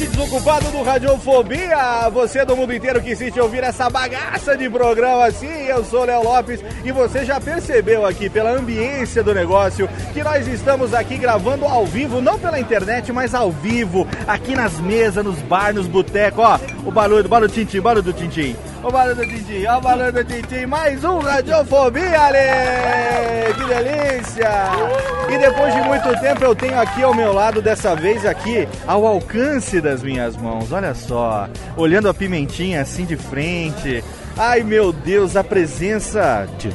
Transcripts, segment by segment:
Ouvinte desocupado do Radiofobia! Você do mundo inteiro que insiste em ouvir essa bagaça de programa assim, eu sou Léo Lopes e você já percebeu aqui pela ambiência do negócio que nós estamos aqui gravando ao vivo, não pela internet, mas ao vivo, aqui nas mesas, nos bar, nos botecos, ó, o barulho, barulho do tintim, barulho do tintim. O barulho do Tintim, ó o barulho do Tintim, mais um Radiofobia, Ale! Que delícia! E depois de muito tempo eu tenho aqui ao meu lado, dessa vez aqui, ao alcance das minhas mãos, olha só, olhando a pimentinha assim de frente. Ai meu Deus, a presença de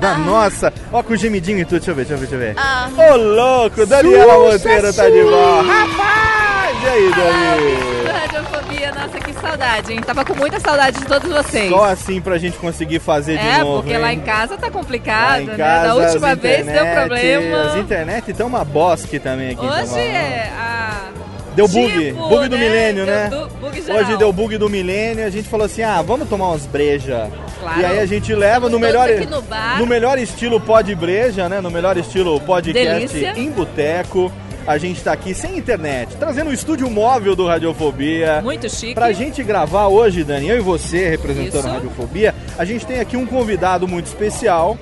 da Ah. nossa, ó com o gemidinho e tudo, deixa eu ver, deixa eu ver, deixa eu ver. Ah. Ô louco, Daniela Monteiro tá de volta. Rapaz, e aí, Dani? Radiofobia, nossa, que saudade, hein? Tava com muita saudade de todos vocês. Só assim pra gente conseguir fazer de é, novo, porque hein? lá em casa tá complicado, né? casa, Da última vez deu internet- problema. As internet estão uma bosque também aqui Hoje é a... Deu bug, tipo, bug do né? milênio, Deu né? bug. Hoje deu bug do milênio, a gente falou assim: "Ah, vamos tomar umas breja". Claro. E aí a gente leva no melhor no no melhor estilo pod breja, né? No melhor estilo podcast Delícia. em boteco. A gente tá aqui sem internet, trazendo o estúdio móvel do Radiofobia. Muito chique. Pra gente gravar hoje, Dani, eu e você, representando Isso. a Radiofobia, a gente tem aqui um convidado muito especial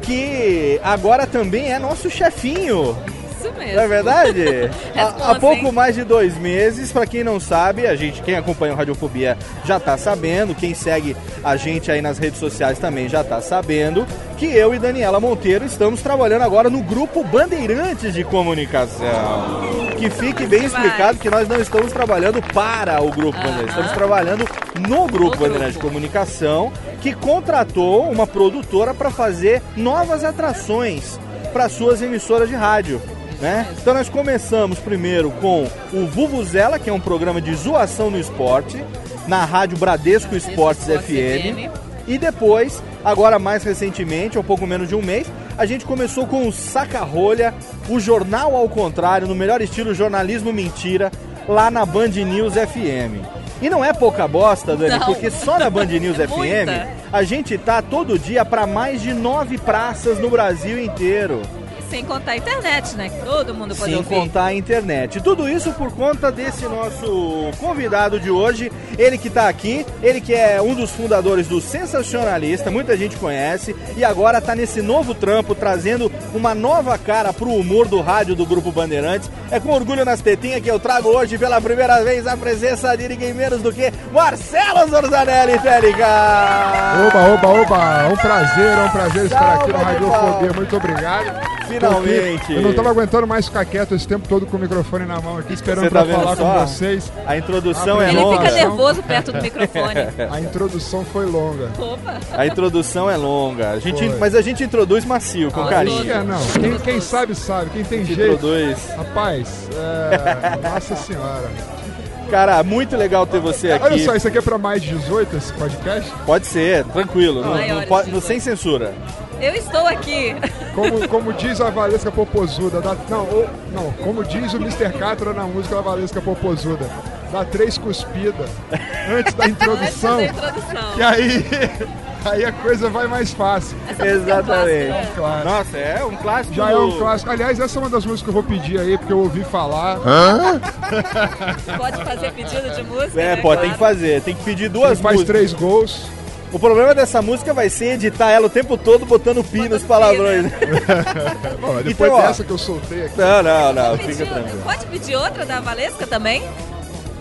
que agora também é nosso chefinho. Isso mesmo. Não é verdade? há, pouco mais de dois meses, pra quem não sabe, a gente, quem acompanha o Radiofobia já tá sabendo, quem segue a gente aí nas redes sociais também já tá sabendo, que eu e Daniela Monteiro estamos trabalhando agora no grupo Bandeirantes de Comunicação. Que fique bem explicado que nós não estamos trabalhando para o grupo Bandeirantes, estamos trabalhando no grupo Bandeirantes de. Comunicação, que contratou uma produtora para fazer novas atrações para suas emissoras de rádio. Né? Então nós começamos primeiro com o Vuvuzela, que é um programa de zoação no esporte, na rádio Bradesco Esportes FM. FM. E depois, agora mais recentemente, um pouco menos de um mês, a gente começou com o Saca-Rolha, o Jornal ao Contrário, no melhor estilo jornalismo mentira, lá na Band News FM. E não é pouca bosta, Dani, Não. porque só na Band News FM Muita. a gente tá todo dia para mais de nove praças no Brasil inteiro. Sem contar a internet, né? Que todo mundo pode Sem ouvir. contar a internet. Tudo isso por conta desse nosso convidado de hoje. Ele que tá aqui, ele que é um dos fundadores do Sensacionalista, muita gente conhece, e agora tá nesse novo trampo, trazendo uma nova cara pro humor do rádio do Grupo Bandeirantes. É com orgulho nas tetinhas que eu trago hoje pela primeira vez a presença de ninguém menos do que Marcelo Zorzanelli, Técnica! Oba, oba, oba! É um prazer, é um prazer estar aqui no Radiofobia. Muito obrigado. Finalmente. Eu não tava aguentando mais ficar quieto esse tempo todo com o microfone na mão aqui, esperando tá vendo falar só? com vocês. A introdução é Ele longa. fica nervoso perto do microfone. A introdução foi longa. Opa. A introdução é longa. A gente, Foi. mas a gente introduz macio, com Nossa, carinho. É, não. Quem, quem sabe, sabe. Quem tem jeito. Introduz. Rapaz, é... Nossa senhora. Cara, muito legal ter você aqui. Olha só, isso aqui é pra mais de 18, esse podcast? Pode ser, tranquilo. Não, Maiores não pode- de não- sem censura. Eu estou aqui. Como, como diz a Valesca Popozuda, dá, não, ou- não, como diz o Mr. Catra na música da Valesca Popozuda, dá três cuspidas antes da introdução, Antes da introdução. que aí, aí a coisa vai mais fácil. Essa música é um Exatamente. clássico, Claro. Nossa, é um clássico. Já é um clássico. Aliás, essa é uma das músicas que eu vou pedir aí, porque eu ouvi falar. né? Pode fazer pedido de música? É, né? pô, tem que Claro. fazer. Tem que pedir Quem duas faz músicas. três gols. O problema dessa música vai ser editar ela o tempo todo botando pi nos pi, palavrões. né? Bom, depois Então, ó. dessa que eu soltei aqui. Não, não, não. Pode Fica pedir- tranquilo. Pode pedir outra da Valesca também?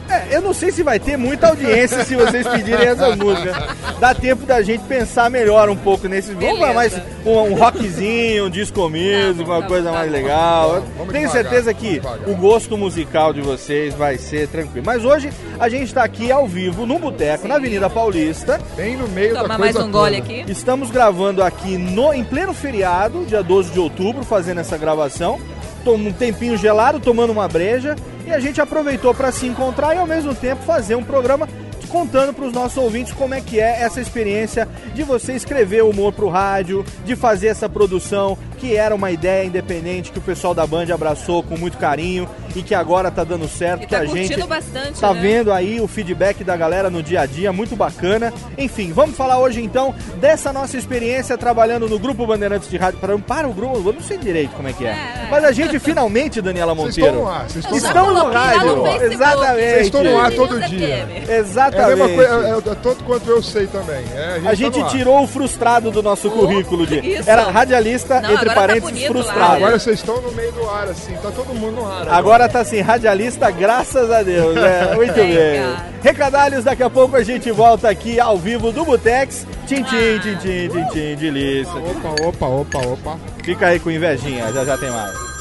É, eu não sei se vai ter muita audiência se vocês pedirem essa música. Dá tempo da gente pensar melhor um pouco nesses. Vamos lá, mais Beleza. um, um rockzinho, um disco music, bom, uma tá coisa bom, tá mais bom. legal. Vamos Tenho devagar, certeza que o gosto musical de vocês vai ser tranquilo. Mas hoje a gente está aqui ao vivo, num boteco, na Avenida Paulista. Bem no meio da Tomar coisa mais um gole toda. aqui. Estamos gravando aqui no, em pleno feriado, dia 12 de outubro, fazendo essa gravação. Tom- Um tempinho gelado, tomando uma breja. E a gente aproveitou para se encontrar e ao mesmo tempo fazer um programa contando para os nossos ouvintes como é que é essa experiência de você escrever humor pro rádio, de fazer essa produção que era uma ideia independente que o pessoal da Band abraçou com muito carinho e que agora tá dando certo, E que tá a gente bastante, tá né? vendo aí o feedback da galera no dia a dia, muito bacana. Enfim, vamos falar hoje então dessa nossa experiência trabalhando no Grupo Bandeirantes de Rádio. Para, para o grupo, eu não sei direito como é que é. É. Mas a gente finalmente, Daniela Vocês Monteiro. estão no ar, vocês estão no rádio. no Facebook. Exatamente. Vocês estão no ar todo dia. FM. É a Exatamente. mesma coisa, é, é tanto quanto eu sei também. É, a gente, A gente tá ar. tirou o frustrado do nosso currículo de. isso. Era radialista, Não, entre agora tá parênteses, lá. frustrado. Agora vocês estão no meio do ar, assim, tá todo mundo no ar. Agora tá assim, radialista, graças a Deus. É, muito Bem, bem. cara. Recadalhos, daqui a pouco a gente volta aqui ao vivo do Butex. Tchim, tchim, Ah. tchim, tchim, tchim, tchim, delícia. Opa, opa, opa, opa. Fica aí com invejinha, já já tem mais.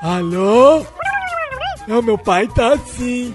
Alô? Não, meu pai tá assim.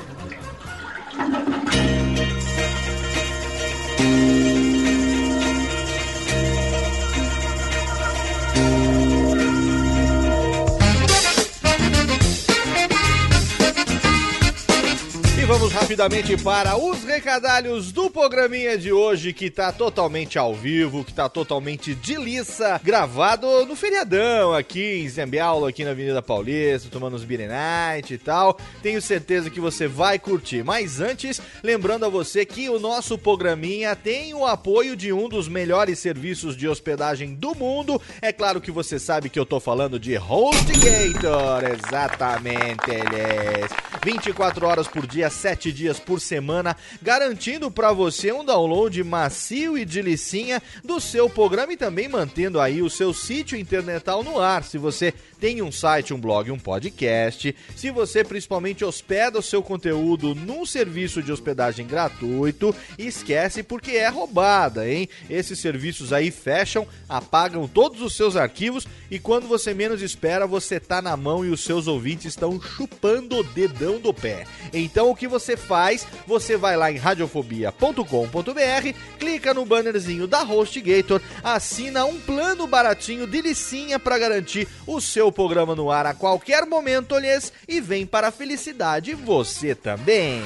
Rapidamente para os recadalhos do programinha de hoje, que tá totalmente ao vivo, que tá totalmente de liça, gravado no feriadão aqui em Zembiaulo, aqui na Avenida Paulista, tomando uns beer night e tal. Tenho certeza que você vai curtir. Mas antes, lembrando a você que o nosso programinha tem o apoio de um dos melhores serviços de hospedagem do mundo. É claro que você sabe que eu tô falando de HostGator. Exatamente, eles. 24 horas por dia, 7 dias por semana, garantindo para você um download macio e de licinha do seu programa e também mantendo aí o seu sítio internetal no ar. Se você tem um site, um blog, um podcast, se você principalmente hospeda o seu conteúdo num serviço de hospedagem gratuito, esquece porque é roubada, hein? Esses serviços aí fecham, apagam todos os seus arquivos e quando você menos espera, você tá na mão e os seus ouvintes estão chupando o dedão do pé. Então o que você faz? Você vai lá em radiofobia.com.br, clica no bannerzinho da HostGator, assina um plano baratinho de licinha para garantir o seu programa no ar a qualquer momento, olhês, e vem para a felicidade você também.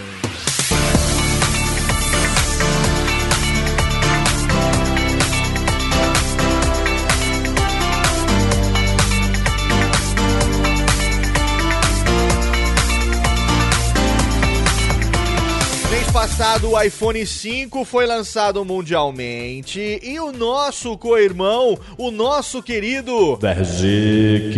Passado o iPhone 5 foi lançado mundialmente e o nosso co-irmão, o nosso querido Bergiques.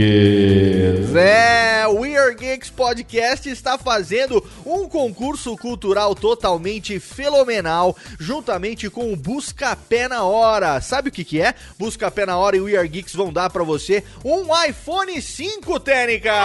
É, o We Are Geeks Podcast está fazendo um concurso cultural totalmente fenomenal, juntamente com o Busca Pé na Hora. Sabe o que que é? Busca Pé na Hora e o We Are Geeks vão dar para você um iPhone 5, Técnica!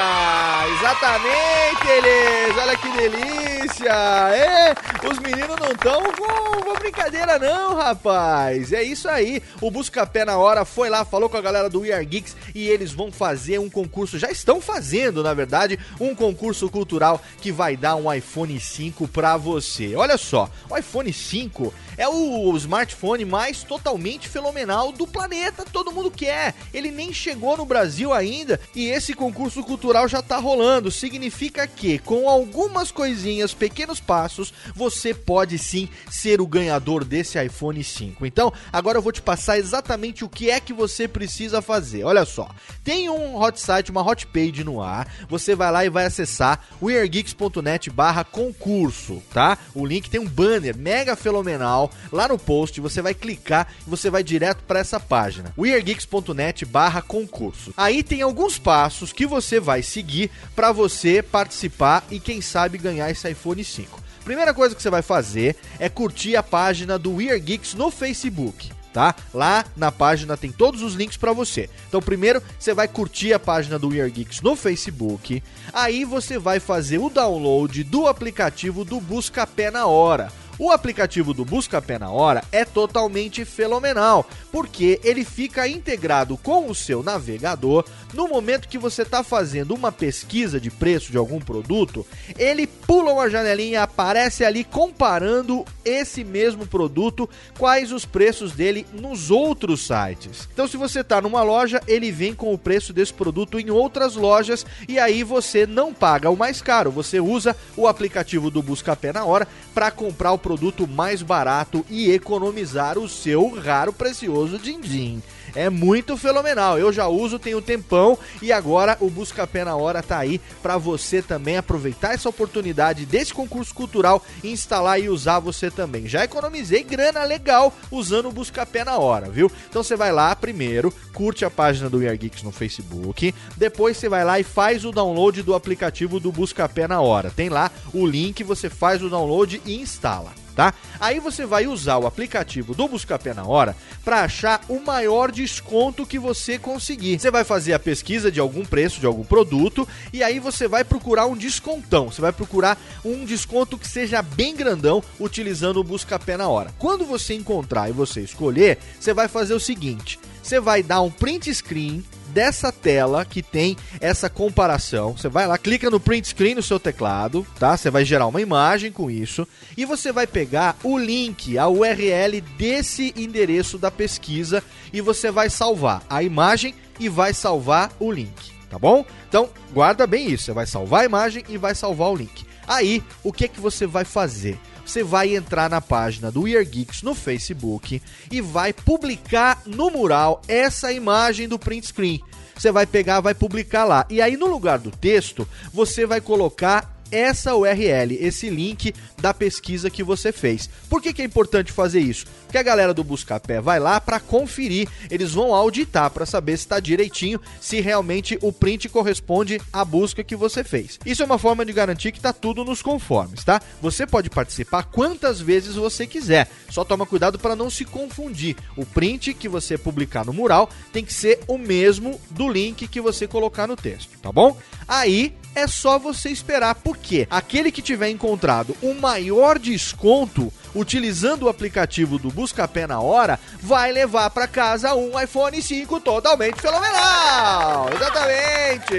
Exatamente, eles! Olha que delícia! É, os meninos não estão com, com brincadeira não, rapaz! É isso aí, o Busca Pé na Hora foi lá, falou com a galera do We Are Geeks e eles vão fazer um concurso, já estão fazendo, na verdade, um concurso cultural que vai dar um iPhone 5 pra você. Olha só, o iPhone 5 é o smartphone mais totalmente fenomenal do planeta, todo mundo quer. Ele nem chegou no Brasil ainda e esse concurso cultural já tá rolando. Significa que com algumas coisinhas, pequenos passos, você pode sim ser o ganhador desse iPhone 5. Então, agora eu vou te passar exatamente o que é que você precisa fazer. Olha só, tem um hot site, uma hot page no ar. Você vai lá e vai acessar weargeeks.net/concurso, tá? O link tem um banner mega fenomenal lá no post. Você vai clicar e você vai direto para essa página, weargeeks.net/concurso. Aí tem alguns passos que você vai seguir para você participar e quem sabe ganhar esse iPhone 5. Primeira coisa que você vai fazer é curtir a página do Weird Geeks no Facebook tá? Lá na página tem todos os links para você. Então, primeiro você vai curtir a página do We Are Geeks no Facebook, aí você vai fazer o download do aplicativo do Busca Pé na Hora. O aplicativo do Busca Pé na Hora é totalmente fenomenal, porque ele fica integrado com o seu navegador. No momento que você está fazendo uma pesquisa de preço de algum produto, ele pula uma janelinha, aparece ali comparando esse mesmo produto, quais os preços dele nos outros sites. Então, se você está numa loja, ele vem com o preço desse produto em outras lojas e aí você não paga o mais caro. Você usa o aplicativo do Busca Pé na Hora para comprar o produto mais barato e economizar o seu raro precioso din-din. É muito fenomenal. Eu já uso, tenho tempão e agora o Busca Pé na Hora tá aí para você também aproveitar essa oportunidade desse concurso cultural, instalar e usar você também. Já economizei grana legal usando o Busca Pé na Hora, viu? Então você vai lá primeiro, curte a página do We Geeks no Facebook, depois você vai lá e faz o download do aplicativo do Busca Pé na Hora. Tem lá o link, você faz o download e instala tá? Aí você vai usar o aplicativo do Buscapé na hora para achar o maior desconto que você conseguir. Você vai fazer a pesquisa de algum preço de algum produto e aí você vai procurar um descontão. Você vai procurar um desconto que seja bem grandão utilizando o Buscapé na hora. Quando você encontrar e você escolher, você vai fazer o seguinte: você vai dar um print screen dessa tela que tem essa comparação. Você vai lá, clica no print screen no seu teclado, tá? Você vai gerar uma imagem com isso e você vai pegar o link, a URL desse endereço da pesquisa e você vai salvar a imagem e vai salvar o link, tá bom? Então, guarda bem isso, você vai salvar a imagem e vai salvar o link. Aí, o que que você vai fazer? Você vai entrar na página do Weird Geeks no Facebook e vai publicar no mural essa imagem do print screen. Você vai pegar, vai publicar lá. E aí no lugar do texto, você vai colocar essa URL, esse link da pesquisa que você fez. Por que, que é importante fazer isso? Porque a galera do Buscapé vai lá para conferir, eles vão auditar para saber se está direitinho, se realmente o print corresponde à busca que você fez. Isso é uma forma de garantir que está tudo nos conformes, tá? Você pode participar quantas vezes você quiser, só toma cuidado para não se confundir. O print que você publicar no mural tem que ser o mesmo do link que você colocar no texto, tá bom? Aí é só você esperar, porque aquele que tiver encontrado o maior desconto utilizando o aplicativo do Buscapé na hora vai levar para casa um iPhone 5 totalmente fenomenal. Exatamente.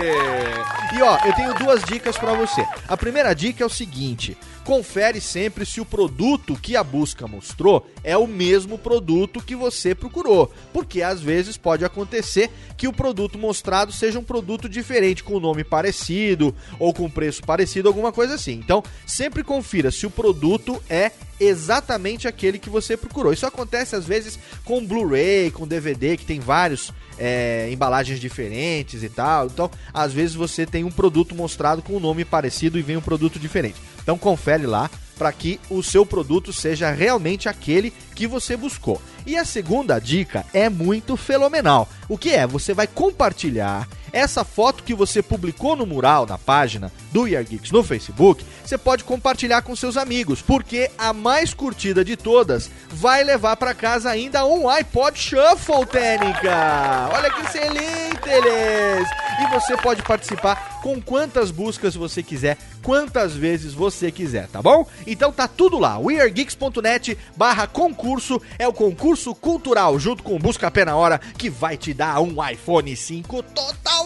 E ó, eu tenho duas dicas para você. A primeira dica é o seguinte: confere sempre se o produto que a busca mostrou é o mesmo produto que você procurou, porque às vezes pode acontecer que o produto mostrado seja um produto diferente, com nome parecido ou com preço parecido, alguma coisa assim. Então, sempre confira se o produto é exatamente aquele que você procurou. Isso acontece às vezes com Blu-ray, com DVD, que tem vários é, embalagens diferentes e tal. Então, às vezes você tem um produto mostrado com um nome parecido e vem um produto diferente. Então confere lá, para que o seu produto seja realmente aquele que você buscou. E a segunda dica é muito fenomenal. O que é? Você vai compartilhar essa foto que você publicou no mural na página do Year Geeks no Facebook, você pode compartilhar com seus amigos, porque a mais curtida de todas vai levar para casa ainda um iPod Shuffle, Técnica! Olha que excelente, eles! E você pode participar com quantas buscas você quiser, quantas vezes você quiser, tá bom? Então tá tudo lá, weargeeks.net barra concurso, é o concurso cultural, junto com o Busca Pé na Hora, que vai te dar um iPhone 5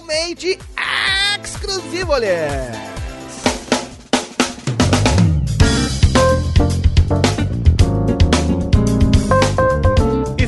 totalmente exclusivo, olha!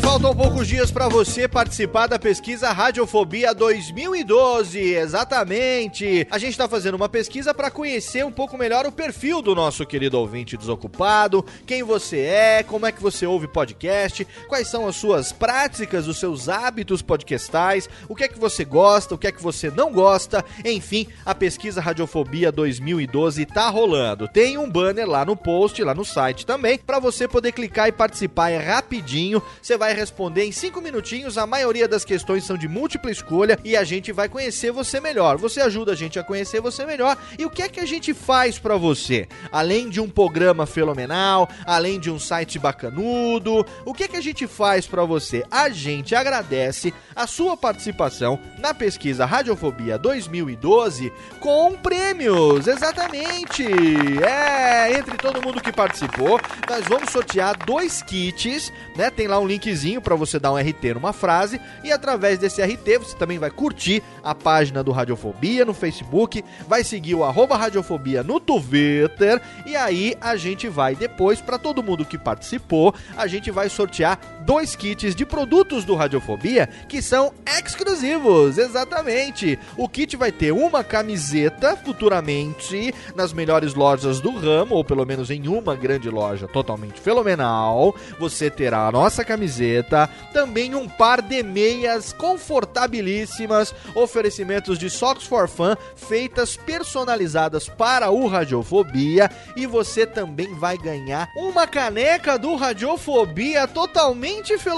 Faltam poucos dias para você participar da pesquisa Radiofobia 2012. Exatamente. A gente está fazendo uma pesquisa para conhecer um pouco melhor o perfil do nosso querido ouvinte desocupado, quem você é, como é que você ouve podcast, quais são as suas práticas, os seus hábitos podcastais, o que é que você gosta, o que é que você não gosta. Enfim, a pesquisa Radiofobia 2012 tá rolando. Tem um banner lá no post, lá no site também, para você poder clicar e participar. É rapidinho. Você vai responder em 5 minutinhos. A maioria das questões são de múltipla escolha e a gente vai conhecer você melhor. Você ajuda a gente a conhecer você melhor. E o que é que a gente faz para você? Além de um programa fenomenal, além de um site bacanudo, o que é que a gente faz para você? A gente agradece a sua participação na pesquisa Radiofobia 2012 com prêmios. Exatamente. É, entre todo mundo que participou, nós vamos sortear dois kits, né? Tem lá um linkzinho para você dar um RT numa frase e através desse RT você também vai curtir a página do Radiofobia no Facebook, vai seguir o arroba Radiofobia no Twitter e aí a gente vai depois para todo mundo que participou, a gente vai sortear dois kits de produtos do Radiofobia que são exclusivos, exatamente. O kit vai ter uma camiseta futuramente nas melhores lojas do ramo, ou pelo menos em uma grande loja totalmente fenomenal. Você terá a nossa camiseta, também um par de meias confortabilíssimas, oferecimentos de socks for fun feitas personalizadas para o Radiofobia e você também vai ganhar uma caneca do Radiofobia totalmente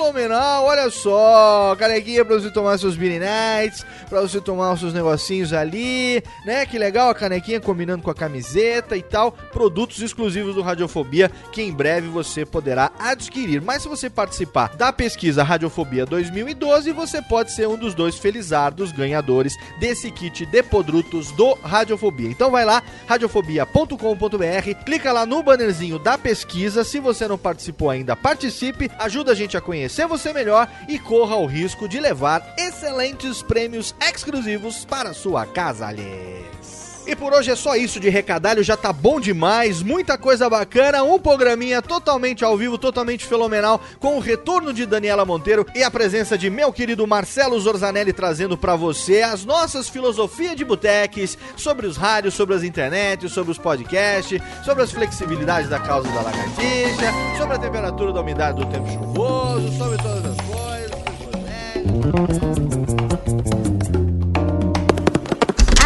fenomenal. Olha só, canequinha para você tomar seus beanie nights, para você tomar os seus negocinhos ali, né? Que legal a canequinha combinando com a camiseta e tal. Produtos exclusivos do Radiofobia que em breve você poderá adquirir. Mas se você participar da pesquisa Radiofobia 2012, você pode ser um dos dois felizardos ganhadores desse kit de produtos do Radiofobia. Então vai lá, radiofobia.com.br, clica lá no bannerzinho da pesquisa. Se você não participou ainda, participe, ajuda a gente a conhecer você melhor e corra o risco de levar excelentes prêmios exclusivos para sua casa, aliás. E por hoje é só isso de recadalho, já tá bom demais, muita coisa bacana, um programinha totalmente ao vivo, totalmente fenomenal, com o retorno de Daniela Monteiro e a presença de meu querido Marcelo Zorzanelli trazendo para você as nossas filosofias de boteques sobre os rádios, sobre as internets, sobre os podcasts, sobre as flexibilidades da causa da lagartixa, sobre a temperatura da umidade do tempo chuvoso, sobre todas as coisas.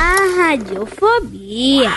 A radiofobia.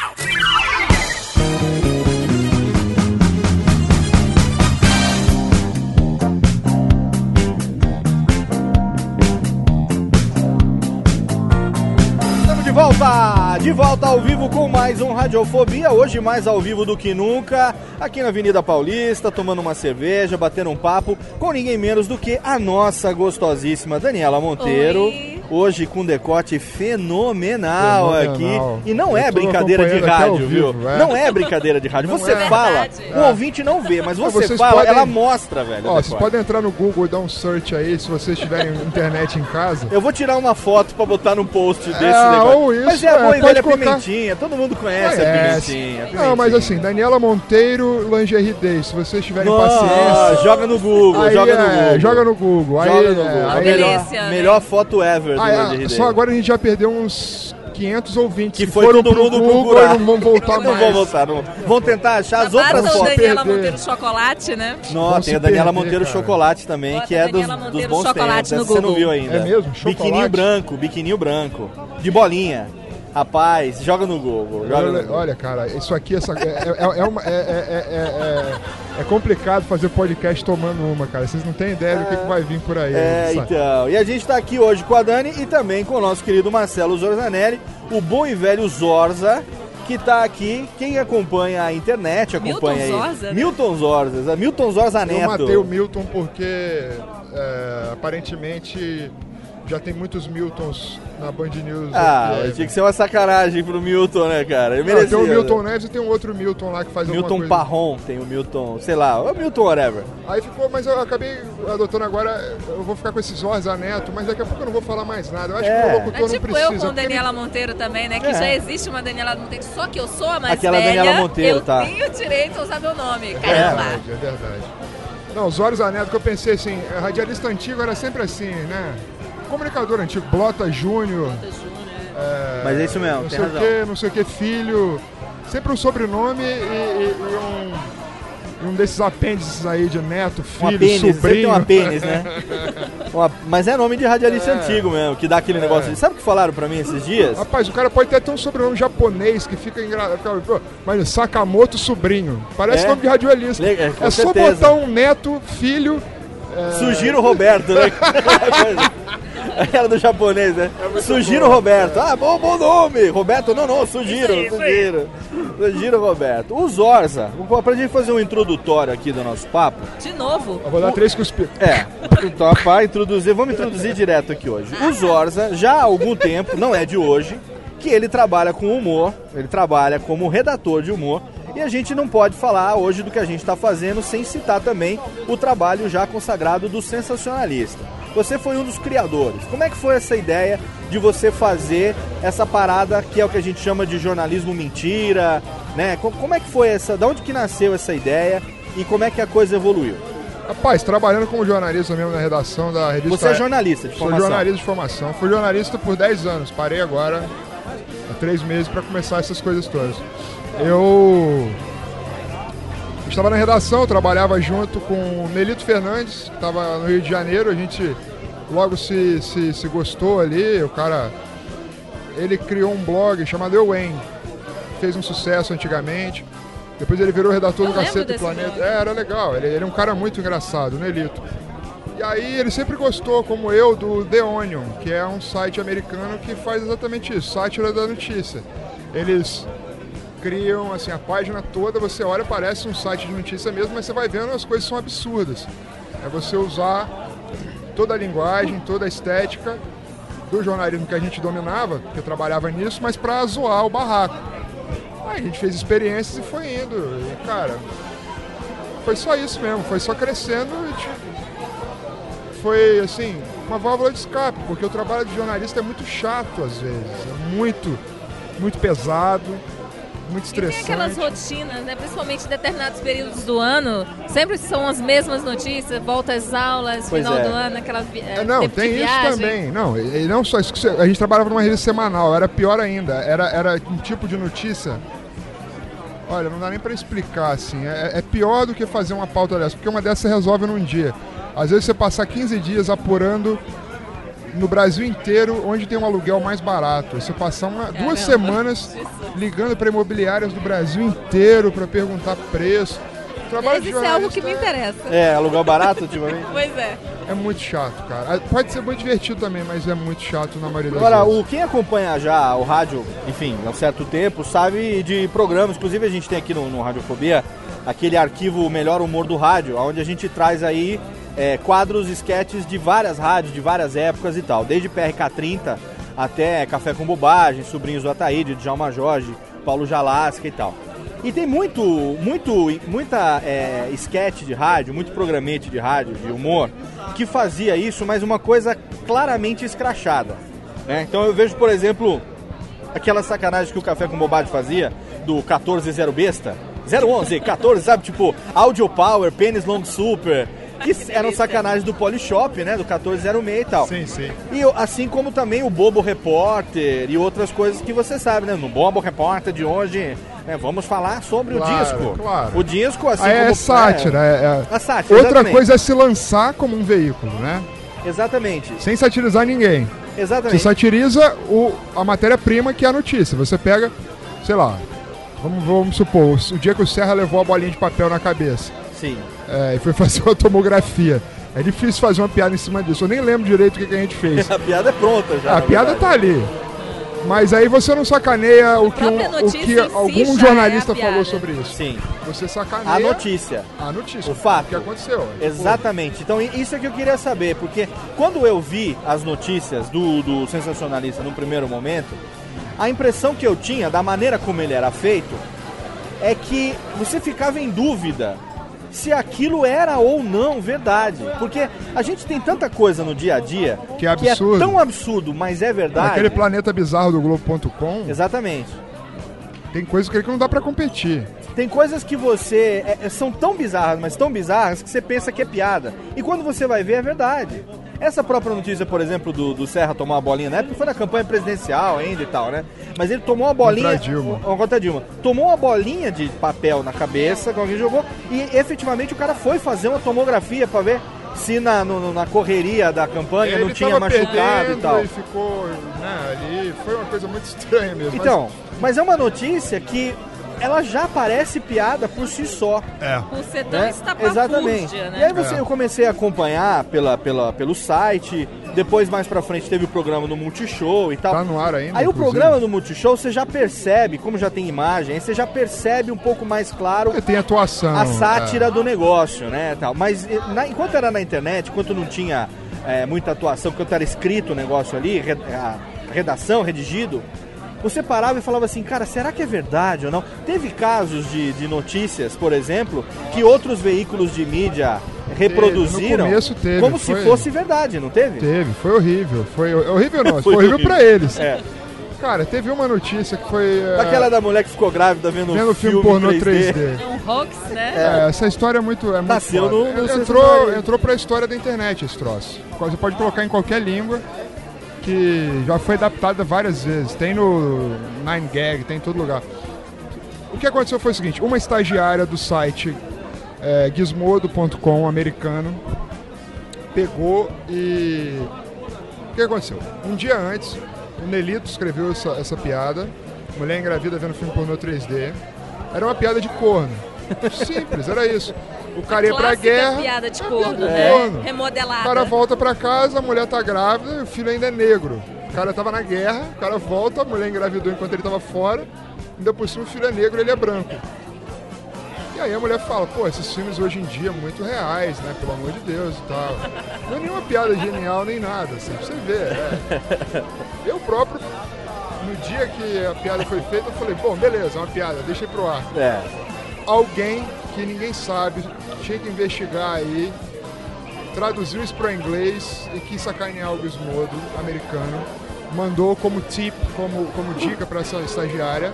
Estamos de volta! De volta ao vivo com mais um Radiofobia, hoje mais ao vivo do que nunca, aqui na Avenida Paulista, tomando uma cerveja, batendo um papo com ninguém menos do que a nossa gostosíssima Daniela Monteiro. Oi. Hoje com decote fenomenal, Fenomenal. aqui. E não é Eu brincadeira de rádio, viu? vivo, é. Não é brincadeira de rádio. Não Você é fala, verdade. o ouvinte não vê, mas você vocês fala, podem- ela mostra, velho. Ó, vocês podem entrar no Google e dar um search aí se vocês tiverem internet em casa. Eu vou tirar uma foto pra botar no post desse Ah, negócio. isso, mas é a é, boa velha colocar- pimentinha. Todo mundo conhece a pimentinha. a Não, mas pimentinha. assim, Daniela Monteiro, Lingerie Day, se vocês tiverem Nossa, paciência. joga no Google, Aí, joga no é, Google. joga no Google. Aí, Joga no é, Google. aí- melhor, né? melhor foto ever Ah, é, só agora a gente já perdeu uns 500 ouvintes Que que foi foram todo pro mundo Google procurar. e não vão voltar Não mais. vão voltar, não. Vão tentar achar as outras o fotos. Daniela perder. Monteiro Chocolate, né? Nossa, tem a Daniela perder, Monteiro cara. Chocolate também, Bota que é dos, Daniela dos Monteiro bons Chocolate tempos. você não viu ainda. É mesmo? Biquininho Chocolate? branco, biquininho branco. De bolinha. Rapaz, joga no Google. Joga no Olha, Google. olha, cara, isso aqui essa, é, é, é, uma- é, é- é- é- é complicado fazer podcast tomando uma, cara. Vocês não têm ideia do que, que vai vir por aí. É, sabe? então. E a gente tá aqui hoje com a Dani e também com o nosso querido Marcelo Zorzanelli, o bom e velho Zorza, que tá aqui. Quem acompanha a internet, acompanha Milton aí. Zorza, né? Milton Zorza, Milton Zorza Neto. Eu matei o Milton porque é, aparentemente já tem muitos Miltons na Band News. Ah, aqui, tinha que ser uma sacanagem pro Milton, né, cara? Não, merecia. tem o Milton Neves e tem um outro Milton lá que faz Milton alguma coisa. Parron, tem o Milton, sei lá, o Milton whatever. Aí ficou, mas eu acabei adotando agora, eu vou ficar com esse Zorza Neto, mas daqui a pouco eu não vou falar mais nada. Eu acho É. que o É locutor tipo não precisa. eu com Daniela Monteiro também, né? Que É. já existe uma Daniela Monteiro, só que eu sou a mais Aquela velha. Daniela Monteiro, eu tá. tenho direito a usar meu nome. É Caramba! verdade, é verdade. Não, Zorza Neto, que eu pensei assim, é, radialista antigo era sempre assim, né? Comunicador antigo, Blota Júnior. é, Mas é isso mesmo, não tem sei razão. o que, não sei o que, filho. Sempre um sobrenome e, e- e um, um desses apêndices aí de neto, Um filho, apêndice, sempre tem sobrinho. um apêndice, né? Uma- mas é nome de radialista É. antigo mesmo, que dá aquele negócio. de- Sabe o que falaram pra mim esses dias? Rapaz, o cara pode ter até um sobrenome japonês que fica engraçado. Mas Sakamoto sobrinho. Parece É? nome de radialista. Le- é, É só certeza. botar um neto, filho. é, Sugiro Roberto, né? Era do japonês, né? Sugiro Roberto. Ah, bom, bom nome. Roberto, não, não, Sugiro, Isso aí, isso Sugiro. Sugiro Roberto. O Zorza, pra gente fazer um introdutório aqui do nosso papo. De novo. Eu vou dar três cuspidas. É, então para introduzir, vamos introduzir direto aqui hoje. O Zorza, já há algum tempo, não é de hoje, que ele trabalha com humor, ele trabalha como redator de humor, e a gente não pode falar hoje do que a gente está fazendo sem citar também o trabalho já consagrado do sensacionalista. Você foi um dos criadores. Como é que foi essa ideia de você fazer essa parada que é o que a gente chama de jornalismo mentira, né? Co- Como é que foi essa, da onde que nasceu essa ideia e como é que a coisa evoluiu? Rapaz, trabalhando como jornalista mesmo na redação da revista. Você é jornalista de Sou formação. jornalista de formação. Fui jornalista por 10 anos. Parei agora há 3 meses para começar essas coisas todas. Eu estava na redação, trabalhava junto com o Melito Fernandes, que estava no Rio de Janeiro. A gente logo se, se, se gostou ali. O cara. Ele criou um blog chamado Ewen. Fez um sucesso antigamente. Depois ele virou redator Eu do Cacete do Planeta. É, era legal. Ele, ele é um cara muito engraçado, o Nelito. E aí ele sempre gostou, como eu, do The Onion, que é um site americano que faz exatamente isso, sátira da notícia. Eles criam assim a página toda, você olha, parece um site de notícia mesmo, mas você vai vendo as coisas são absurdas. É você usar toda a linguagem, toda a estética do jornalismo que a gente dominava, que eu trabalhava nisso, mas para zoar o barraco. Aí a gente fez experiências e foi indo. E, cara, foi só isso mesmo, foi só crescendo e tipo, foi assim, uma válvula de escape, porque o trabalho de jornalista é muito chato às vezes, é muito, muito pesado, muito E tem estressante. aquelas rotinas, né? Principalmente em determinados períodos do ano. Sempre são as mesmas notícias, volta às aulas, Pois final é. do ano, aquela vi- É, não, tempo de tem isso viagem. também. Não, e, não só isso. A gente trabalhava numa revista semanal, era pior ainda. Era, era um tipo de notícia. Olha, não dá nem pra explicar assim. É, é pior do que fazer uma pauta dessa, porque uma dessas você resolve num dia. Às vezes você passar 15 dias apurando no Brasil inteiro onde tem um aluguel mais barato. Você passar uma, duas semanas ligando para imobiliárias do Brasil inteiro para perguntar preço. Trabalho Mas de isso é algo que me interessa. É, aluguel barato ultimamente? Pois é. É muito chato, cara. Ah, Pode ser muito divertido também, mas é muito chato na maioria das Agora, vezes. o, quem acompanha já o rádio, enfim, há um certo tempo, sabe de programas. Inclusive, a gente tem aqui no, no Radiofobia aquele arquivo Melhor Humor do Rádio, onde a gente traz aí é, quadros, esquetes de várias rádios, de várias épocas e tal. Desde PRK30 até Café com Bobagem, Sobrinhos do Ataíde, Djalma Jorge, Paulo Jalasca e tal. E tem muito, muito, muita é, esquete de rádio, muito programete de rádio, de humor, que fazia isso, mas uma coisa claramente escrachada. né? Então eu vejo, por exemplo, aquela sacanagem que o Café com Bobagem fazia, do 140 besta, 011, 14, sabe? Tipo, Audio Power, Pênis Long Super, que eram sacanagens do Polishop, né? Do 1406 e tal. Sim, sim. E assim como também o Bobo Repórter e outras coisas que você sabe, né? No Bobo Repórter de hoje, né, vamos falar sobre Claro, o disco. claro. O disco, assim Aí é como... sátira. É, é- A sátira, Outra exatamente. coisa é se lançar como um veículo, né? Exatamente. Sem satirizar ninguém. Exatamente. Você satiriza o, a matéria-prima que é a notícia. Você pega, sei lá, vamos, vamos supor, o dia que o Serra levou a bolinha de papel na cabeça Sim. é, e foi fazer uma tomografia. É difícil fazer uma piada em cima disso. Eu nem lembro direito o que, que a gente fez. A piada é pronta já. a piada verdade. tá ali. Mas aí você não sacaneia o que, um- o que em si algum já jornalista é falou sobre isso. Sim. Você sacaneia A notícia. a notícia. O fato. O que aconteceu. Exatamente. Então i- isso é que eu queria saber, porque quando eu vi as notícias do, do sensacionalista no primeiro momento, a impressão que eu tinha da maneira como ele era feito é que você ficava em dúvida se aquilo era ou não verdade. Porque a gente tem tanta coisa no dia a dia Que é absurdo. tão absurdo, mas é verdade. Aquele planeta bizarro do Globo.com, Exatamente. tem coisas que não dá pra competir. Tem coisas que você. é- é- são tão bizarras, mas tão bizarras que você pensa que é piada. E quando você vai ver, é verdade. Essa própria notícia, por exemplo, do, do Serra tomar uma bolinha, na época foi na campanha presidencial ainda e tal, né? Mas ele tomou uma bolinha. Contra a Dilma. Contra a Dilma. Tomou uma bolinha de papel na cabeça que alguém jogou e efetivamente o cara foi fazer uma tomografia pra ver se na, no- na correria da campanha não Ele tinha tava machucado e tal. e ficou né, ali. Foi uma coisa muito estranha mesmo. mas- Então, mas é uma notícia que ela já parece piada por si só. É. Por ser tão né? Exatamente. né? E aí você, É. eu comecei a acompanhar pela, pela, pelo site, depois mais pra frente teve o programa no Multishow e tal. Tá no ar ainda. Aí o inclusive. programa do Multishow você já percebe, como já tem imagem, aí você já percebe um pouco mais claro Tem atuação. a sátira é. do negócio, né? Tal. Mas eh, na- enquanto era na internet, enquanto não tinha eh, muita atuação, enquanto era escrito o negócio ali, re- a redação, redigido, você parava e falava assim, cara, será que é verdade ou não? Teve casos de, de notícias, por exemplo, que outros veículos de mídia reproduziram no começo teve, como se foi. fosse verdade, não teve? Teve, foi horrível. Foi horrível não, foi, Foi horrível horrível. pra eles. É. Cara, teve uma notícia que foi. é, Daquela da mulher que ficou grávida vendo, vendo filme pornô 3D. É um hoax, né? É, essa história é muito. É muito Nasceu foda. no- no entrou, entrou pra história da internet esse troço. Você pode colocar em qualquer língua, que já foi adaptada várias vezes. Tem no 9gag, tem em todo lugar. O que aconteceu foi o seguinte: uma estagiária do site é, gizmodo.com americano pegou e. O que aconteceu? Um dia antes, o Nelito escreveu essa, essa piada. Mulher engravida vendo filme pornô 3D. Era uma piada de corno. Simples, era isso. O cara ia pra guerra. piada de é corno, de né? corno. Remodelada. O cara volta pra casa, a mulher tá grávida e o filho ainda é negro. O cara tava na guerra, o cara volta, a mulher engravidou enquanto ele tava fora, ainda por cima o filho é negro e ele é branco. E aí a mulher fala, pô, esses filmes hoje em dia muito reais, né? Pelo amor de Deus e tal. Não é nenhuma piada genial nem nada, assim, pra você ver. é. Eu próprio, no dia que a piada foi feita, eu falei, bom, beleza, é uma piada, deixa ir pro ar É. alguém que ninguém sabe, tinha que investigar aí, traduziu isso para inglês e quis sacanear o Gizmodo americano, mandou como tip, como, como dica para essa estagiária.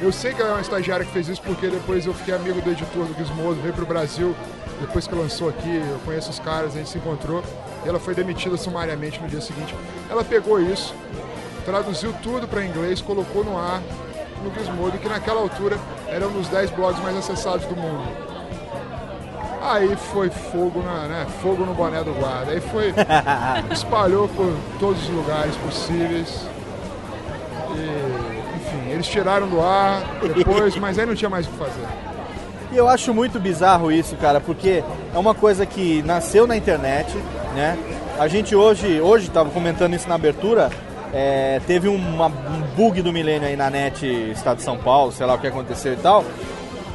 Eu sei que ela é uma estagiária que fez isso porque depois eu fiquei amigo do editor do Gizmodo, veio pro Brasil, depois que lançou aqui, eu conheço os caras, a gente se encontrou, e ela foi demitida sumariamente no dia seguinte. Ela pegou isso, traduziu tudo para inglês, colocou no ar no Gizmodo, que naquela altura era um dos 10 blogs mais acessados do mundo. Aí foi fogo, na, né? Fogo no boné do guarda. Aí foi. espalhou por todos os lugares possíveis. E, enfim, eles tiraram do ar depois, mas aí não tinha mais o que fazer. E eu acho muito bizarro isso, cara, porque é uma coisa que nasceu na internet, né? A gente hoje, hoje tava comentando isso na abertura, é, teve uma- um bug do milênio aí na net Estado de São Paulo, sei lá o que aconteceu e tal.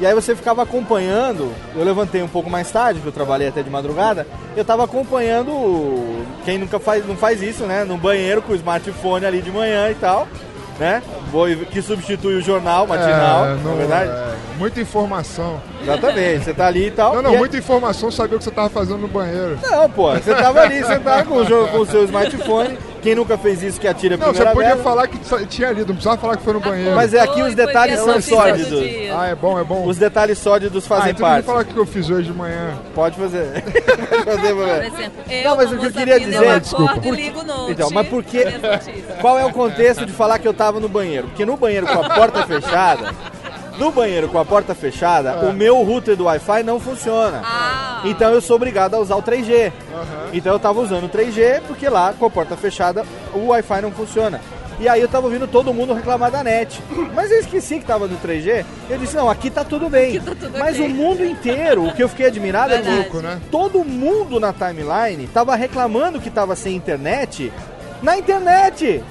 E aí você ficava acompanhando, eu levantei um pouco mais tarde, que eu trabalhei até de madrugada, eu tava acompanhando quem nunca faz, não faz isso, né? No banheiro com o smartphone ali de manhã e tal, né? Que substitui o jornal matinal, É, na não- verdade. é, muita informação. Exatamente, você tá ali e tal. Não, não, é- muita informação, sabia o que você tava fazendo no banheiro. Não, pô, você tava ali sentado com o, com o seu smartphone. Quem nunca fez isso que atira a Não, você primeira podia vez. falar que tinha lido, não precisava falar que foi no banheiro. Mas é aqui os detalhes são sólidos. Ah, é bom, é bom. Os detalhes sólidos Ah, fazem então deixa eu parte. falar o que eu fiz hoje de manhã. Pode fazer. fazer Por mulher. exemplo, eu, Não, mas o que eu queria dizer- eu Desculpa. acordo e ligo o note. Então, mas por que- notícias. Qual é o contexto de falar que eu tava no banheiro? Porque no banheiro com a porta fechada, no banheiro com a porta fechada, o meu router do Wi-Fi não funciona. Ah, Então eu sou obrigado a usar o 3G. Então eu tava usando o 3G porque lá com a porta fechada o Wi-Fi não funciona. E aí eu tava ouvindo todo mundo reclamar da net. Mas eu esqueci que tava no 3G. Eu disse, não, aqui tá tudo bem. Mas ok. o mundo inteiro, o que eu fiquei admirado é que Verdade. né? todo mundo na timeline tava reclamando que tava sem internet na internet.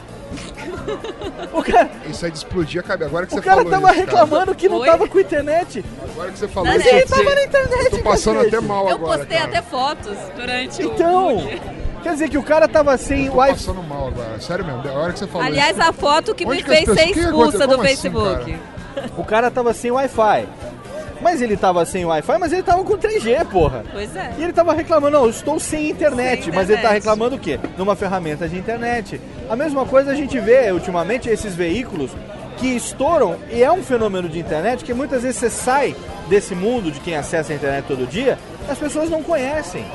O cara, Isso aí de explodir a cabeça. Agora que o você cara falou tava isso, reclamando que não Oi? tava com internet. Cara. Agora que você falou Mas isso, ele eu tava na internet, eu tô passando até mal Eu agora, postei cara. até fotos durante o Então, quer dizer que o cara tava sem Eu tô Wi-Fi. passando mal agora. Sério mesmo. A hora que você falou Aliás, isso. a foto que Onde me que fez ser expulsa do assim, Facebook. O cara tava sem Wi-Fi. Mas ele tava sem Wi-Fi, mas ele tava com 3G, porra. Pois é. E ele tava reclamando, não, eu estou sem internet, Sem mas ele tá internet. reclamando o quê? Numa ferramenta de internet. A mesma coisa a gente vê ultimamente esses veículos que estouram e é um fenômeno de internet que muitas vezes você sai desse mundo de quem acessa a internet todo dia, as pessoas não conhecem.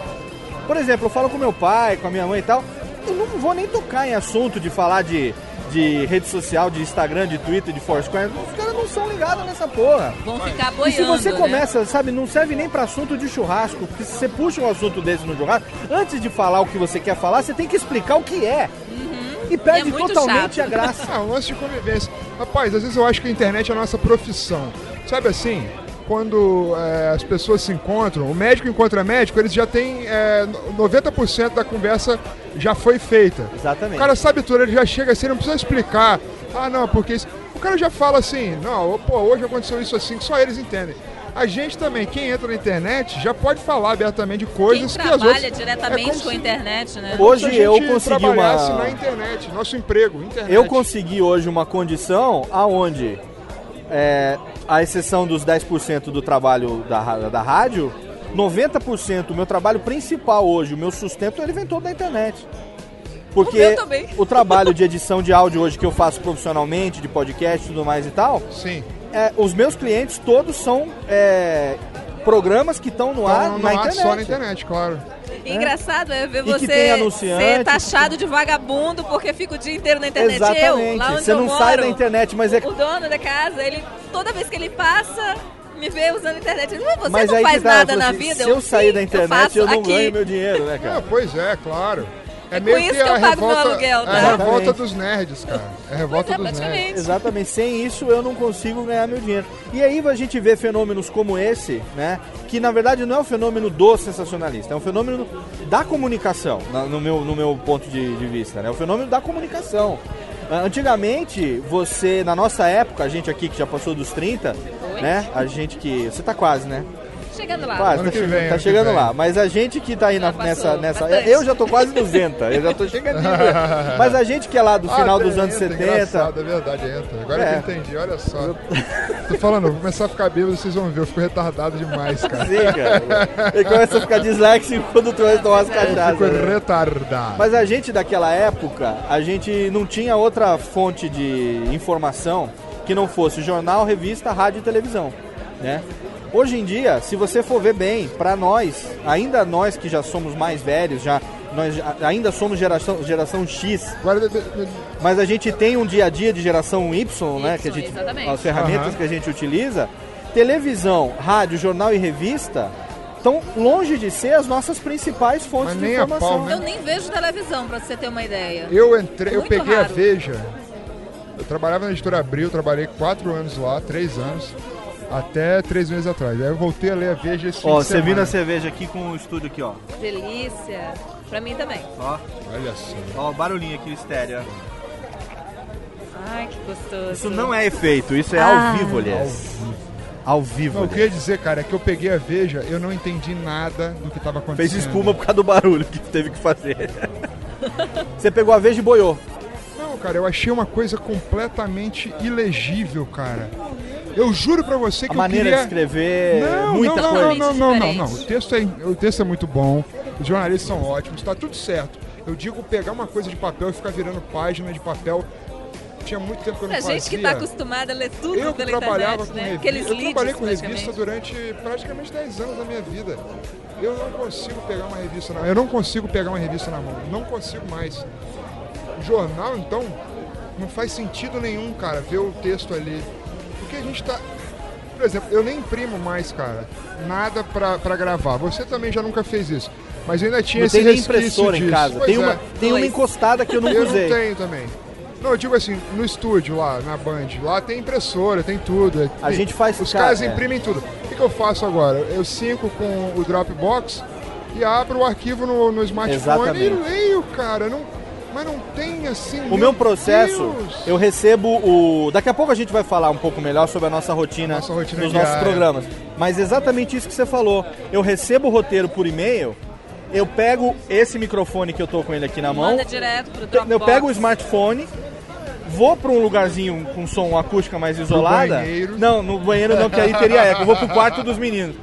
Por exemplo, eu falo com meu pai, com a minha mãe e tal, eu não vou nem tocar em assunto de falar de, de rede social, de Instagram, de Twitter, de Foursquare. Os caras não são ligados nessa porra. Vão ficar E boiando, se você né? começa, sabe, não serve nem pra assunto de churrasco, porque se você puxa um assunto desse no churrasco, antes de falar o que você quer falar, você tem que explicar o que é. E perde E é totalmente chato. a graça. Ah, um lance de convivência. Rapaz, às vezes eu acho que a internet é a nossa profissão. Sabe assim? Quando é, as pessoas se encontram, o médico encontra médico, eles já têm é, 90% da conversa já foi feita. Exatamente. O cara sabe tudo, ele já chega assim, não precisa explicar. Ah, não, porque isso... O cara já fala assim, não, pô, hoje aconteceu isso assim, que só eles entendem. A gente também, quem entra na internet, já pode falar abertamente de Quem coisas que as trabalha outras... diretamente é com a internet, né? Hoje a eu consegui uma- na internet, nosso emprego, internet. Eu consegui hoje uma condição aonde, é, à exceção dos 10% do trabalho da, da rádio, 90% do meu trabalho principal hoje, o meu sustento, ele vem todo da internet. Porque O o trabalho de edição de áudio hoje que eu faço profissionalmente, de podcast e tudo mais e tal, Sim. é, os meus clientes todos são é, programas que estão no ar Então, na não internet. só na internet, claro. Engraçado é ver você ser taxado de vagabundo porque fica o dia inteiro na internet. Exatamente. Eu, lá onde Você eu não moro, sai da internet, mas é O dono da casa, ele toda vez que ele passa, me vê usando a internet. Ele, "Mas você Mas não faz tá, nada eu na assim, vida? Se eu sair "Sim, da internet, faço eu, não aqui." ganho meu dinheiro, né, cara? É, pois é, claro. É, É com meio isso que que eu a pago meu revolta, aluguel, é tá? a revolta dos nerds, cara. É a revolta É, dos nerds. Exatamente, sem isso eu não consigo ganhar meu dinheiro. E aí a gente vê fenômenos como esse, né? Que na verdade não é um fenômeno do sensacionalista, é um fenômeno da comunicação, no meu, no meu ponto de, de vista, né? É um fenômeno da comunicação. Ah, Antigamente, você, na nossa época, a gente aqui que já passou dos 30, Oi? né? A gente que. Você tá quase, né? Chegando lá. Quase, tá, vem, tá chegando vem. lá. Mas a gente que tá aí na- passou, nessa. nessa bastante. eu já tô quase nos 90, eu já tô chegando. Mas a gente que é lá do final Ah, dos anos entra, 70. Engraçado, é verdade, entra. Agora É. que eu entendi, olha só. Tô falando, vou começar a ficar bêbado, vocês vão ver, eu fico retardado demais, cara. Sim, cara. Ele começa a ficar disléxico quando tu vai tomar as Eu fico cachaças. né? retardado. Mas a gente daquela época, a gente não tinha outra fonte de informação que não fosse jornal, revista, rádio e televisão, né? Hoje em dia, se você for ver bem, pra nós, ainda nós que já somos mais velhos, já nós ainda somos geração, geração X, mas a gente tem um dia a dia de geração Y, né? Que a gente, exatamente. as ferramentas Aham. que a gente utiliza, televisão, rádio, jornal e revista estão longe de ser as nossas principais fontes de a informação. pau, né? Eu nem vejo televisão, pra você ter uma ideia. eu entrei, eu Muito peguei a raro. Veja. Eu trabalhava na editora Abril, trabalhei quatro anos lá, três anos, até três meses atrás. Aí eu voltei a ler a Veja esse Ó, você viu na cerveja aqui com o estúdio aqui, ó. Delícia. Pra mim também. Ó, Olha só. ó o barulhinho aqui, o estéreo. ó. Ai, que gostoso. Isso não é efeito, isso é Ah. ao vivo, aliás. Ao vivo. Não, eu aliás. queria dizer, cara, é que eu peguei a Veja, eu não entendi nada do que tava acontecendo. Fez espuma por causa do barulho que teve que fazer. você pegou a veja e boiou. Não, cara, eu achei uma coisa completamente ilegível, cara. Eu juro pra você que A maneira eu de queria... escrever, Não, muita não, coisa. não, não, não, não, não. Diferente. O texto, é, o texto é muito bom, os jornalistas são ótimos, tá tudo certo. Eu digo pegar uma coisa de papel e ficar virando página de papel. Tinha muito tempo que eu não Pra fazia. gente que tá acostumada a ler tudo Eu pela trabalhava internet, com né? revista, Aqueles eu trabalhei leads, com revista durante praticamente 10 anos da minha vida. Eu não consigo pegar uma revista na Eu não consigo pegar uma revista na mão. Não consigo mais. Jornal, então, não faz sentido nenhum, cara, ver o texto ali. Porque a gente tá. Por exemplo, eu nem imprimo mais, cara, nada pra, pra gravar. Você também já nunca fez isso. Mas eu ainda tinha Não esse tem nem impressora em disso. casa. Pois Tem é. uma, tem uma encostada que eu nunca Eu usei. não tenho também. Não, eu digo assim, no estúdio lá, na Band, lá tem impressora, tem tudo. A Tem- gente faz Os cara, caras é. imprimem tudo. O que, que eu faço agora? Eu sinco com o Dropbox e abro o arquivo no, no smartphone Exatamente. e leio, cara. Não, mas não tem assim. O meu processo, Deus. eu recebo o. Daqui a pouco a gente vai falar um pouco melhor sobre a nossa rotina, Nossa rotina nos diária. nossos programas. Mas exatamente isso que você falou. Eu recebo o roteiro por e-mail, eu pego esse microfone que eu tô com ele aqui na mão, Manda direto pro Dropbox. eu pego o smartphone, vou pra um lugarzinho com som acústica mais isolada. banheiro. Não, no banheiro não, que aí teria eco. Eu vou pro quarto dos meninos.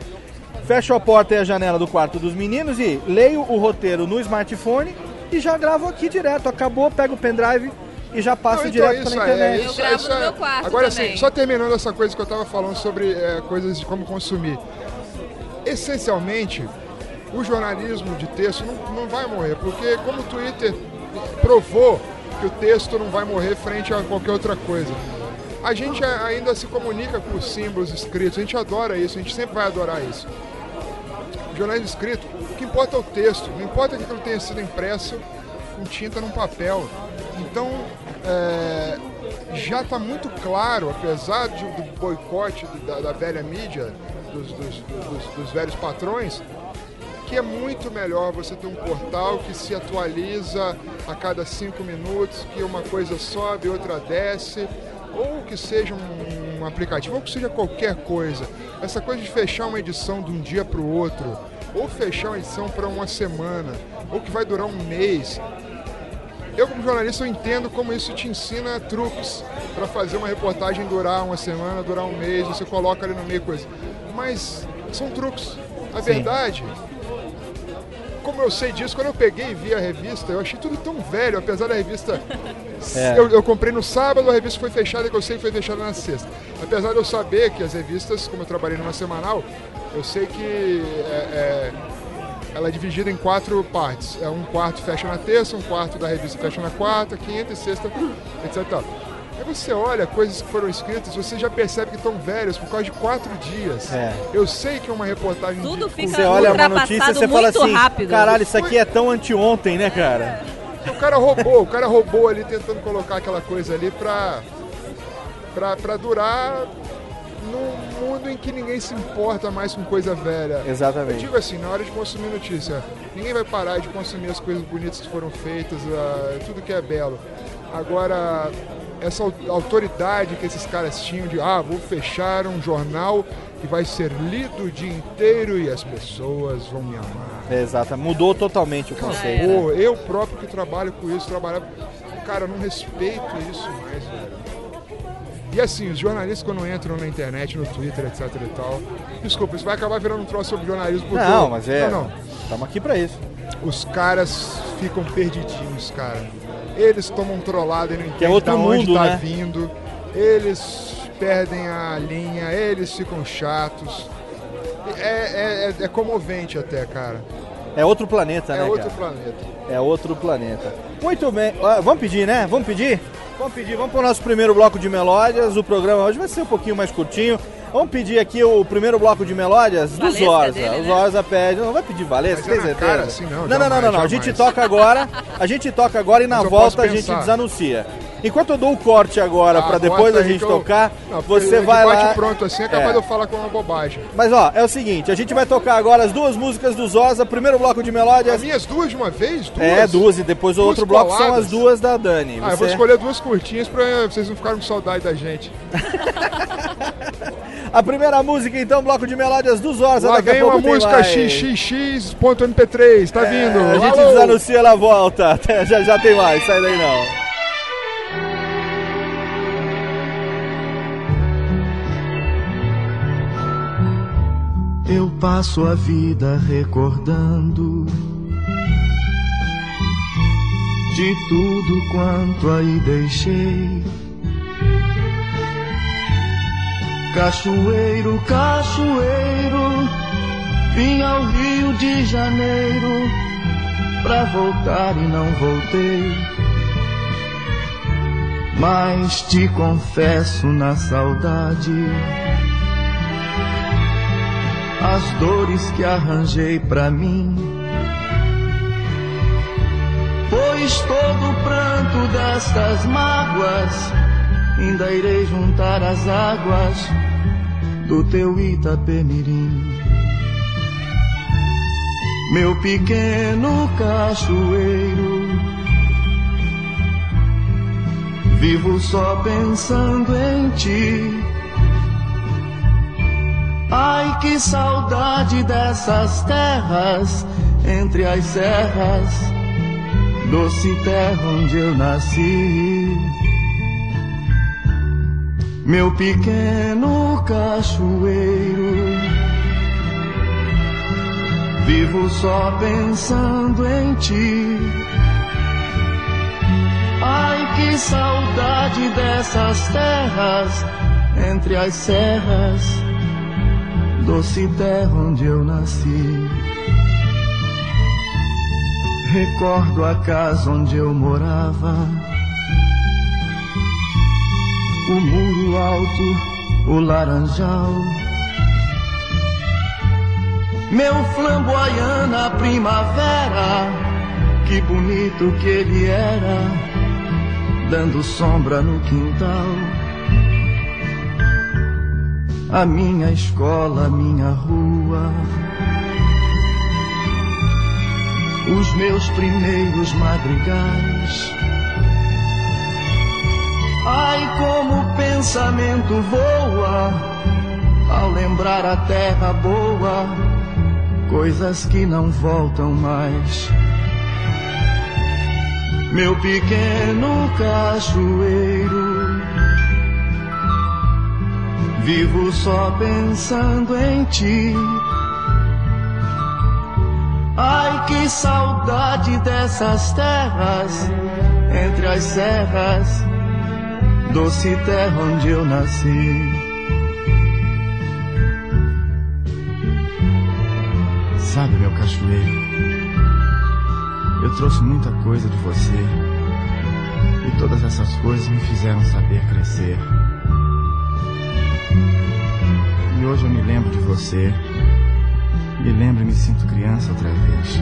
Fecho a porta e a janela do quarto dos meninos e leio o roteiro no smartphone e já gravo aqui direto. Acabou, pego o pendrive e já passo Não, então direto isso pela aí, internet. Eu isso- gravo isso no é- meu quarto Agora também. sim, só terminando essa coisa que eu tava falando sobre é, coisas de como consumir. Essencialmente, o jornalismo de texto não, não vai morrer, porque como o Twitter provou que o texto não vai morrer frente a qualquer outra coisa. A gente ainda se comunica com os símbolos escritos, a gente adora isso, a gente sempre vai adorar isso. O jornalismo escrito, que importa é o texto, não importa que aquilo tenha sido impresso com tinta num papel. Então, é, já está muito claro, apesar de- do boicote da, da velha mídia, dos, dos- dos- dos velhos patrões, que é muito melhor você ter um portal que se atualiza a cada cinco minutos, que uma coisa sobe, outra desce, ou que seja um, um aplicativo, ou que seja qualquer coisa. Essa coisa de fechar uma edição de um dia para o outro, ou fechar uma edição para uma semana, ou que vai durar um mês. Eu, como jornalista, eu entendo como isso te ensina truques para fazer uma reportagem durar uma semana, durar um mês, você coloca ali no meio coisa. Mas são truques. A verdade, como eu sei disso, quando eu peguei e vi a revista, eu achei tudo tão velho, apesar da revista. É. Eu, eu comprei no sábado, a revista foi fechada, que eu sei que foi fechada na sexta. Apesar de eu saber que as revistas, como eu trabalhei numa semanal, eu sei que é, é, ela é dividida em quatro partes. É um quarto fecha na terça, um quarto da revista fecha na quarta, quinta e sexta, etc. e. Aí você olha coisas que foram escritas, você já percebe que estão velhas por causa de quatro dias. É. Eu sei que é uma reportagem Tudo de fica Você olha uma notícia e você fala assim, rápido. caralho, isso aqui é tão anteontem, né, cara? O cara roubou, o cara roubou ali tentando colocar aquela coisa ali pra, pra, pra durar num mundo em que ninguém se importa mais com coisa velha. Eu Exatamente. digo assim, na hora de consumir notícia, ninguém vai parar de consumir as coisas bonitas que foram feitas, ah, tudo que é belo. Agora, essa au- autoridade que esses caras tinham de, ah, vou fechar um jornal que vai ser lido o dia inteiro e as pessoas vão me amar. Exato, mudou totalmente o conceito. né? Pô, eu próprio que trabalho com isso, trabalhava. Cara, eu não respeito isso mais, velho. E assim, os jornalistas quando entram na internet, no Twitter, etc e tal. Desculpa, isso vai acabar virando um troço sobre jornalismo. porque Não, mas é. Não, não. Estamos aqui pra isso. Os caras ficam perdidinhos, cara. Eles tomam trollada e não entendem outro da onde mundo, tá né? vindo. Eles perdem a linha, eles ficam chatos. É, é, é- é comovente até, cara. É outro planeta, É né, outro cara? planeta. É outro planeta. Muito bem. Ah, vamos pedir, né? Vamos pedir? Vamos pedir. Vamos para o nosso primeiro bloco de melódias. O programa hoje vai ser um pouquinho mais curtinho. Vamos pedir aqui o primeiro bloco de melódias do Valesca Zorza. dele, o né? Zorza pede. Não vai pedir Valesca, tem é certeza? cara assim, não, não, não, não, jamais, não, não. A jamais. gente toca agora. A gente toca agora e na Mas volta a gente desanuncia. Enquanto eu dou o corte agora Ah, para depois aí gente eu- tocar, Não, você vai lá. bate pronto assim é capaz É. de eu falar com uma bobagem. Mas ó, é o seguinte, a gente vai tocar agora as duas músicas do Zorza, primeiro bloco de melódias. As minhas duas de uma vez? Duas? É, duas, e depois o outro bloco são as duas da Dani. Ah, eu vou Você- escolher duas curtinhas pra vocês não ficarem com saudade da gente. A primeira música, então, bloco de melódias do Zorza. Lá Daqui a vem pouco uma música mais. xxx.mp3, tá vindo? É, a gente Alô? desanuncia ela volta. Já, já tem mais, sai daí não. Passo a vida recordando de tudo quanto aí deixei. Cachoeiro, cachoeiro, vim ao Rio de Janeiro pra voltar e não voltei. Mas te confesso na saudade as dores que arranjei pra mim. Pois todo o pranto destas mágoas ainda irei juntar as águas do teu Itapemirim. Meu pequeno cachoeiro, vivo só pensando em ti. Ai, que saudade dessas terras entre as serras, doce terra onde eu nasci. Meu pequeno cachoeiro, vivo só pensando em ti. Ai, que saudade dessas terras entre as serras doce terra onde eu nasci. Recordo a casa onde eu morava, o muro alto, o laranjal. Meu flamboyana primavera, que bonito que ele era, dando sombra no quintal a minha escola, a minha rua. Os meus primeiros madrigais. Ai, como o pensamento voa ao lembrar a terra boa, coisas que não voltam mais. Meu pequeno cachoeiro Vivo só pensando em ti. Ai, que saudade dessas terras entre as serras, doce terra onde eu nasci. Sabe, meu cachoeiro, eu trouxe muita coisa de você e todas essas coisas me fizeram saber crescer. Hoje eu me lembro de você. Me lembro e me sinto criança outra vez.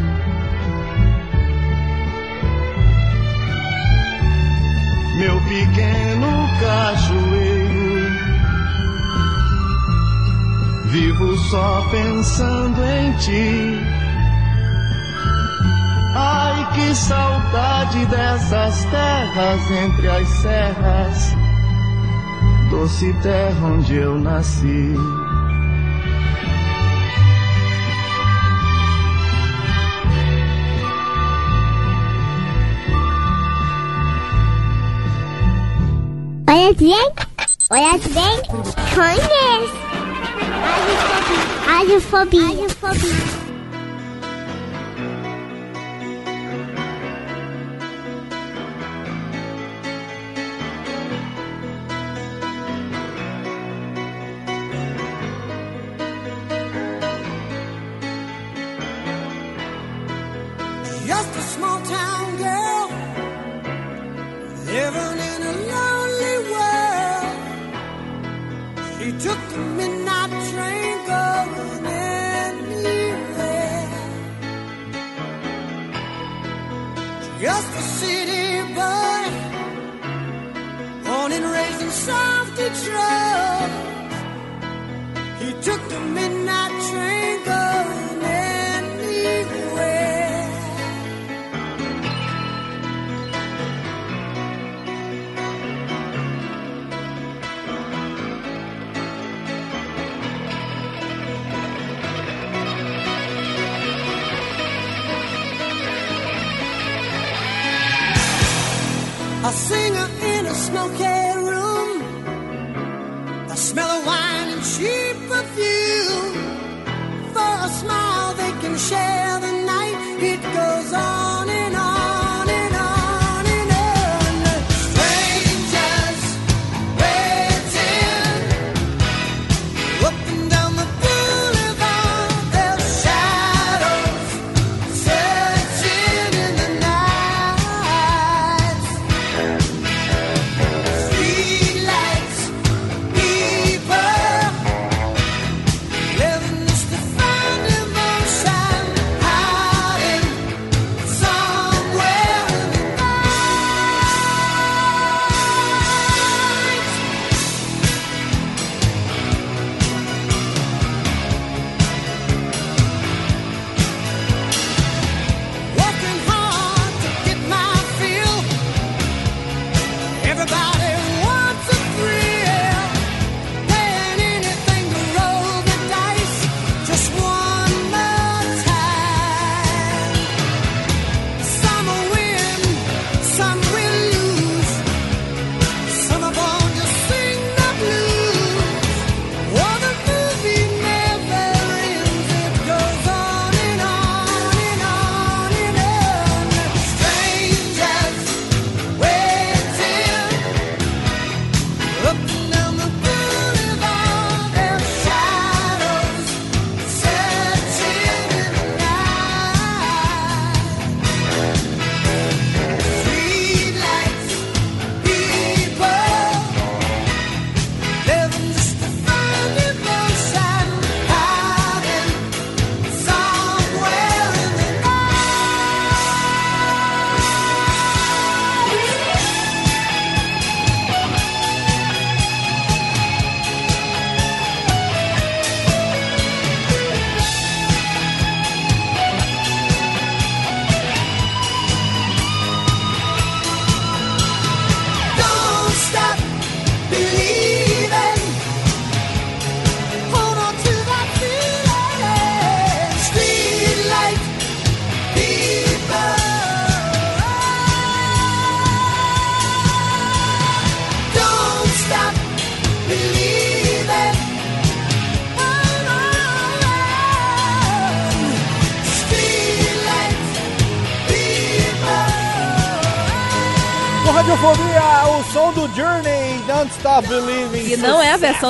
Meu pequeno cachoeiro, vivo só pensando em ti. Ai, que saudade dessas terras entre as serras, doce terra onde eu nasci. やつえんおやつでんこんですアジフォビアジフォビアジフォビ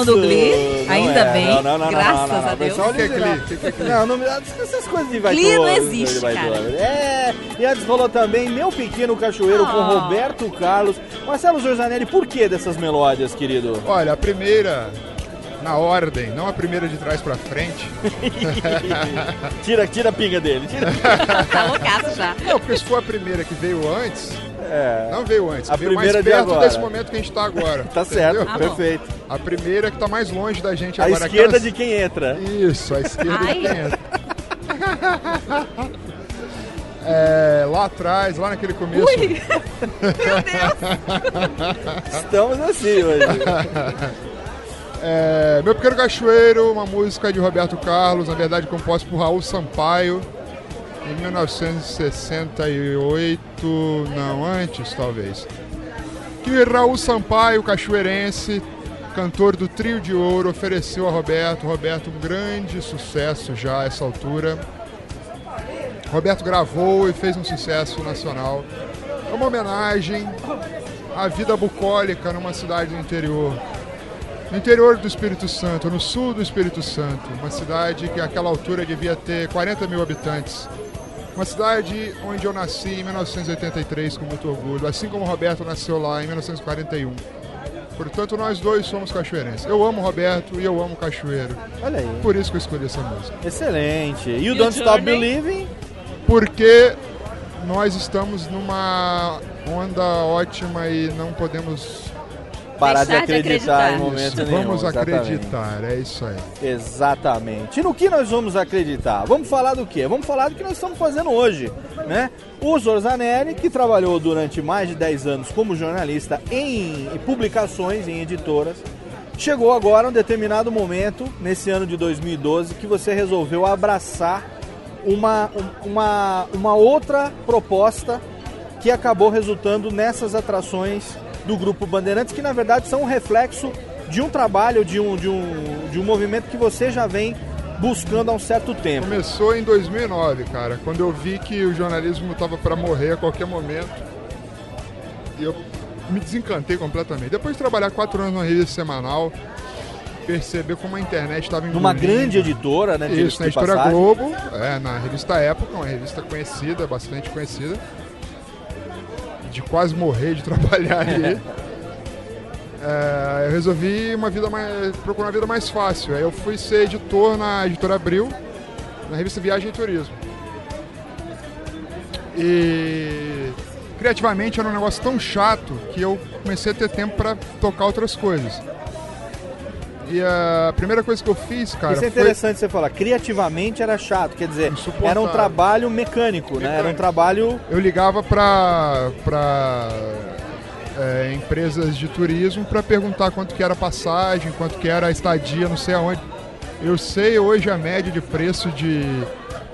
do Glee, ainda é, bem, não, não, não, graças não, não, não, a Deus. versão O que é. Glee? É? Não, não, essas coisas de vai Glee não existe, cara. É, e antes rolou também Meu Pequeno Cachoeiro com Ah. Roberto Carlos. Marcelo Giorgianelli, por que dessas melódias, querido? Olha, a primeira, na ordem, não a primeira de trás pra frente. tira, tira a pinga dele, tira. Tá loucaço já. Não, porque se for a primeira que veio antes, É. não veio antes, A veio primeira mais de perto agora. desse momento que a gente tá agora. Tá certo, entendeu? Ah, bom. perfeito. A primeira que tá mais longe da gente A agora. esquerda aquelas- de quem entra. Isso, a esquerda Ai. de quem entra. É, lá atrás, lá naquele começo. Ui! Estamos assim hoje. É, Meu Pequeno Cachoeiro, uma música de Roberto Carlos, na verdade composta por Raul Sampaio, em 1968, não, antes talvez. Que Raul Sampaio, cachoeirense, cantor do Trio de Ouro, ofereceu a Roberto. Roberto, um grande sucesso já a essa altura. Roberto gravou e fez um sucesso nacional. É uma homenagem à vida bucólica numa cidade do interior. No interior do Espírito Santo, no sul do Espírito Santo, uma cidade que àquela altura devia ter 40 mil habitantes. Uma cidade onde eu nasci em 1983 com muito orgulho, assim como Roberto nasceu lá em 1941. Portanto, nós dois somos cachoeirenses. Eu amo Roberto e eu amo o Cachoeiro. Olha aí. Por isso que eu escolhi essa música. Excelente. E o Don't Stop? Believing? Porque nós estamos numa onda ótima e não podemos. Parar de Deixar de acreditar, acreditar. em momento Isso, nenhum. vamos exatamente. acreditar, é isso aí. Exatamente. E no que nós vamos acreditar? Vamos falar do quê? Vamos falar do que nós estamos fazendo hoje, né? O Zorzanelli, que trabalhou durante mais de 10 anos como jornalista em publicações, em editoras, chegou agora a um determinado momento, nesse ano de 2012, que você resolveu abraçar uma, um- uma, uma outra proposta que acabou resultando nessas atrações do Grupo Bandeirantes, que na verdade são um reflexo de um trabalho, de um, de um, de um movimento que você já vem buscando há um certo tempo. Começou em 2009, cara, quando eu vi que o jornalismo estava para morrer a qualquer momento. E eu me desencantei completamente. Depois de trabalhar quatro anos numa revista semanal, perceber como a internet estava Numa grande editora, né? Isso, na editora passagem. Globo, é, na revista Época, uma revista conhecida, bastante conhecida. De quase morrer de trabalhar ali. É, eu resolvi uma vida mais, procurar uma vida mais fácil. Aí eu fui ser editor na editora Abril, na revista Viagem e Turismo. E criativamente era um negócio tão chato que eu comecei a ter tempo para tocar outras coisas. E a primeira coisa que eu fiz, cara, Isso é foi interessante você falar. Criativamente era chato, quer dizer, era um trabalho mecânico, né? Era um Mecânico. trabalho. eu ligava para para é, empresas de turismo para perguntar quanto que era a passagem, quanto que era a estadia, não sei aonde. Eu sei hoje a média de preço de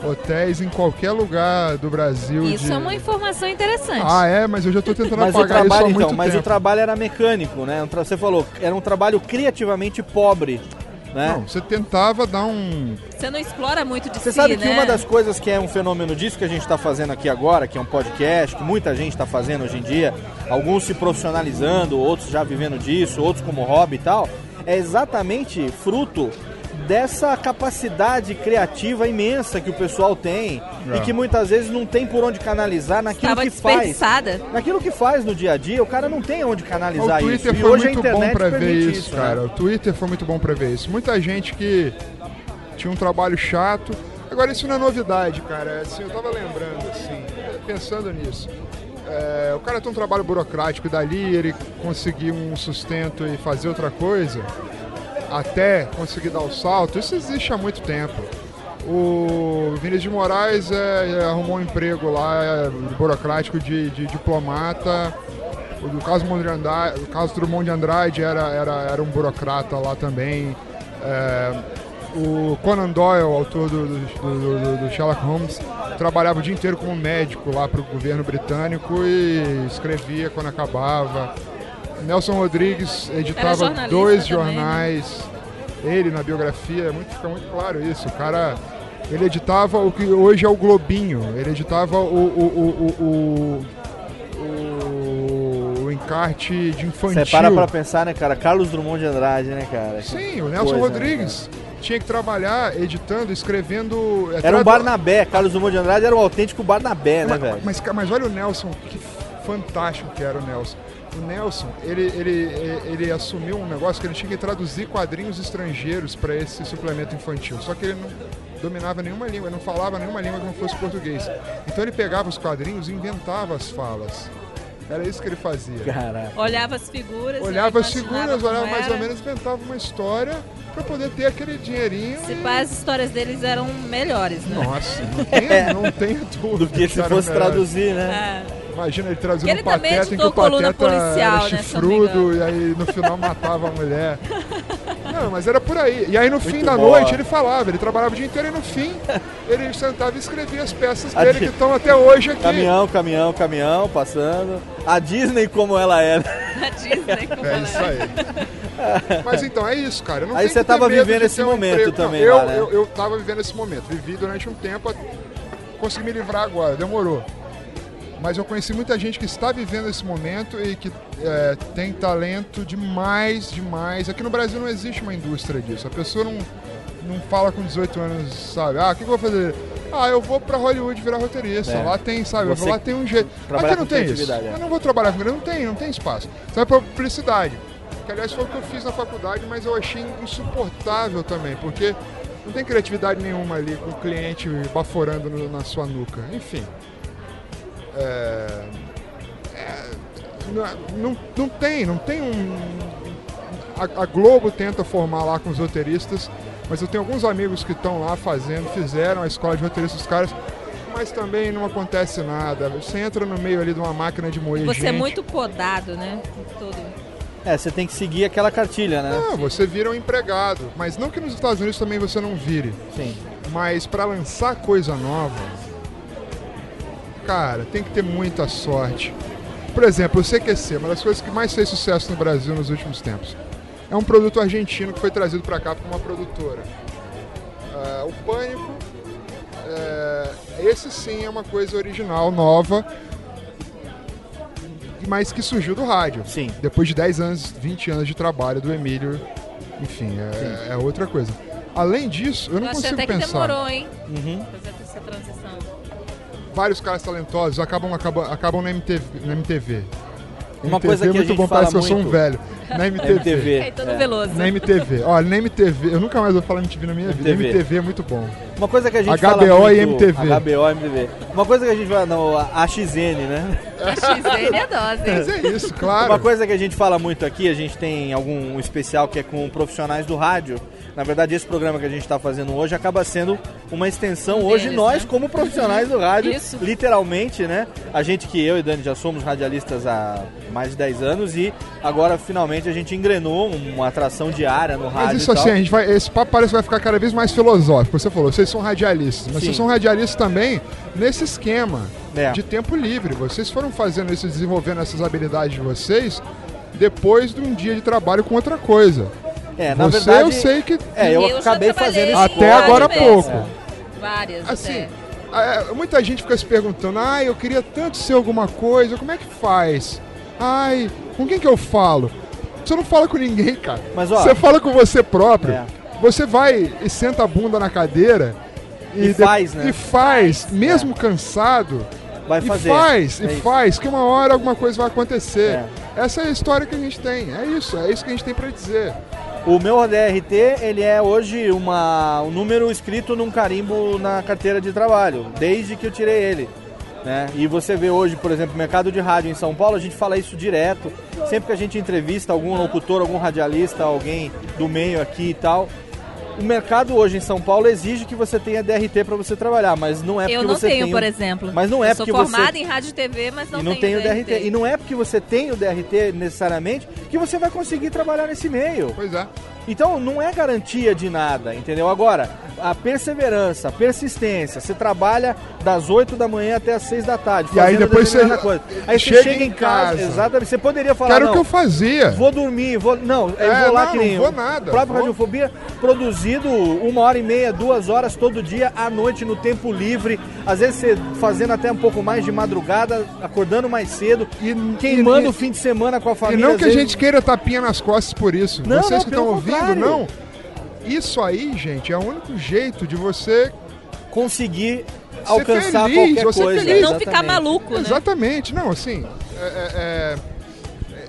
hotéis em qualquer lugar do Brasil. Isso de... é uma informação interessante. Ah, é, mas eu já tô tentando Mas o apagar isso há trabalho, muito então, mas tempo. o trabalho era mecânico, né? Você falou, era um trabalho criativamente pobre, né? Não, você tentava dar um. Você não explora muito de Você si, sabe que né? uma das coisas que é um fenômeno disso que a gente está fazendo aqui agora, que é um podcast, que muita gente está fazendo hoje em dia, alguns se profissionalizando, outros já vivendo disso, outros como hobby e tal, é exatamente fruto dessa capacidade criativa imensa que o pessoal tem É. e que muitas vezes não tem por onde canalizar naquilo Tava que faz. Naquilo que faz no dia a dia, o cara não tem onde O canalizar Twitter isso. E foi hoje a muito internet bom pra ver permite isso, né? cara. O Twitter foi muito bom pra ver isso. Muita gente que tinha um trabalho chato. Agora, isso não é novidade, cara. Assim, eu tava lembrando, assim, pensando nisso. É, o cara tem um trabalho burocrático e dali ele conseguir um sustento e fazer outra coisa, até conseguir dar o salto, isso existe há muito tempo. O Vinícius de Moraes é, é, arrumou um emprego lá, é, burocrático de, de diplomata. O do de Andrade, o Carlos Drummond de Andrade era, era, era um burocrata lá também. É, o Conan Doyle, autor do, do, do- do Sherlock Holmes, trabalhava o dia inteiro como médico lá para o governo britânico e escrevia quando acabava. Nelson Rodrigues editava dois também, né? jornais. Ele na biografia, é muito, fica muito claro isso. O cara. Ele editava o que hoje é o Globinho. Ele editava o, o, o, o, o- o kart de infantil. Você para pra pensar, né, cara? Carlos Drummond de Andrade, né, cara? Sim, Que o Nelson coisa, né, Rodrigues tinha que trabalhar editando, escrevendo. Era um Barnabé. Carlos Drummond de Andrade era um autêntico Barnabé, né, Mas, velho? mas, mas olha o Nelson, que fantástico que era o Nelson. O Nelson, ele, ele, ele assumiu um negócio que ele tinha que traduzir quadrinhos estrangeiros para esse suplemento infantil. Só que ele não dominava nenhuma língua, ele não falava nenhuma língua que não fosse português. Então ele pegava os quadrinhos e inventava as falas. Era isso que ele fazia. Caraca. Olhava as figuras. Olhava as figuras, olhava mais era. ou menos, inventava uma história para poder ter aquele dinheirinho. Se pá, as histórias deles eram melhores, né? Nossa, não tenha, não tenha dúvida. Do que se fosse melhor. traduzir, né? É. Imagina ele traduzindo Ele um também pateta em que o pateta policial, era né, chifrudo e aí no final matava a mulher. Não, mas era por aí. E aí no fim Muito da boa. noite ele falava, ele trabalhava o dia inteiro e no fim ele sentava e escrevia as peças dele que estão até hoje aqui. Caminhão, caminhão, caminhão, passando. A Disney como ela era. A Disney, como É ela isso era. aí. Mas então, é isso, cara. Aí você tava vivendo esse um momento emprego. também Não, eu, lá, né? eu, eu tava vivendo esse momento. Vivi durante um tempo, consegui me livrar agora, demorou. Mas eu conheci muita gente que está vivendo esse momento e que é, tem talento demais, demais. Aqui no Brasil não existe uma indústria disso. A pessoa não, não fala com 18 anos, sabe? Ah, o que, que eu vou fazer? Ah, eu vou pra Hollywood virar roteirista. É. Lá tem, sabe? Você lá tem um jeito. Aqui não tem isso. é. Eu não vou trabalhar com não tem, não tem espaço. Você vai pra publicidade. Que aliás foi o que eu fiz na faculdade, mas eu achei insuportável também, porque não tem criatividade nenhuma ali com o cliente baforando no- na sua nuca. Enfim. É, é, não, não, não tem, não tem um. A, a Globo tenta formar lá com os roteiristas, mas eu tenho alguns amigos que estão lá fazendo, fizeram a escola de roteiristas dos caras, mas também não acontece nada. Você entra no meio ali de uma máquina de moer Você gente. é muito podado, né? Tudo. É, você tem que seguir aquela cartilha, né? Não, você vira um empregado. Mas não que nos Estados Unidos também você não vire. Sim. Mas para lançar coisa nova, cara, tem que ter muita sorte. Por exemplo, o CQC, uma das coisas que mais fez sucesso no Brasil nos últimos tempos. É um produto argentino que foi trazido para cá por uma produtora. Ah, o Pânico, é, esse sim é uma coisa original, nova, mas que surgiu do rádio. Sim. Depois de 10 anos, 20 anos de trabalho do Emílio, enfim, é, é outra coisa. Além disso, eu não Eu achei consigo até que pensar. demorou, hein? Uhum. Fazer essa transição. Vários caras talentosos acabam, acabam, acabam na MTV. Na MTV. Uma MTV coisa é que a muito gente bom, fala parece que eu sou um muito. velho. Na MTV. MTV. Caetano É. Veloso. Na MTV. Olha, na MTV, eu nunca mais vou falar MTV na minha vida. MTV. MTV é muito bom. Uma coisa que a gente HBO fala e muito... MTV. HBO e MTV. Uma coisa que a gente fala... Não, a XN, né? A XN é dose, Mas é isso, claro. Uma coisa que a gente fala muito aqui, a gente tem algum especial que é com profissionais do rádio. Na verdade, esse programa que a gente está fazendo hoje acaba sendo uma extensão Um hoje deles, nós né? como profissionais do rádio, Isso. literalmente, né? A gente que eu e Dani já somos radialistas há mais de 10 anos e agora finalmente a gente engrenou uma atração diária no rádio. Mas isso e tal. assim, a gente vai, esse papo parece que vai ficar cada vez mais filosófico. Você falou, vocês são radialistas, mas Sim. vocês são radialistas também nesse esquema É. de tempo livre. Vocês foram fazendo isso, desenvolvendo essas habilidades de vocês depois de um dia de trabalho com outra coisa. É, na Você verdade, eu sei que É, eu, Eu acabei fazendo até agora há pouco. É. Várias Assim, até. é, muita gente fica se perguntando, ai, eu queria tanto ser alguma coisa, como é que faz? Ai, com quem que eu falo? Você não fala com ninguém, cara. Mas, ó, você fala com você próprio. É. Você vai e senta a bunda na cadeira E de- faz, né? E faz, mesmo cansado. Vai e fazer. faz, É e isso. faz, que uma hora alguma coisa vai acontecer. É. Essa é a história que a gente tem. É isso, é isso que a gente tem pra dizer. O meu DRT, ele é hoje uma, um número escrito num carimbo na carteira de trabalho, desde que eu tirei ele. Né? E você vê hoje, por exemplo, mercado de rádio em São Paulo, a gente fala isso direto. Sempre que a gente entrevista algum locutor, algum radialista, alguém do meio aqui e tal. O mercado hoje em São Paulo exige que você tenha DRT para você trabalhar, mas não é porque Eu não você tenho, tem por exemplo. Mas não é eu sou porque você formada em rádio e TV, mas não, e não tem tenho o DRT. E não é porque você tem o DRT necessariamente que você vai conseguir trabalhar nesse meio. Pois é. Então não é garantia de nada, entendeu? Agora, a perseverança, a persistência. Você trabalha das 8 da manhã até as 6 da tarde. E aí depois você coisa. Aí chega você chega em casa, casa. exatamente. Você poderia falar, Que era o não, que eu fazia. Vou dormir, vou. Não, eu É, vou lá não, que não nem vou o nada. próprio Vou- Radiofobia produzido uma hora e meia, duas horas todo dia, à noite, no tempo livre. Às vezes você fazendo até um pouco mais de madrugada, acordando mais cedo, queimando e- o fim de semana com a E família. não às que a gente queira tapinha nas costas por isso. Não, Vocês não, que estão ouvindo, não. Isso aí, gente, é o único jeito de você conseguir ser alcançar feliz, qualquer você coisa. feliz. Não ficar maluco, né? Exatamente. Não, assim, é- é-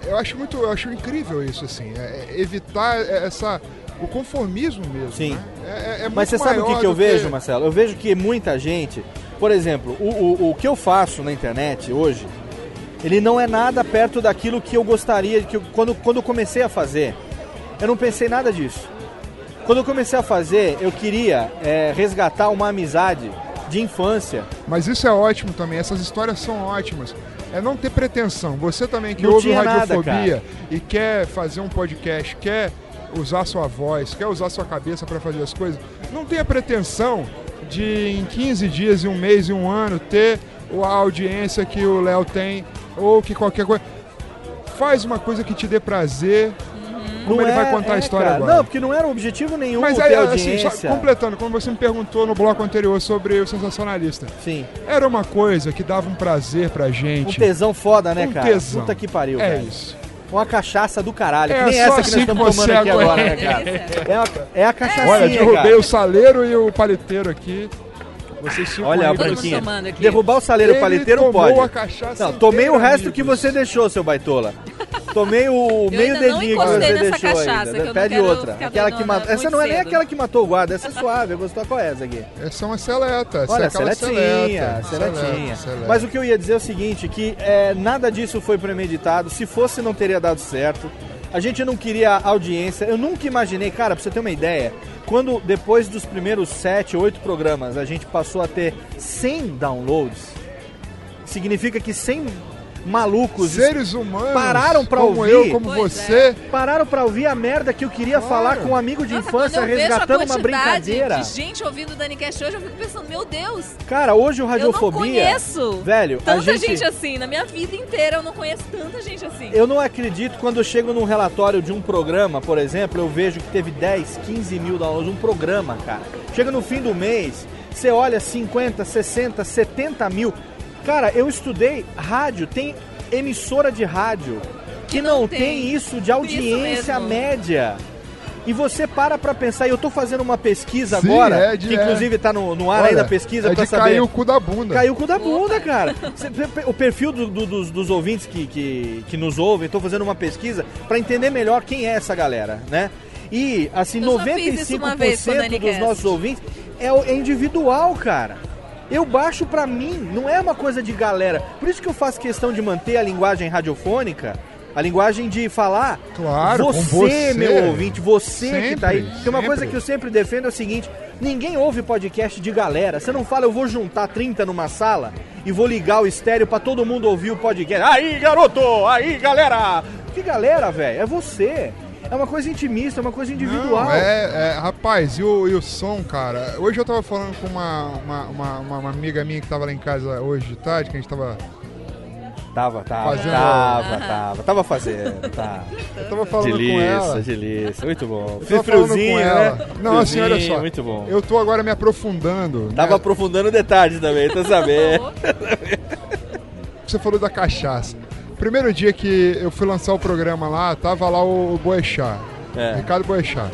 é- eu acho muito, eu acho incrível isso, assim, é- é evitar essa o conformismo mesmo. Sim. né? É- Mas você sabe o que, que eu vejo, Marcelo? Eu vejo que muita gente, por exemplo, o, o, o que eu faço na internet hoje, ele não é nada perto daquilo que eu gostaria, que eu- quando, quando eu comecei a fazer, eu não pensei nada disso. Quando eu comecei a fazer, eu queria é, resgatar uma amizade de infância. Mas isso é ótimo também, essas histórias são ótimas. É não ter pretensão. Você também que Não ouve nada, radiofobia cara. e quer fazer um podcast, quer usar sua voz, quer usar sua cabeça para fazer as coisas, não tenha pretensão de em 15 dias, em um mês, em um ano ter a audiência que o Léo tem ou que qualquer coisa. Faz uma coisa que te dê prazer. Como Não ele vai é- contar a é, história cara. agora. Não, porque não era objetivo nenhum Mas aí, assim, só completando, como você me perguntou no bloco anterior sobre o sensacionalista. Sim. Era uma coisa que dava um prazer pra gente. Um tesão foda, né, Um cara? tesão. Puta que pariu, É velho. isso. Uma cachaça do caralho, É que nem só essa que assim nós estamos que tomando você aqui agora, né, cara? É a, é a cachaçinha, Olha, derrubei cara. o saleiro e o paliteiro aqui. Vocês ficam Olha a branquinha. Derrubar o saleiro paliteiro tomou pode. a cachaça Não, tomei o resto que amigos. você deixou, seu baitola. Tomei o meio ainda não dedinho que você deixou cachaça, ainda. que eu Pede outra. Aquela que matou. Essa não é nem cedo. aquela que matou o guarda, essa é suave. Gostou qual é essa aqui? Essa é uma seleta. Essa Olha, é seletinha, seletinha. Mas o que eu ia dizer é o seguinte, que é, nada disso foi premeditado. Se fosse, não teria dado certo. A gente não queria audiência. Eu nunca imaginei, cara, pra você ter uma ideia, quando depois dos primeiros sete, oito programas, a gente passou a ter 100 downloads, significa que 100 malucos Seres humanos pararam pra como ouvir. eu, como você. Pararam pra ouvir a merda que eu queria falar com um amigo de Nossa, infância, resgatando uma brincadeira. De gente ouvindo o Danicast hoje, eu fico pensando, meu Deus, Cara, hoje o eu não Radiofobia. conheço Velho, a tanta gente, gente... assim. Na minha vida inteira eu não conheço tanta gente assim. Eu não acredito quando eu chego num relatório de um programa, por exemplo, eu vejo que teve 10, 15 mil downloads, um programa, cara. Chega no fim do mês, você olha 50, 60, 70 mil. Cara, eu estudei rádio, tem emissora de rádio que não, tem. tem. isso de audiência mesmo. média. E você para pra pensar, e eu tô fazendo uma pesquisa Sim, agora, é de- que inclusive tá no, no ar Olha, ainda a pesquisa é pra de saber. cair o cu da bunda. Caiu o cu da bunda, cara. O perfil do- do- dos, dos ouvintes que, que, que nos ouvem, tô fazendo uma pesquisa pra entender melhor quem é essa galera, né? E, assim, Eu já fiz isso uma vez com o 95% dos nossos ouvintes é, o- é individual, cara. Eu baixo pra mim, não é uma coisa de galera. Por isso que eu faço questão de manter a linguagem radiofônica, a linguagem de falar. Claro, você, você. meu ouvinte, você que tá aí. Sempre, Tem uma coisa sempre. que eu sempre defendo é o seguinte: ninguém ouve podcast de galera. Você não fala, eu vou juntar 30 numa sala e vou ligar o estéreo pra todo mundo ouvir o podcast. Aí, garoto! Aí, galera! Que galera, velho? É você. É uma coisa intimista, é uma coisa individual. Não, é, é, rapaz, e o, e o som, cara? Hoje eu tava falando com uma, uma, uma, uma- amiga minha que tava lá em casa hoje de tarde, que a gente tava. Tava, tava, Fazendo- tava, tava. Tava fazendo, tá. Eu tava falando com delícia, ela. delícia. Muito bom. Eu friozinho, com ela. né? Não, assim, olha só. Muito bom. Eu tô agora me aprofundando. Tava né? aprofundando detalhes também, tô sabendo. Você falou da cachaça. Primeiro dia que eu fui lançar o programa lá, tava lá o Boechat, É. Ricardo Boechat.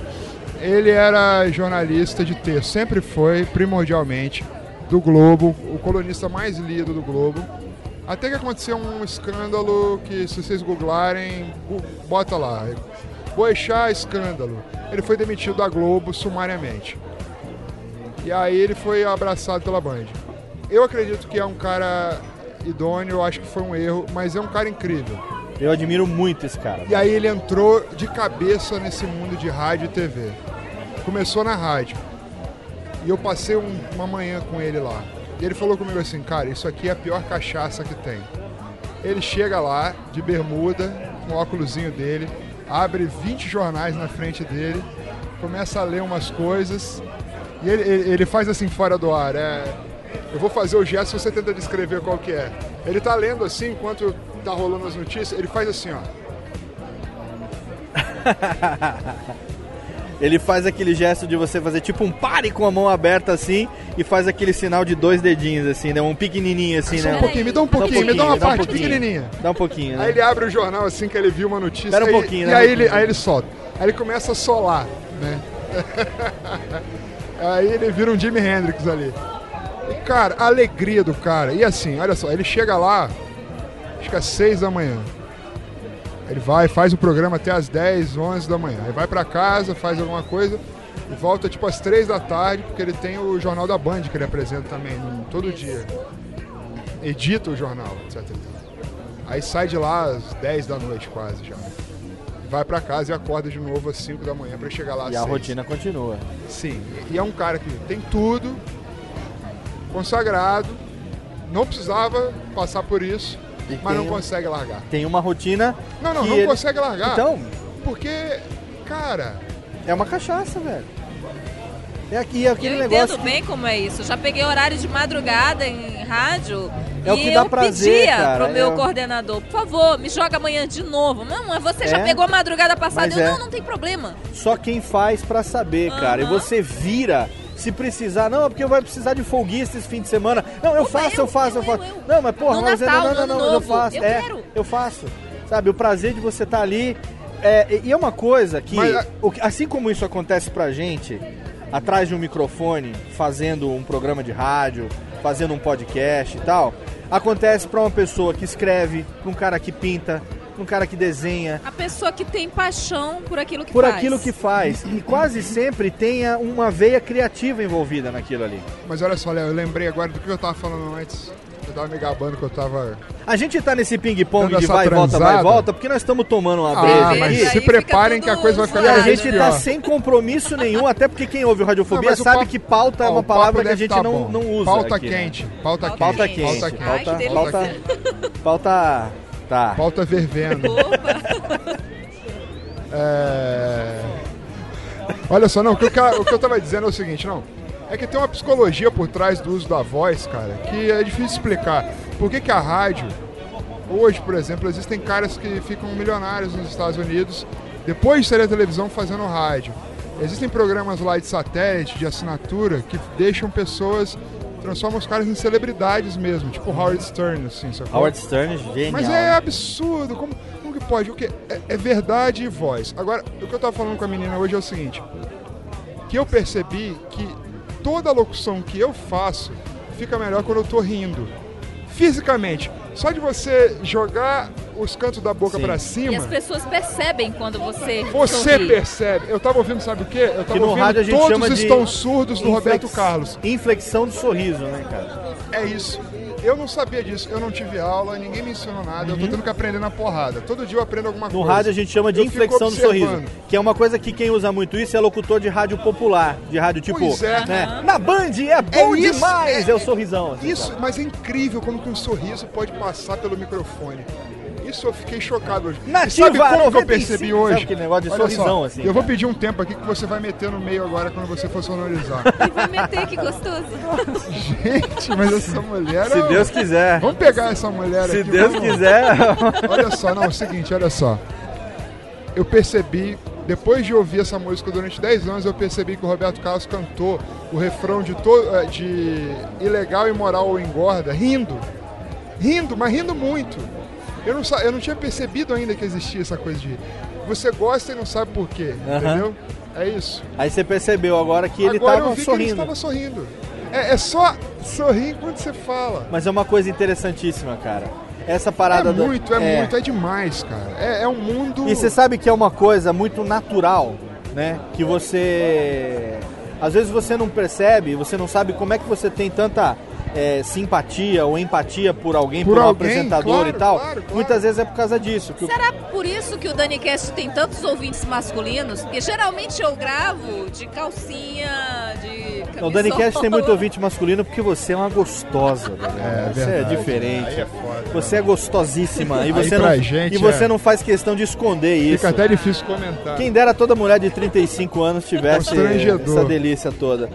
Ele era jornalista de texto, sempre foi, primordialmente, do Globo, o colunista mais lido do Globo. Até que aconteceu um escândalo que, se vocês googlarem, bota lá. Boechat escândalo. Ele foi demitido da Globo sumariamente. E aí ele foi abraçado pela Band. Eu acredito que é um cara idôneo, eu acho que foi um erro, mas é um cara incrível. Eu admiro muito esse cara. E aí ele entrou de cabeça nesse mundo de rádio e TV. Começou na rádio. E eu passei um- uma manhã com ele lá. E ele falou comigo assim, cara, isso aqui é a pior cachaça que tem. Ele chega lá, de bermuda, com o óculosinho dele, abre 20 jornais na frente dele, começa a ler umas coisas E ele, ele, ele faz assim fora do ar. É, eu vou fazer o gesto você tenta descrever qual que é. Ele tá lendo assim enquanto tá rolando as notícias, ele faz assim, ó. Ele faz aquele gesto de você fazer tipo um pare com a mão aberta assim e faz aquele sinal de dois dedinhos assim, né? Um pequenininho assim, Só né? um pouquinho, me dá um pouquinho, me dá uma parte pouquinho. pequenininha. Dá um pouquinho, né? Aí ele abre o jornal assim que ele viu uma notícia. Espera um pouquinho, E né? aí ele, aí ele solta. Aí ele começa a solar, né? aí ele vira um Jimi Hendrix ali. E, cara, a alegria do cara. E assim, olha só, ele chega lá, acho que às 6 da manhã. Ele vai, faz o programa até às 10, 11 da manhã. Aí vai pra casa, faz alguma coisa e volta tipo às 3 da tarde, porque ele tem o Jornal da Band que ele apresenta também, no- todo dia. Edita o jornal, etc. e. Aí sai de lá às 10 da noite quase já. Vai pra casa e acorda de novo às 5 da manhã pra chegar lá às E a 6. rotina continua. Sim, e é um cara que tem tudo, consagrado, não precisava passar por isso, E mas não um- consegue largar. Tem uma rotina. Não, não, que não ele- consegue largar. Então, Porque, cara, é uma cachaça, velho. É aqui, é aquele eu negócio. entendo bem como é isso. Eu já peguei horário de madrugada em rádio. É o e que dá eu prazer, pedia cara, pro meu é. coordenador, por favor, me joga amanhã de novo. Não, mas você já É. pegou a madrugada passada. Mas Eu, é. não, não tem problema. Só quem faz pra saber, cara. E você vira. Se precisar, não, é porque vai precisar de folguista esse fim de semana. Não, eu faço, eu, faço, eu, faço. Não, mas porra, No mas é- Natal, não, não, não, eu faço. eu é, quero. eu faço. Sabe, o prazer de você estar ali. É, e é uma coisa que, Mas, assim como isso acontece pra gente, atrás de um microfone, fazendo um programa de rádio, fazendo um podcast e tal, acontece pra uma pessoa que escreve, pra um cara que pinta, um cara que desenha, A pessoa que tem paixão por aquilo que por faz. aquilo que faz. E quase sempre tenha uma veia criativa envolvida naquilo ali. mas olha só, Léo, eu lembrei agora do que eu tava falando antes. Eu tava me gabando que eu tava. A gente tá nesse ping-pong de vai e volta, vai e volta, porque nós estamos tomando uma Ah, breja mas aqui. se preparem que a coisa vai ficar E a gente tá pior. sem compromisso nenhum, até porque quem ouve o Radiofobia Não, mas o sabe papo- que pauta é uma palavra que a gente tá não, não usa. Pauta aqui, né? quente, pauta quente. Pauta quente. Pauta quente. Ai, que Pauta, delícia. pauta, pauta. Tá. Pauta fervendo. Opa. É... Olha só, não, o que, eu, o que eu tava dizendo é o seguinte, não. É que tem uma psicologia por trás do uso da voz, cara, que é difícil explicar. Por que, que a rádio, hoje, por exemplo, existem caras que ficam milionários nos Estados Unidos depois de sair da televisão fazendo rádio. Existem programas lá de satélite, de assinatura, que deixam pessoas, transformam os caras em celebridades mesmo, tipo Howard Stern, assim, sacou? Howard Stern, genial. Mas é absurdo, como, como que pode? O que é, é verdade e voz. Agora, o que eu tava falando com a menina hoje é o seguinte, que eu percebi que toda locução que eu faço fica melhor quando eu tô rindo. Fisicamente, só de você jogar os cantos da boca Sim. pra E as cima, pessoas percebem quando você você sorri. percebe. Eu tava ouvindo, sabe o quê? Eu Que tava no ouvindo rádio a gente todos chama de estão surdos do inflex- Roberto Carlos. Inflexão do sorriso, né, cara? É isso. Eu não sabia disso, eu não tive aula, ninguém me ensinou nada, eu tô tendo que aprender na porrada. Todo dia eu aprendo alguma Uhum. No coisa. rádio a gente chama de Eu inflexão do sorriso. Que é uma coisa que quem usa muito isso é locutor de rádio popular. De rádio tipo. Pois é. né? Na Band é bom isso, demais! é- É, o sorrisão. assim, Isso, cara. mas é incrível como que um sorriso pode passar pelo microfone. Isso eu fiquei chocado hoje. E Nativa sabe como que eu 95, percebi sabe hoje? aquele negócio de Olha sorrisão, só, assim, Eu vou pedir um tempo aqui que você vai meter no meio agora quando você for sonorizar. Vai meter, que gostoso. Gente, mas essa mulher... Se ó, Deus quiser. Vamos pegar essa mulher Se aqui. Deus vamos- quiser. Olha só, não, é o seguinte, olha só. Eu percebi, depois de ouvir essa música durante 10 anos, eu percebi que o Roberto Carlos cantou o refrão de, to, eh, de Ilegal, Imoral ou Engorda, rindo. Rindo, mas rindo muito. Eu não, eu não tinha percebido ainda que existia essa coisa de você gosta e não sabe por quê, entendeu? É isso. Aí você percebeu agora que ele Agora eu tava vi que ele sorrindo. estava sorrindo. É, é só sorrir enquanto você fala. Mas é uma coisa interessantíssima, cara. Essa parada É do- muito, é, muito, é demais, cara. É, é um mundo... E você sabe que é uma coisa muito natural, né? Que você. Às vezes você não percebe, você não sabe como é que você tem tanta é, simpatia ou empatia por alguém, Por por, um alguém, apresentador claro, e tal. claro, claro. Muitas vezes é por causa disso. Será por isso que o DaniCast tem tantos ouvintes masculinos? Porque geralmente eu gravo de calcinha, de camisola. O Danicast tem muito ouvinte masculino porque você é uma gostosa, velho. É você verdade. é diferente. É foda. Você é gostosíssima. E você, não, gente e você é- não faz questão de esconder isso. Fica até difícil comentar. Quem dera toda mulher de 35 anos tivesse Constrangedor. essa delícia toda.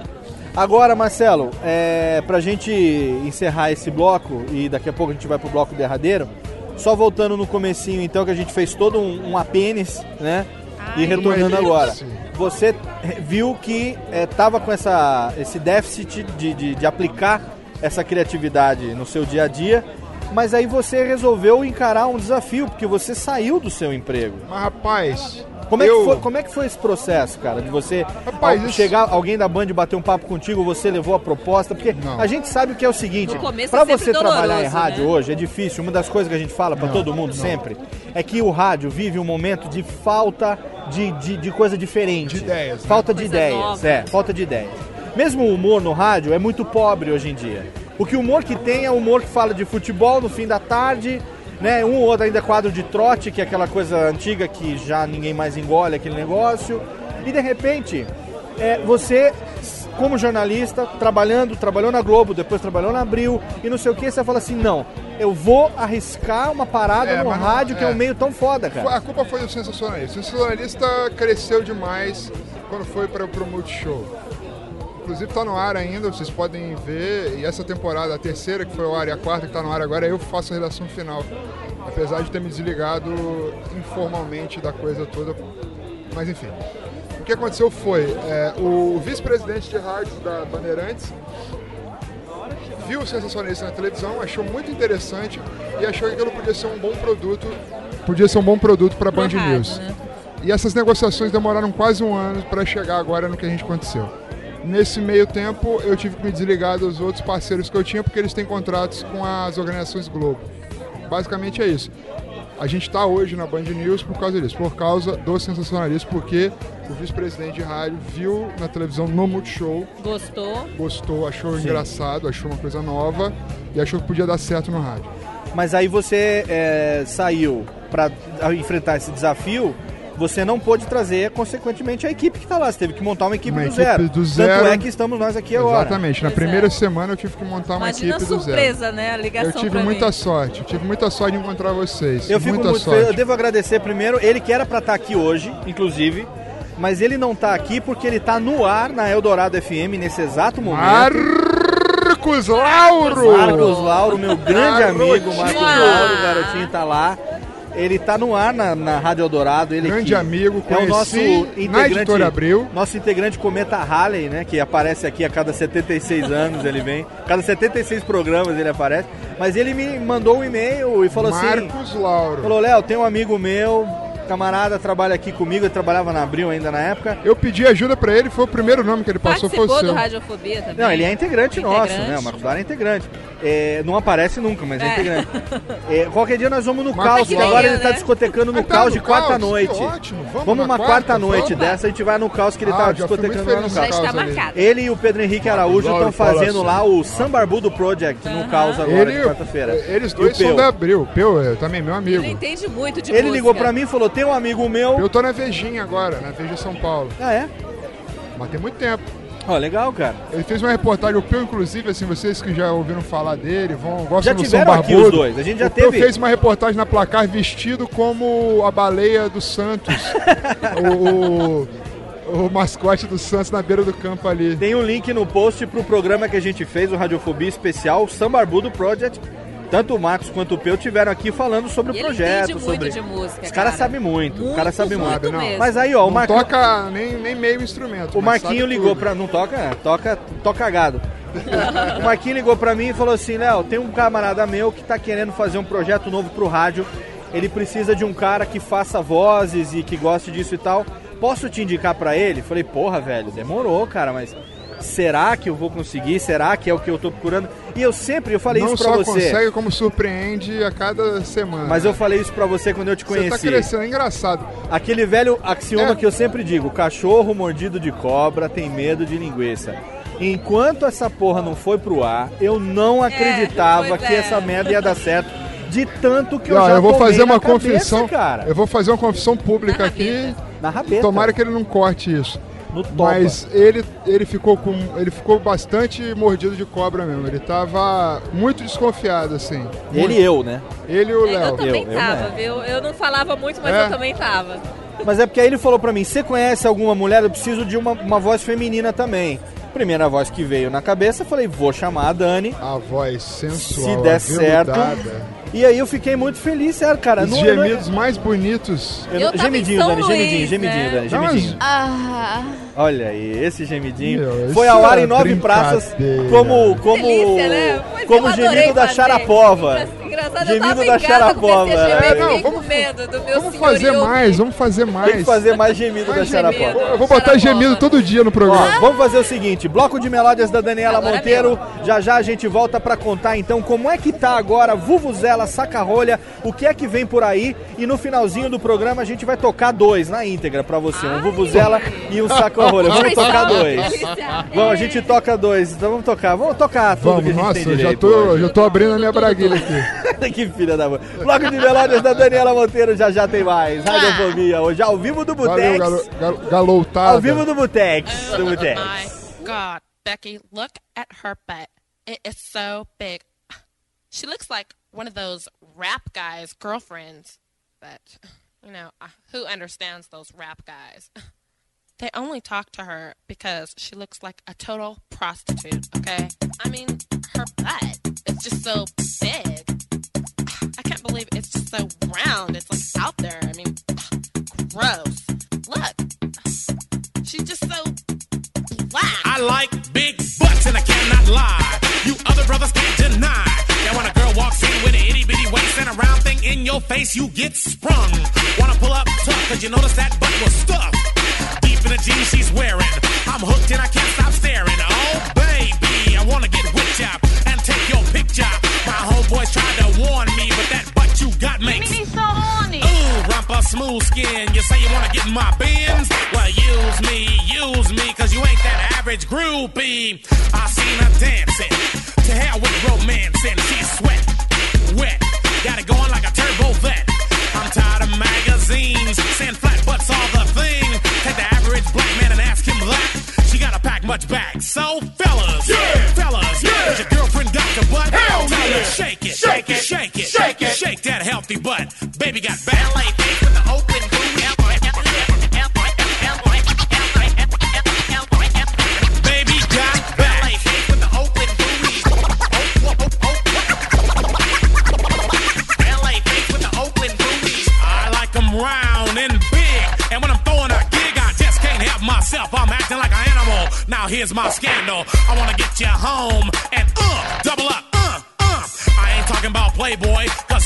Agora, Marcelo, é, pra gente encerrar esse bloco, e daqui a pouco a gente vai pro bloco derradeiro, só voltando no comecinho, então, que a gente fez todo um, um apênis, né? E Ai. retornando Uma agora. Você viu que é, tava com essa, esse déficit de, de, de aplicar essa criatividade no seu dia a dia, mas aí você resolveu encarar um desafio, porque você saiu do seu emprego. Mas, rapaz, Como é, eu... que foi, como é que foi esse processo, cara? De você Rapaz, ao- isso- chegar alguém da Band bater um papo contigo, você levou a proposta? Porque Não. a gente sabe o que é o seguinte: pra é você trabalhar em rádio né? hoje é difícil. Uma das coisas que a gente fala pra todo mundo sempre é que o rádio vive um momento de falta de, de, de coisa diferente. De ideias, né? Falta de Coisas ideias. novas. É, falta de ideias. Mesmo o humor no rádio é muito pobre hoje em dia. O que o humor que tem é o humor que fala de futebol no fim da tarde, né? Um ou outro ainda quadro de trote, que é aquela coisa antiga que já ninguém mais engole aquele negócio. E de repente, é, você, como jornalista, trabalhando, trabalhou na Globo, depois trabalhou na Abril e não sei o que, você fala assim, não, eu vou arriscar uma parada É, no mas não- rádio que é é. um meio tão foda, cara. A culpa foi do sensacionalista. O sensacionalista cresceu demais quando foi para o Multishow. Inclusive tá no ar ainda, vocês podem ver. E essa temporada, a terceira que foi ao ar e a quarta que tá no ar agora, eu faço a redação final. Apesar de ter me desligado informalmente da coisa toda. Mas enfim. O que aconteceu foi, é, o vice-presidente de rádio da Bandeirantes viu o sensacionalista na televisão, achou muito interessante e achou que aquilo podia ser um bom produto, podia ser um bom produto para a Band rádio, News. né? E essas negociações demoraram quase um ano para chegar agora no que a gente aconteceu. Nesse meio tempo, eu tive que me desligar dos outros parceiros que eu tinha porque eles têm contratos com as organizações Globo. Basicamente é isso. A gente está hoje na Band News por causa disso, por causa do sensacionalismo, porque o vice-presidente de rádio viu na televisão no Multishow Gostou? gostou, achou engraçado, achou uma coisa nova e achou que podia dar certo no rádio. Mas aí você é, saiu para enfrentar esse desafio, você não pôde trazer, consequentemente, a equipe que está lá. Você teve que montar uma equipe, Uma do, equipe zero. do zero. Tanto é que estamos nós aqui agora. Exatamente. Na Pois primeira é. semana eu tive que montar uma Imagina equipe do zero. surpresa, né? A ligação Eu tive muita mim. sorte, eu tive muita sorte de encontrar vocês. Eu fico muita muito sorte. feliz. Eu devo agradecer primeiro ele que era para estar aqui hoje, inclusive. Mas ele não tá aqui porque ele tá no ar na Eldorado FM nesse exato momento. Marcos Lauro! Marcos Lauro, meu grande amigo Marcos Lauro, o garotinho tá lá. Ele tá no ar na, na Rádio Eldorado. Ele Grande amigo, é o nosso na integrante, Abril. nosso integrante Cometa Halley, né? Que aparece aqui a cada 76 anos ele vem. Cada 76 programas ele aparece. Mas ele me mandou um e-mail e falou assim: Marcos Lauro. Falou, Léo, tem um amigo meu, camarada, trabalha aqui comigo, ele trabalhava na Abril ainda na época. Eu pedi ajuda pra ele, foi o primeiro nome que ele passou, foi o Participou do seu. Radiofobia também. Não, ele é integrante, nosso, Integrante. né? O Marcos Lara é integrante. É, não aparece nunca, mas é, É. integrante. É, qualquer dia nós vamos no Marcos caos, nem agora ele tá né? discotecando no Ah, tá caos no de caos? quarta-noite. Ótimo. Vamos Vamos uma quarta? quarta-noite dessa, a gente vai no caos que ele Ah, tá muito discotecando lá no Já no caos. está caos marcado. Ele e o Pedro Henrique Araújo estão fazendo lá o Sambarbudo Project no caos agora, de Ele, quarta-feira. eles dois o são Peu. da Abril. O Peu é também meu amigo. Ele entende muito de Ele ligou pra mim e falou: tem um amigo meu. Eu tô na Vejinha agora, na Veja São Paulo. Ah, é? Mas tem muito tempo. Ó, legal, cara. Ele fez uma reportagem, o Peu, inclusive, assim, vocês que já ouviram falar dele, vão, gostam Já do São tiveram aqui Barbudo. os dois, a gente já o Peu teve- fez uma reportagem na placar vestido como a baleia do Santos. o, o, o mascote do Santos na beira do campo ali. Tem um link no post pro programa que a gente fez, o Radiofobia Especial, o Sambarbudo Project. Tanto o Marcos quanto o Peu tiveram aqui falando sobre E o ele projeto. muito sobre... de música, Os caras cara. sabem muito, o cara Muito, sabe muito. muito não. mesmo. Mas aí, ó, o Marquinho, toca nem, nem meio instrumento. o Marquinho ligou tudo. pra. Não toca? Toca, toca cagado. o Marquinho ligou pra mim e falou assim: Léo, tem um camarada meu que tá querendo fazer um projeto novo pro rádio. Ele precisa de um cara que faça vozes e que goste disso e tal. Posso te indicar pra ele? Falei, porra, velho, demorou, cara, mas será que eu vou conseguir? Será que é o que eu tô procurando? E eu sempre, eu falei Não isso pra só você. consegue, como surpreende a cada semana. Mas eu falei isso pra você quando eu te Você conheci. tá crescendo, é engraçado. Aquele velho axioma É. que eu sempre digo: cachorro mordido de cobra tem medo de linguiça. Enquanto essa porra não foi pro ar, eu não acreditava pois que é. essa merda ia dar certo. De tanto que eu Ó, já eu vou fazer uma cabeça, confissão. cara. Eu vou fazer uma confissão pública Na aqui. Na rabeta. Tomara que ele não corte isso. No topa. Mas ele, ele ficou com. Ele ficou bastante mordido de cobra mesmo. Ele tava muito desconfiado, assim. Ele e eu, né? Ele e o É, Eu Léo. também Eu- eu tava, não. viu? Eu não falava muito, mas É. eu também tava. Mas é porque aí ele falou pra mim: você conhece alguma mulher? Eu preciso de uma, uma voz feminina também. Primeira voz que veio na cabeça, falei, vou chamar a Dani. A voz sensual, Se der certo. E aí eu fiquei muito feliz, sério, cara. Os Não- eu não- gemidos mais bonitos. eu não- Eu gemidinho, Dani, gemidinho, Luís, gemidinho, né? Dani, Não, mas- gemidinho. Ah, Olha aí, esse gemidinho. Meu, Foi ao ar é em nove praças como como delícia, né? Como gemido da fazer. Engraçado, eu Gemido tava da em casa, Sharapova, comecei a gemer, né? Não, com vamos- medo do meu Vamos fazer mais, vamos fazer mais. Tem que fazer mais gemido da Mais gemido. Eu vou botar gemido todo dia no Ó, programa. vamos fazer o seguinte, bloco de melódias da Daniela Agora Monteiro. Já já a gente volta pra contar então como é que tá agora Vuvuzela Saca-Rolha, o que é que vem por aí e no finalzinho do programa a gente vai tocar dois na íntegra pra você, um Vuvuzela e um Saca-Rolha. Vamos tocar dois. Vamos, a gente toca dois, então vamos tocar. Vamos tocar tudo que a Vamos, gente nossa, tem eu já direito tô, já tô abrindo a minha braguilha aqui. que filha da mãe. Bloco de melódias da Daniela Monteiro, já já tem mais. Radiofobia, hoje ao vivo do Valeu, Butex. galo, galoutada. Ao vivo do Butex. Do Oh Butex. my God, Becky, look at her butt. It is so big. She looks like one of those rap guys' girlfriends. But, you know, uh, who understands those rap guys? They only talk to her because she looks like a total prostitute, okay? I mean, her butt is just so so round. It's like out there. I mean, gross. Look. She's just so black. I like big butts and I cannot lie. You other brothers can't deny. That when a girl walks in with an itty bitty waist and a round thing in your face, you get sprung. Wanna pull up tough cause you notice that butt was stuffed. Deep in the jeans she's wearing. I'm hooked and I can't stop staring. Oh baby, I wanna get with ya and take your picture. My homeboys tried to warn me, got makes me so horny. Ooh, rumpa smooth skin. You say you wanna get in my bins? Well, use me, use me, cause you ain't that average groupie. I seen her dancing. To hell with romance and she's sweat, wet. Got it going like a turbo vet. I'm tired of magazines saying flat butts all the thing. Take the average black man and ask him that. She gotta pack much back. So fellas, yeah. fellas, is your girlfriend got the butt? Hell Tell her shake it, shake it, shake it, shake it, shake that healthy butt. Baby got. LA face with the open Baby got with face with booty. I round and big. And when I'm throwing a gig, I just can't help myself. I'm acting like an animal. Now here's my scandal. I wanna get you home and Playboy, cause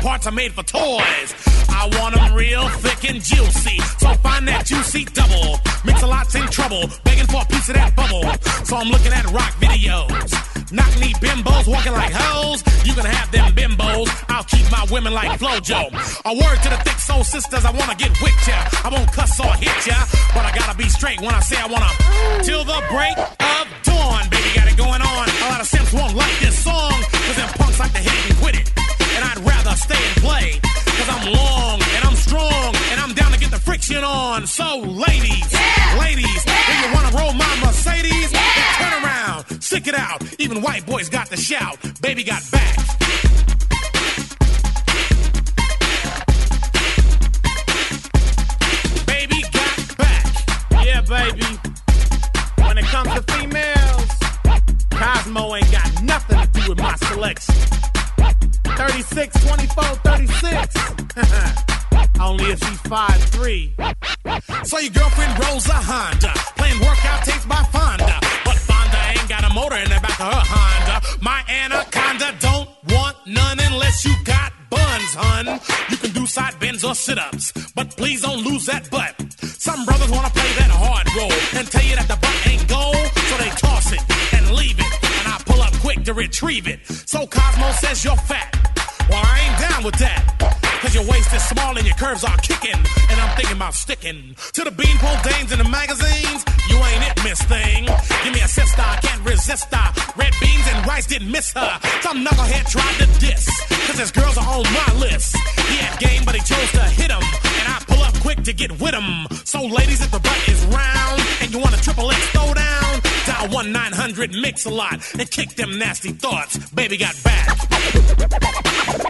parts are made for toys. I want them real thick and juicy. So find that juicy double. Mix a lot's in trouble, begging for a piece of that bubble. So I'm looking at rock videos. Knock knee bimbos walking like hoes. You can have them bimbos. I'll keep my women like Flojo. A word to the thick soul sisters, I wanna get with ya. I won't cuss or hit ya, but I gotta be straight when I say I wanna. Till the break of dawn, baby, got it going on. A lot of simps won't like this song, cause them punks like to hit and quit it. And I'd rather stay and play, cause I'm long and I'm strong and I'm down to get the friction on. So, ladies, ladies, if you wanna roll my Mercedes, then turn around, stick it out. Even white boys got the shout. Baby got back. Baby got back. Yeah, baby. When it comes to females, Cosmo ain't got nothing to do with my selection. 36, 24, 36. Only if she's 5'3. So your girlfriend rolls a Honda, playing workout tapes by Fonda. But Fonda ain't got a motor in the back of her Honda. My anaconda don't want none unless you got buns, hun. You can do side bends or sit-ups, but please don't lose that butt. Some brothers wanna play that hard role and tell you that the butt ain't gold, so they toss it and leave it, to retrieve it. So Cosmo says you're fat. Well, I ain't down with that. Cause your waist is small and your curves are kicking. And I'm thinking about sticking to the beanpole dames in the magazines. You ain't it, miss thing. Give me a sister, I can't resist her. Red beans and rice didn't miss her. Some knucklehead tried to diss. Cause his girls are on my list. He had game, but he chose to hit him. And I pull up quick to get with him. So, ladies, if the butt is round and you want 1 900 Mix a lot and kick them nasty thoughts. Baby got back. Baby got back.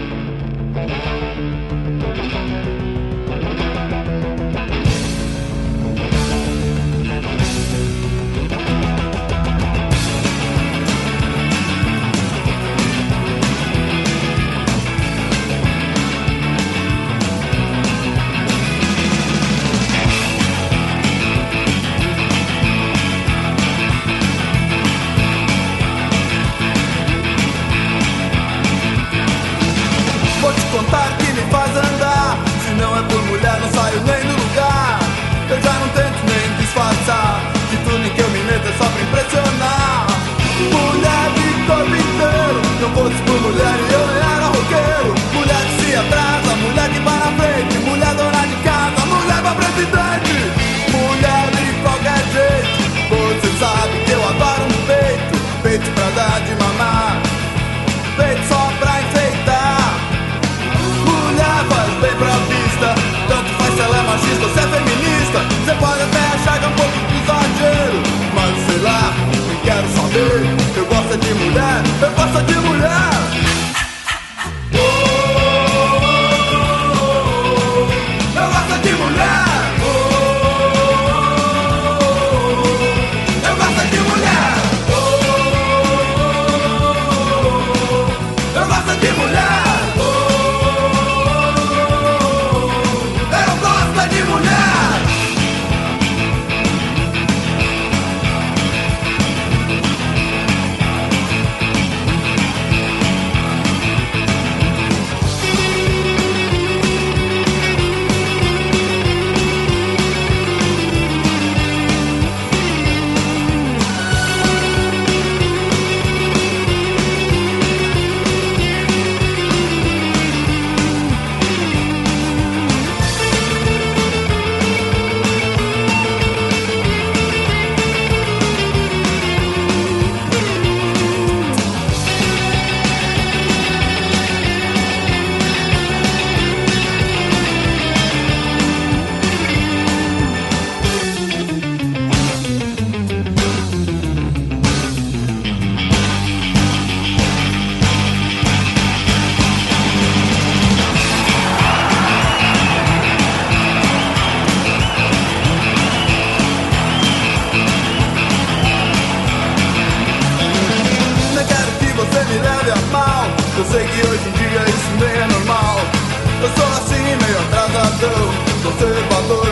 Atrasadão Conservador,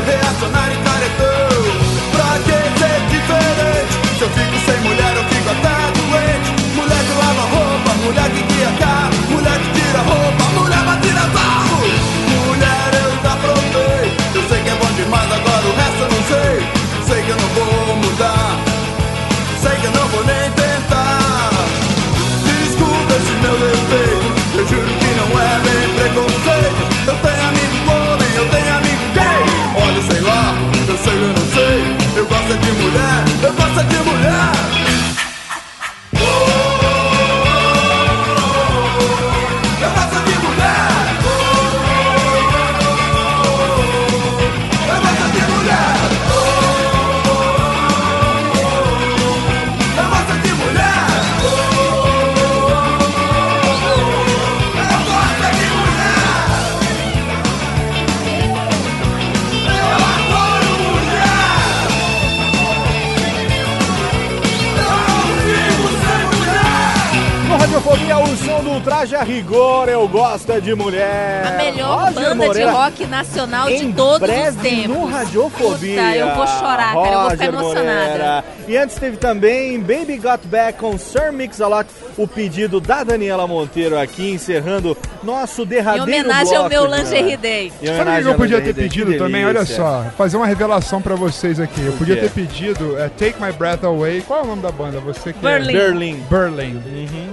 de mulher, eu gosto de mulher som do traje a rigor, eu gosto é de mulher. A melhor Roger banda Moreira. de rock nacional de Em todos os tempos. no Radiofobia. Puta, eu vou chorar, cara. Eu vou ficar Roger emocionada. Moreira. E antes teve também Baby Got Back com Sir Mix-a-Lot, o pedido da Daniela Monteiro aqui, encerrando nosso Em derradeiro homenagem ao bloco meu de- lingerie day. Em Sabe o homenagem que eu ao podia ter pedido também? Olha só, fazer uma revelação pra vocês aqui. Eu podia ter pedido é, Take My Breath Away. Qual é o nome da banda? Você que Berlin. é... Berlin. Berlin.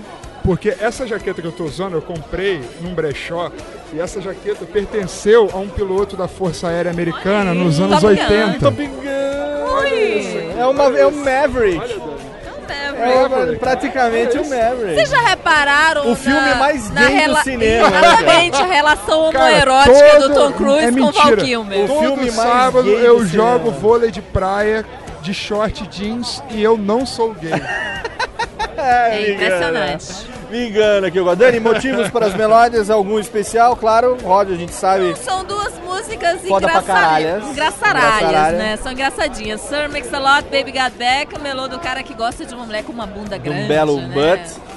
Porque essa jaqueta que eu tô usando, eu comprei num brechó. E essa jaqueta pertenceu a um piloto da Força Aérea Americana nos anos Top Gun. 80. Top Gun. É, uma, é um Maverick. É uma- praticamente um Maverick. Vocês já repararam O filme na, mais na gay do rela- cinema, né, Exatamente, a relação homoerótica do Tom Cruise é com o. Val Kilmer. O Todo filme mais sábado gay do eu cinema. jogo vôlei de praia de short jeans e eu não sou gay. É, É impressionante. Me engana aqui agora. Dani, motivos para as melódias? Algum especial? Claro, Roger, a gente sabe. São duas músicas Foda engraçaralhas, Engraçaralha. né? São engraçadinhas. Sir Mix-a-Lot, Baby Got Back, o melô do cara que gosta de uma mulher com uma bunda De um grande, belo né? butt.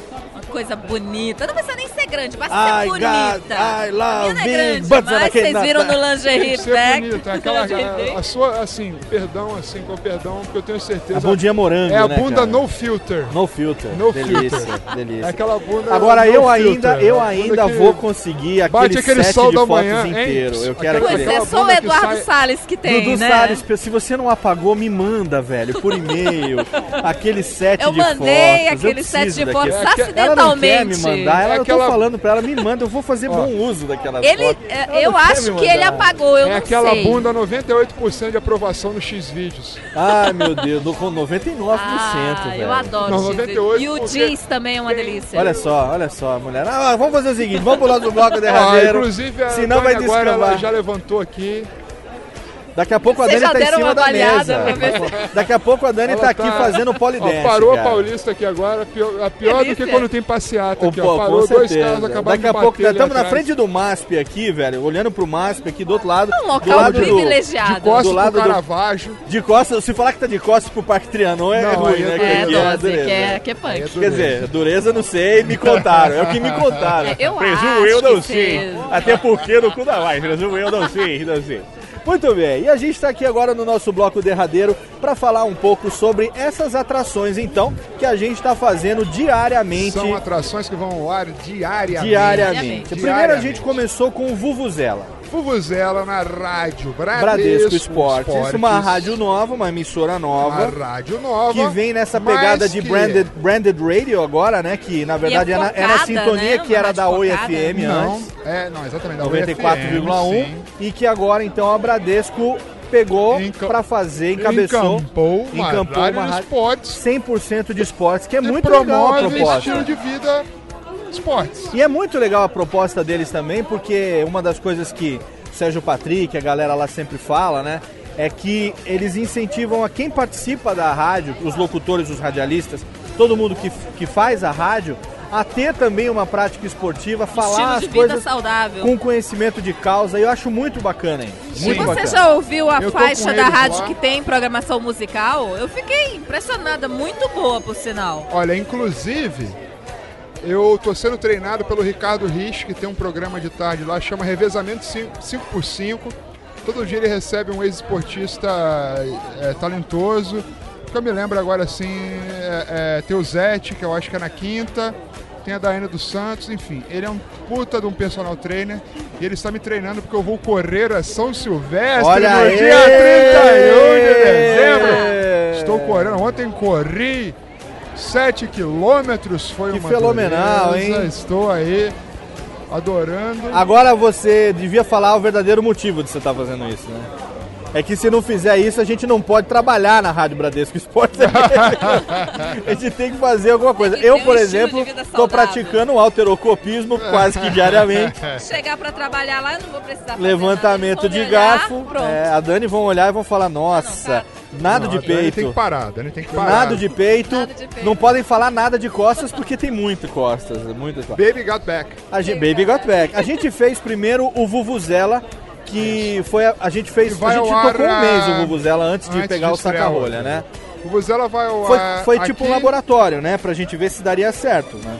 Coisa bonita. Não precisa nem ser grande, basta I ser got- bonita. I love a minha não é grande, mas vocês viram no lingerie que ser back. bonito, é aquela, a, a sua, assim, perdão, assim, com perdão, porque eu tenho certeza. A bundinha morango, É a né, bunda cara? no filter. No filter. No delícia, filter. delícia. É aquela bunda Agora no eu filter, ainda, eu ainda vou conseguir aquele, bate aquele set sol de da fotos manhã, hein? inteiro. Eu quero Aquela- Pois aquele... é, só o Eduardo sai- Salles que tem, Dudu né? Salles, se você não apagou, me manda, velho, por e-mail. aquele set Eu de mandei fotos. aquele eu set preciso de fotos daquele. Ela não quer me mandar, ela, É eu aquela- tô falando pra ela, me manda, eu vou fazer bom uso daquelas Ele, fotos. é, Ela eu acho que ele apagou, eu é não aquela sei. bunda 98% de aprovação no X-Vídeos. Ai, meu Deus, tô com 99%, Ah, velho. eu adoro Não, X-Vídeos. 98 E o jeans também é uma delícia. Olha só, olha só, mulher. Ah, vamos fazer o seguinte, vamos pular do bloco Ah, derradeiro. inclusive, a senão vai agora ela descambar. já levantou aqui. Daqui a pouco a Vocês Dani já tá em deram cima uma da mesa. pra ver se- Daqui a pouco a Dani Ela tá aqui fazendo polidense. Ó, parou a Paulista aqui agora, pior, a pior do que quando tem passeata aqui, ó. Parou, dois carros acabaram Daqui de a pouco, ali estamos na atrás. frente do MASP aqui, velho, olhando pro MASP aqui do outro lado. É um local do lado do- privilegiado. De costas do lado pro do- Caravaggio. De costas, se falar que tá de costas pro Parque Trianon é Não, ruim, aí é né? dureza. É, aqui doze, dureza. que é, que é punk. Aí é Quer dizer, dureza não sei, me contaram. É o que me contaram. Eu Presumo acho eu não que sei. Até porque no cu da mais. Presumo eu não sei, não sei. Muito bem, e a gente está aqui agora no nosso bloco derradeiro para falar um pouco sobre essas atrações, então, que a gente está fazendo diariamente. São atrações que vão ao ar diariamente. Diariamente. Primeiro a Diariamente. gente começou com o Vuvuzela. Vuvuzela na rádio Bradesco, Bradesco Esportes, Esportes. uma rádio nova, uma emissora nova. Uma rádio nova. Que vem nessa pegada de que- branded, branded radio agora, né? Que na verdade E é é, na, é na focada, sintonia né? que Uma era da Oi focada. FM Não, antes, é, não, exatamente. da 94,1, UFM, sim. e que agora então a Bradesco pegou Enca- pra fazer, encabeçou, Encampou uma encampou rádio uma de rádio esportes 100% de esportes, que é muito legal a promove proposta. estilo de vida esportes. E é muito legal a proposta deles também, porque uma das coisas que o Sérgio Patrick, a galera lá sempre fala, né? É que eles incentivam a quem participa da rádio, os locutores, os radialistas, todo mundo que, que faz a rádio, a ter também uma prática esportiva, falar as de vida coisas saudável. com conhecimento de causa. E eu acho muito bacana, hein? E Muito você bacana. já ouviu a Eu faixa da rádio lá. que tem programação musical? Eu fiquei impressionada, muito boa, por sinal. Olha, inclusive, eu tô sendo treinado pelo Ricardo Rich, que tem um programa de tarde lá, chama Revezamento 5x5. Todo dia ele recebe um ex-esportista é, talentoso. Que eu me lembro agora assim, é, é, tem o Zete, que eu acho que é na quinta. Tem a Daiane dos Santos, enfim. Ele é um puta de um personal trainer e ele está me treinando porque eu vou correr a São Silvestre Olha no aí! dia 31 de dezembro. Estou correndo. Ontem corri 7 quilômetros, foi Que uma fenomenal, hein? Estou aí adorando. Agora você devia falar o verdadeiro motivo de você estar fazendo isso, né? É que se não fizer isso, a gente não pode trabalhar na Rádio Bradesco Esportes. a gente tem que fazer alguma coisa. Eu, um por estilo exemplo, estou praticando um alterocopismo quase que diariamente. Chegar pra trabalhar lá, eu não vou precisar fazer Levantamento nada. de olhar, garfo. É, a Dani vão olhar e vão falar, nossa, nada Não, de Dani tem que peito. parar, Dani tem que parar. Nada de peito. Nada de peito. Não podem falar nada de costas porque tem muito costas. Muitas costas. Baby got back. A gente, Baby Got Back. A gente fez primeiro o Vuvuzela, que foi a, a gente fez, a gente ao ar, tocou um mês o ah, Vuvuzela antes de antes pegar de o saca-rolha, o- né? O Vuzela vai ao Foi, ar foi tipo um aqui. laboratório, né? Pra gente ver se daria certo, né?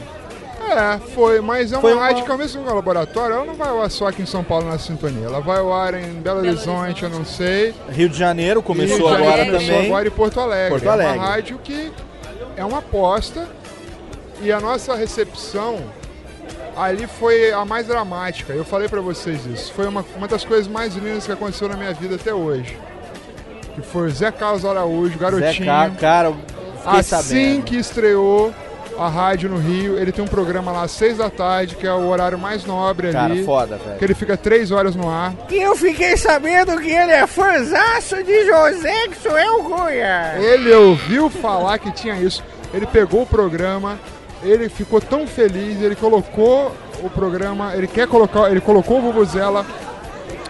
É, foi, mas é uma Foi uma- rádio que ao mesmo que é um laboratório, ela não vai ao ar só aqui em São Paulo na sintonia. Ela vai ao ar em Belo, Horizonte, eu não sei. Rio de Janeiro começou Rio de Janeiro agora começou também. agora em Porto Alegre. Porto É Alegre. uma rádio que é uma aposta e a nossa recepção ali foi a mais dramática. Eu falei pra vocês isso. Foi uma, uma das coisas mais lindas que aconteceu na minha vida até hoje. Que foi o Zé Carlos Araújo, Zé garotinho. Ca- cara, assim sabendo. que estreou a rádio no Rio, ele tem um programa lá às seis da tarde, que é o horário mais nobre Cara, ali. foda, velho. Que ele fica três horas no ar. E eu fiquei sabendo que ele é fãzaço de José que sou eu, Goiás. Ele ouviu falar que tinha isso. Ele pegou o programa, ele ficou tão feliz, ele colocou o programa, ele quer colocar, ele colocou o Vuvuzela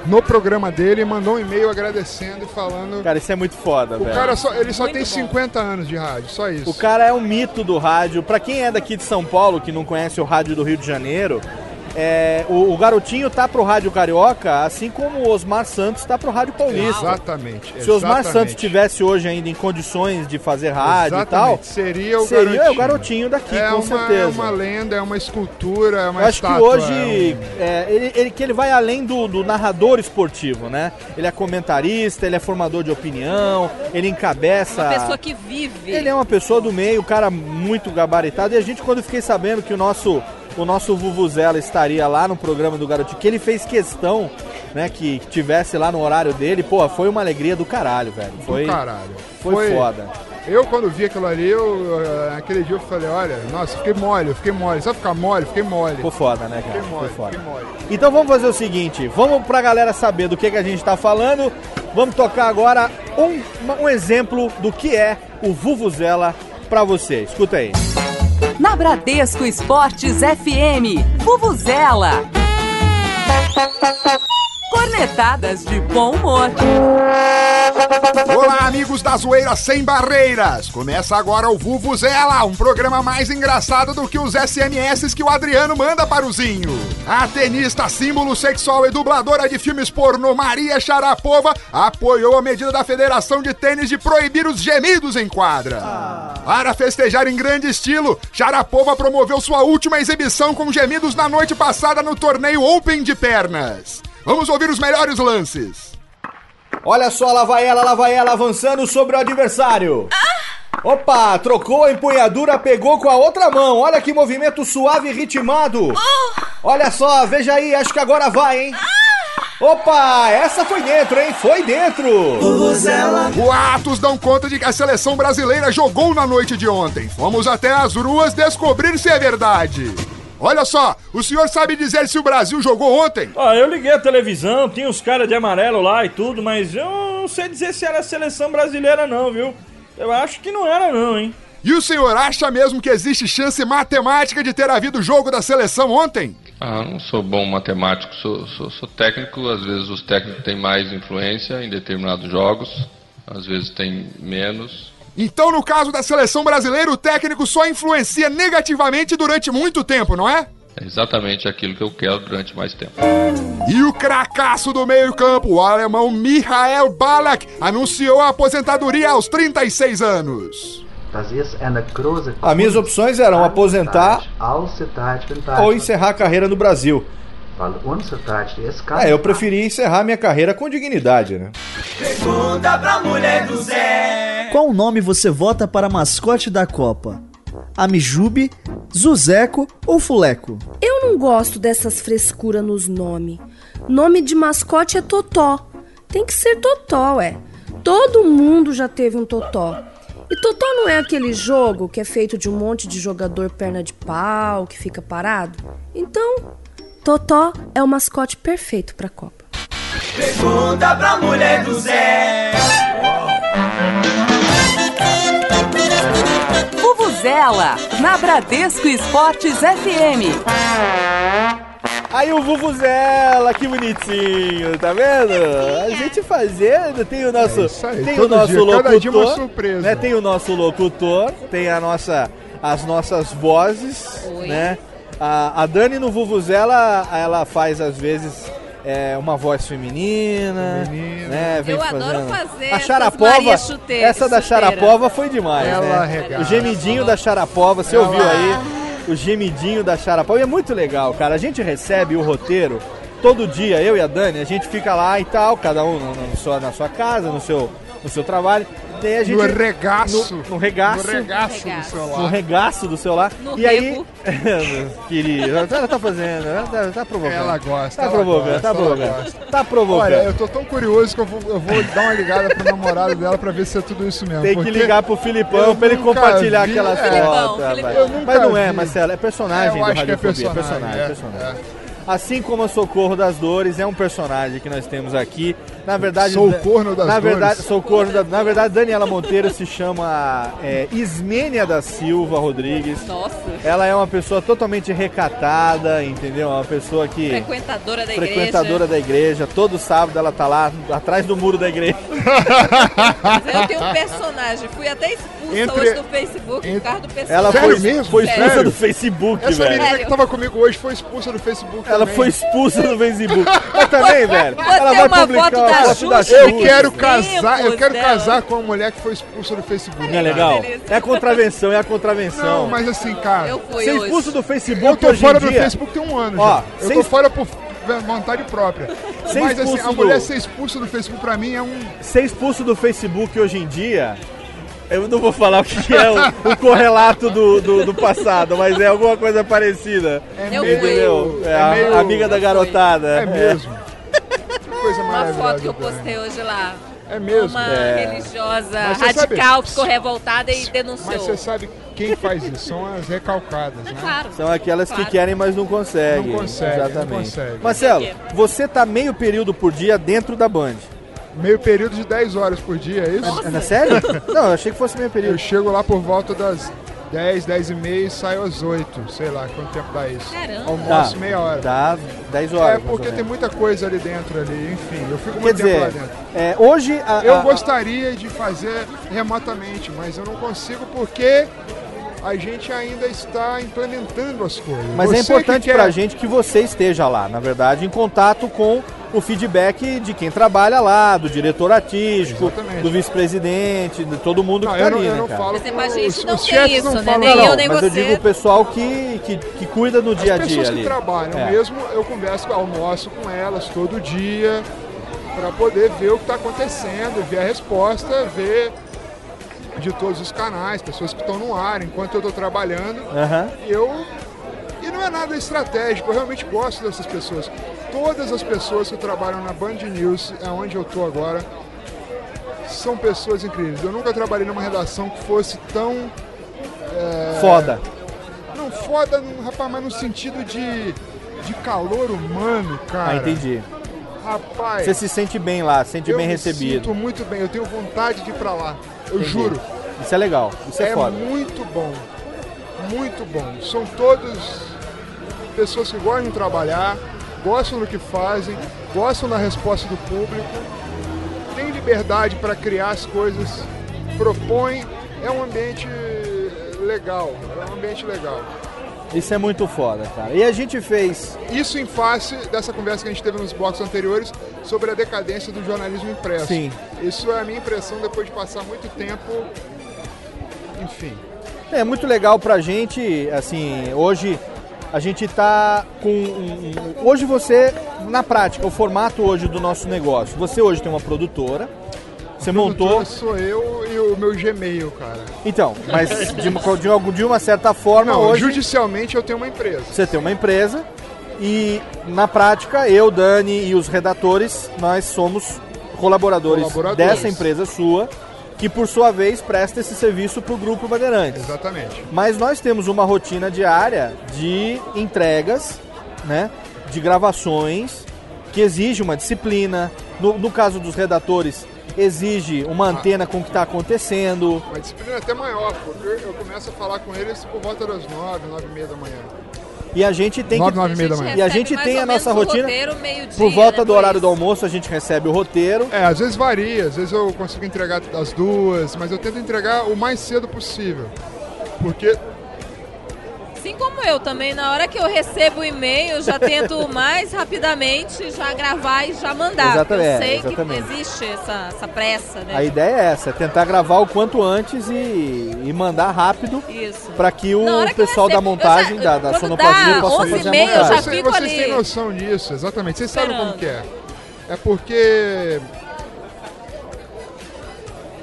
no programa dele e mandou um e-mail agradecendo e falando. Cara, isso é muito foda, O velho. cara só, ele só Muito tem bom. 50 anos de rádio, só isso. O cara é um mito do rádio. Pra quem é daqui de São Paulo, que não conhece o rádio do Rio de Janeiro, é, o, o garotinho tá pro rádio carioca, assim como o Osmar Santos tá pro rádio paulista. Exatamente. Se o Osmar exatamente. Santos tivesse hoje ainda em condições de fazer rádio e tal, Exatamente, seria o seria garotinho. o garotinho daqui, é com uma, certeza. É uma lenda, é uma escultura, é uma Eu acho que estátua, hoje é é, ele, ele- que ele vai além do, do narrador esportivo, né? Ele é comentarista, ele é formador de opinião, ele encabeça. Uma pessoa que vive. Ele é uma pessoa do meio, um cara muito gabaritado. E a gente, quando eu fiquei sabendo que o nosso, o nosso Vuvuzela estaria lá no programa do Garotinho, que ele fez questão, né, que tivesse lá no horário dele, pô, foi uma alegria do caralho, velho. Do Foi, caralho. Foi, foda. Eu, quando vi aquilo ali, eu, eh, naquele dia eu falei, olha, nossa, fiquei mole, fiquei mole. Sabe ficar mole? Fiquei mole. Ficou foda, né, cara? Fiquei mole, Foi foda. fiquei mole. Então vamos fazer o seguinte, vamos pra galera saber do que, que a gente tá falando. Vamos tocar agora um, um exemplo do que é o Vuvuzela pra você. Escuta aí. Na Bradesco Esportes FM, Vuvuzela. Cornetadas de bom humor. Olá, amigos da Zoeira Sem Barreiras! Começa agora o Vuvuzela, um programa mais engraçado do que os SMS que o Adriano manda para o Zinho. A tenista, símbolo sexual e dubladora de filmes pornô Maria Sharapova apoiou a medida da Federação de Tênis de proibir os gemidos em quadra. Para festejar em grande estilo, Sharapova promoveu sua última exibição com gemidos na noite passada no torneio Open de Pernas. Vamos ouvir os melhores lances. Olha só, lá vai ela, lá vai ela avançando sobre o adversário. Opa, trocou a empunhadura, pegou com a outra mão. Olha que movimento suave e ritmado. Olha só, veja aí, acho que agora vai, hein? Opa, essa foi dentro, hein? Foi dentro. Boatos dão conta de que a seleção brasileira jogou na noite de ontem. Fomos até as ruas descobrir se é verdade. Olha só, o senhor sabe dizer se o Brasil jogou ontem? Ó, eu liguei a televisão, tinha os caras de amarelo lá e tudo, mas eu não sei dizer se era a seleção brasileira não, viu? Eu acho que não era não, hein? E o senhor acha mesmo que existe chance matemática de ter havido jogo da seleção ontem? Ah, não sou bom matemático, sou, sou, sou técnico. Às vezes os técnicos têm mais influência em determinados jogos, às vezes tem menos. Então, no caso da seleção brasileira, o técnico só influencia negativamente durante muito tempo, não é? É exatamente aquilo que eu quero durante mais tempo. E o cracaço do meio-campo, o alemão Michael Ballack, anunciou a aposentadoria aos 36 anos. As minhas opções eram aposentar ou encerrar a carreira no Brasil. É, eu preferi encerrar minha carreira com dignidade, né? Pergunta pra mulher do Zé. Qual nome você vota para mascote da Copa? Amijube, Zuzeco ou Fuleco? Eu não gosto dessas frescuras nos nomes. Nome de mascote é Totó. Tem que ser Totó, ué. Todo mundo já teve um Totó. E Totó não é aquele jogo que é feito de um monte de jogador perna de pau que fica parado? Então, Totó é o mascote perfeito pra Copa. Pergunta pra mulher do Zé. Vuvuzela, na Bradesco Esportes FM. Aí o Vuvuzela, que bonitinho, tá vendo? A gente fazendo, tem o nosso, É aí, tem o nosso dia, locutor, surpresa. né? Tem o nosso locutor, tem a nossa, as nossas vozes, né? A, a Dani no Vuvuzela, ela faz às vezes é, uma voz feminina, né? Vem Eu adoro fazer A Charapova, chute- essa da. Charapova foi demais, Ela né? O gemidinho da Charapova, você Ela- ouviu aí? O gemidinho da Charapova. E é muito legal, cara. A gente recebe o roteiro todo dia, eu e a Dani, a gente fica lá e tal, cada um no, no sua- na sua casa, no seu, no seu trabalho. Daí a gente, No regaço. No, no regaço. No regaço do celular. No regaço do celular. No e aí. rego. Querida, ela tá fazendo, ela tá, tá provocando. Ela gosta, Tá ela provocando, gosta, tá ela provocando. gosta. Tá provocando. Olha, eu tô tão curioso que eu vou, eu vou dar uma ligada pro namorado dela pra ver se é tudo isso mesmo. Tem que ligar pro Filipão pra ele compartilhar vi- aquelas é, nunca Mas não é, vi. Marcelo, é personagem É, eu do acho que é Radiofobia. personagem, personagem, é, personagem. Assim como a Socorro das Dores é um personagem que nós temos aqui. Na verdade, Sou o corno das na dores. verdade, sou o corno da, na verdade, Daniela Monteiro se chama é, Ismênia da Silva Rodrigues. Nossa. Ela é uma pessoa totalmente recatada, entendeu? Uma pessoa que Frequentadora da frequentadora da igreja. Todo sábado ela tá lá atrás do muro da igreja. Mas eu tenho um personagem. Fui até expulsa Entre- hoje do Facebook por causa do personagem. Ela foi, mesmo? foi expulsa Sério? do Facebook, Essa velho. menina que tava comigo hoje foi expulsa do Facebook Ela também. foi expulsa do Facebook. Mas também, velho. Botei Ela vai uma publicar foto uma da foto da Xuxa Eu quero casar, eu quero dela. casar com uma mulher que foi expulsa do Facebook. Não é legal? É a contravenção, é a contravenção. Não, mas assim, cara. Eu fui Ser hoje. expulso do Facebook Eu tô hoje fora em do dia. Facebook tem um ano Ó, já. Eu tô fora por vontade própria. Ser Mas assim, a do- mulher ser expulsa do Facebook pra mim é um. Ser expulso do Facebook hoje em dia. Eu não vou falar o que é o, o correlato do, do, do passado, mas é alguma coisa parecida. É Eu meio, Entendeu? É, é a meio- amiga da garotada. É mesmo. Que coisa Uma foto que eu postei hoje lá. É mesmo. Uma É. religiosa Mas você sabe- radical ficou revoltada e Mas denunciou. você sabe quem faz isso? São as recalcadas, né? Claro. São aquelas Claro. que querem, mas não conseguem. Não conseguem, não Exatamente. conseguem. Marcelo, você tá meio período por dia dentro da Band. Meio período de 10 horas por dia, é isso? É, é sério? não, eu achei que fosse meio Eu período. chego lá por volta das 10, 10 e meia e saio às 8. Sei lá quanto tempo dá isso. Caramba. Almoço Tá. meia hora. Dá 10 É horas. mais porque tem muita coisa ali dentro ali, enfim, eu fico Quer muito tempo lá dizer, dentro. é, hoje. a- Eu a- gostaria de fazer remotamente, mas eu não consigo porque a gente ainda está implementando as coisas. Mas é Você importante que quer- pra gente que você esteja lá, na verdade, em contato com o feedback de quem trabalha lá, do diretor artístico, Exatamente. do vice-presidente, de todo mundo Não, que tá eu não, ali, eu né, não cara? falo com- gente os, não os tem isso, não né? Nem Não, eu, nem mas eu você. digo o pessoal que, que, que cuida do dia a As dia pessoas ali. que trabalham É. mesmo, eu converso, almoço com elas todo dia para poder ver o que está acontecendo, ver a resposta, ver de todos os canais, pessoas que estão no ar enquanto eu estou trabalhando. E eu e não é nada estratégico, eu realmente gosto dessas pessoas. Todas as pessoas que trabalham na Band News, é onde eu estou agora, são pessoas incríveis. Eu nunca trabalhei numa redação que fosse tão é, Foda. não, foda, rapaz, mas no sentido de, de calor humano, cara. Ah, entendi. Rapaz, Você se sente bem lá, se sente eu bem me recebido. sinto muito bem, eu tenho vontade de ir pra lá. Eu Entendi. juro. Isso é legal, isso é, é foda. muito bom. Muito bom. São todos pessoas que gostam de trabalhar, gostam do que fazem, gostam da resposta do público, têm liberdade para criar as coisas, propõem. É um ambiente legal, é um ambiente legal. Isso é muito foda, cara. E a gente fez. Isso em face dessa conversa que a gente teve nos blocos anteriores sobre a decadência do jornalismo impresso. Sim. Isso é a minha impressão depois de passar muito tempo. Enfim. É muito legal pra gente, assim, hoje a gente tá com. Hoje você, na prática, o formato hoje do nosso negócio. Você hoje tem uma produtora, você montou. Sou eu e o meu Gmail, cara. Então, mas de uma, de de uma certa forma, Não, hoje judicialmente eu tenho uma empresa. você tem uma empresa e, na prática, eu, Dani e os redatores, nós somos colaboradores, Colaboradores. dessa empresa sua, que por sua vez presta esse serviço para o Grupo Bandeirantes. Exatamente. Mas nós temos uma rotina diária de entregas, né? De gravações, que exige uma disciplina. No, no caso dos redatores, exige uma antena com o que está acontecendo. Uma disciplina até maior, porque eu começo a falar com eles por volta das nove, nove e meia da manhã. E a gente tem Nove, que. nove e meia da manhã. E a gente tem a nossa rotina. roteiro Por volta né, do horário do almoço, a gente recebe o roteiro. É, às vezes varia, às vezes eu consigo entregar as duas, mas eu tento entregar o mais cedo possível. Porque Assim como eu também, na hora que eu recebo o e-mail, já tento mais rapidamente já gravar e já mandar. Exatamente, eu sei exatamente. que existe essa, essa pressa, né? A ideia é essa, é tentar gravar o quanto antes e, e mandar rápido Isso. para que o que pessoal da recebo- eu montagem, já- da, da sonoplastia possa 11 fazer a meia, eu já montagem. Vocês, fico vocês ali. têm noção disso, exatamente. Vocês sabem como Esperando. que é. É porque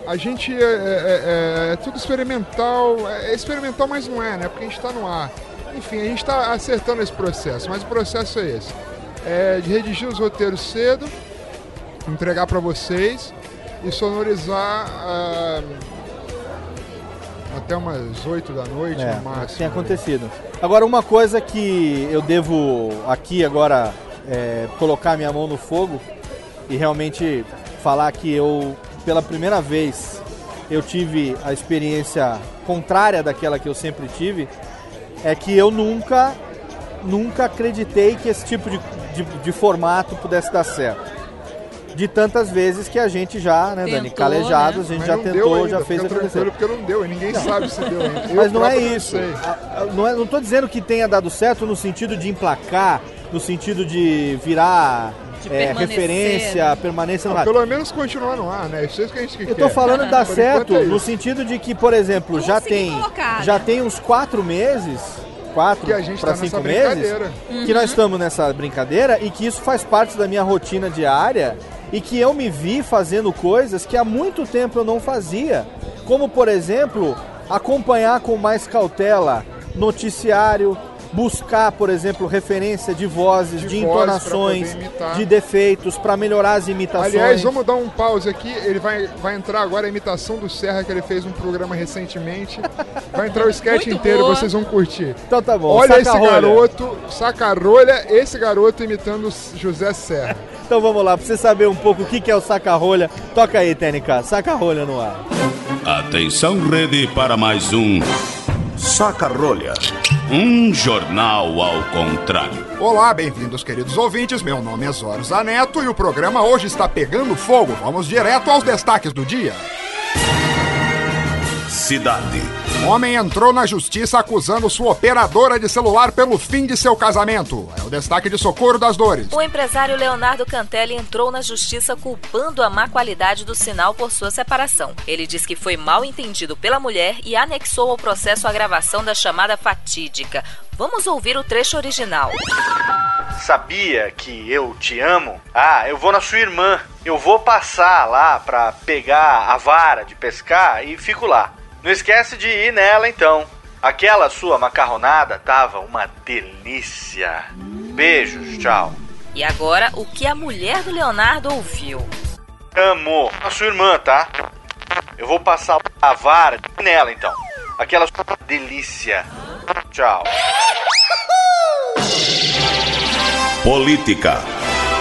a gente é, é- é- é tudo experimental. É experimental, mas não é, né? Porque a gente está no ar. Enfim, a gente está acertando esse processo, mas o processo é esse. É de redigir os roteiros cedo, entregar para vocês e sonorizar ah, até umas 8 da noite É, no máximo. tem acontecido. Agora, uma coisa que eu devo aqui agora é, colocar minha mão no fogo e realmente falar que eu, pela primeira vez, eu tive a experiência contrária daquela que eu sempre tive, é que eu nunca, nunca acreditei que esse tipo de, de, de formato pudesse dar certo. De tantas vezes que a gente já, né, Dani, Tentou, calejados, a gente Mas já não tentou, ainda, já fez acontecer. porque não deu, e ninguém sabe se deu ainda. Eu Mas não é isso. Não, é, não tô dizendo que tenha dado certo no sentido de emplacar, no sentido de virar De é, referência, permanência no rádio. pelo menos continuar no ar, né? Isso é isso que a gente quer. Eu tô falando de dar certo é no sentido de que, por exemplo, já tem, colocar, já né? tem uns quatro meses, quatro Que a gente para tá cinco meses, brincadeira. que nós estamos nessa brincadeira e que isso faz parte da minha rotina diária e que eu me vi fazendo coisas que há muito tempo eu não fazia, como por exemplo acompanhar com mais cautela noticiário, buscar, por exemplo, referência de vozes, de, De pra entonações, de defeitos para melhorar as imitações. Aliás, vamos dar um pause aqui. Ele vai, vai entrar agora a imitação do Serra, que ele fez um programa recentemente. Vai entrar o sketch Muito inteiro, boa. vocês vão curtir. Então tá bom. Olha esse saca-rolha. garoto, saca-rolha, esse garoto imitando o José Serra. Então vamos lá, pra você saber um pouco o que que é o saca-rolha, toca aí, TNK, saca-rolha no ar. Atenção, rede, para mais um Saca-rolha. Um jornal ao contrário. Olá, bem-vindos, queridos ouvintes. Meu nome é Zoro Zaneto e o programa hoje está pegando fogo. Vamos direto aos destaques do dia. Cidade. Homem entrou na justiça acusando sua operadora de celular pelo fim de seu casamento. É o destaque de Socorro das Dores. O empresário Leonardo Cantelli entrou na justiça culpando a má qualidade do sinal por sua separação. Ele diz que foi mal entendido pela mulher e anexou ao processo a gravação da chamada fatídica. Vamos ouvir o trecho original. Sabia que eu te amo? Ah, eu vou na sua irmã. Eu vou passar lá pra pegar a vara de pescar e fico lá. Não esquece de ir nela então. Aquela sua macarronada tava uma delícia. Beijos, tchau. E agora, o que a mulher do Leonardo ouviu? Amo a sua irmã, tá? Eu vou passar a vara nela então. Aquela sua delícia. Tchau. Política.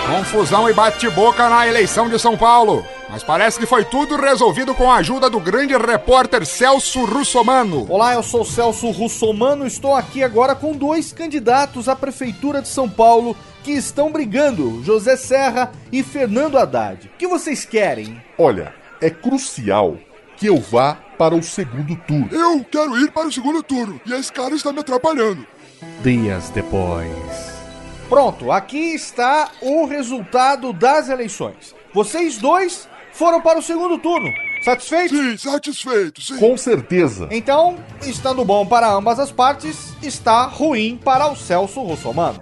Confusão e bate-boca na eleição de São Paulo. Mas parece que foi tudo resolvido com a ajuda do grande repórter Celso Russomano. Olá, eu sou Celso Russomano. Estou aqui agora com dois candidatos à Prefeitura de São Paulo que estão brigando: José Serra e Fernando Haddad. O que vocês querem? Olha, é crucial que eu vá para o segundo turno. Eu quero ir para o segundo turno e esse cara está me atrapalhando. Dias depois. Pronto, aqui está o resultado das eleições. Vocês dois foram para o segundo turno. Satisfeitos? Sim, satisfeito, sim. Com certeza. Então, estando bom para ambas as partes, está ruim para o Celso Russomano.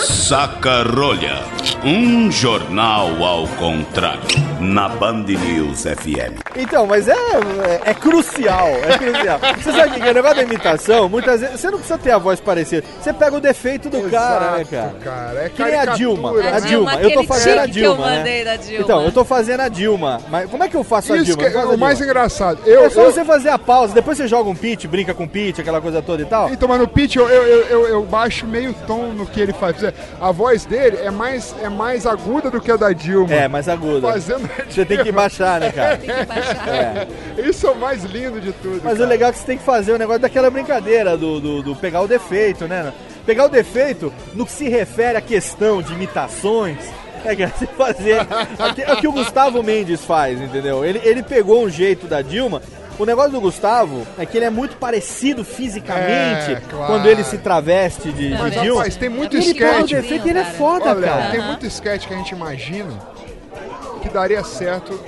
Saca-rolha. Um jornal ao contrário. Na Band News FM. Então, mas é, é, é crucial, é crucial. Você sabe que o negócio da imitação, muitas vezes, você não precisa ter a voz parecida. Você pega o defeito do cara, né, cara? cara. É Que nem a Dilma. caricatura, A né? Dilma, eu tô fazendo a eu Dilma, mandei né? da Dilma. Então, eu tô fazendo a Dilma. Mas como é que eu faço a Isso Dilma? que é Faz a o mais Dilma. engraçado. Eu, é só eu- você fazer a pausa, depois você joga um pitch, brinca com pitch, aquela coisa toda e tal. Então, mas no pitch eu, eu, eu, eu, baixo meio tom no que ele faz. A voz dele é mais, é mais aguda do que a da Dilma. É, mais aguda. Fazendo a Você tem que baixar, né, cara? Tem que baixar. É. Isso é o mais lindo de tudo. Mas o cara. legal é que você tem que fazer o negócio daquela brincadeira do, do, do pegar o defeito, né? Pegar o defeito no que se refere à questão de imitações. É que você fazer. É o que o Gustavo Mendes faz, entendeu? Ele, ele pegou um jeito da Dilma. O negócio do Gustavo é que ele é muito parecido fisicamente É, claro. quando ele se traveste de, de Mas, rapaz, tem muito ele sketch. defeito ele é foda, Olha, cara. tem muito sketch que a gente imagina que daria certo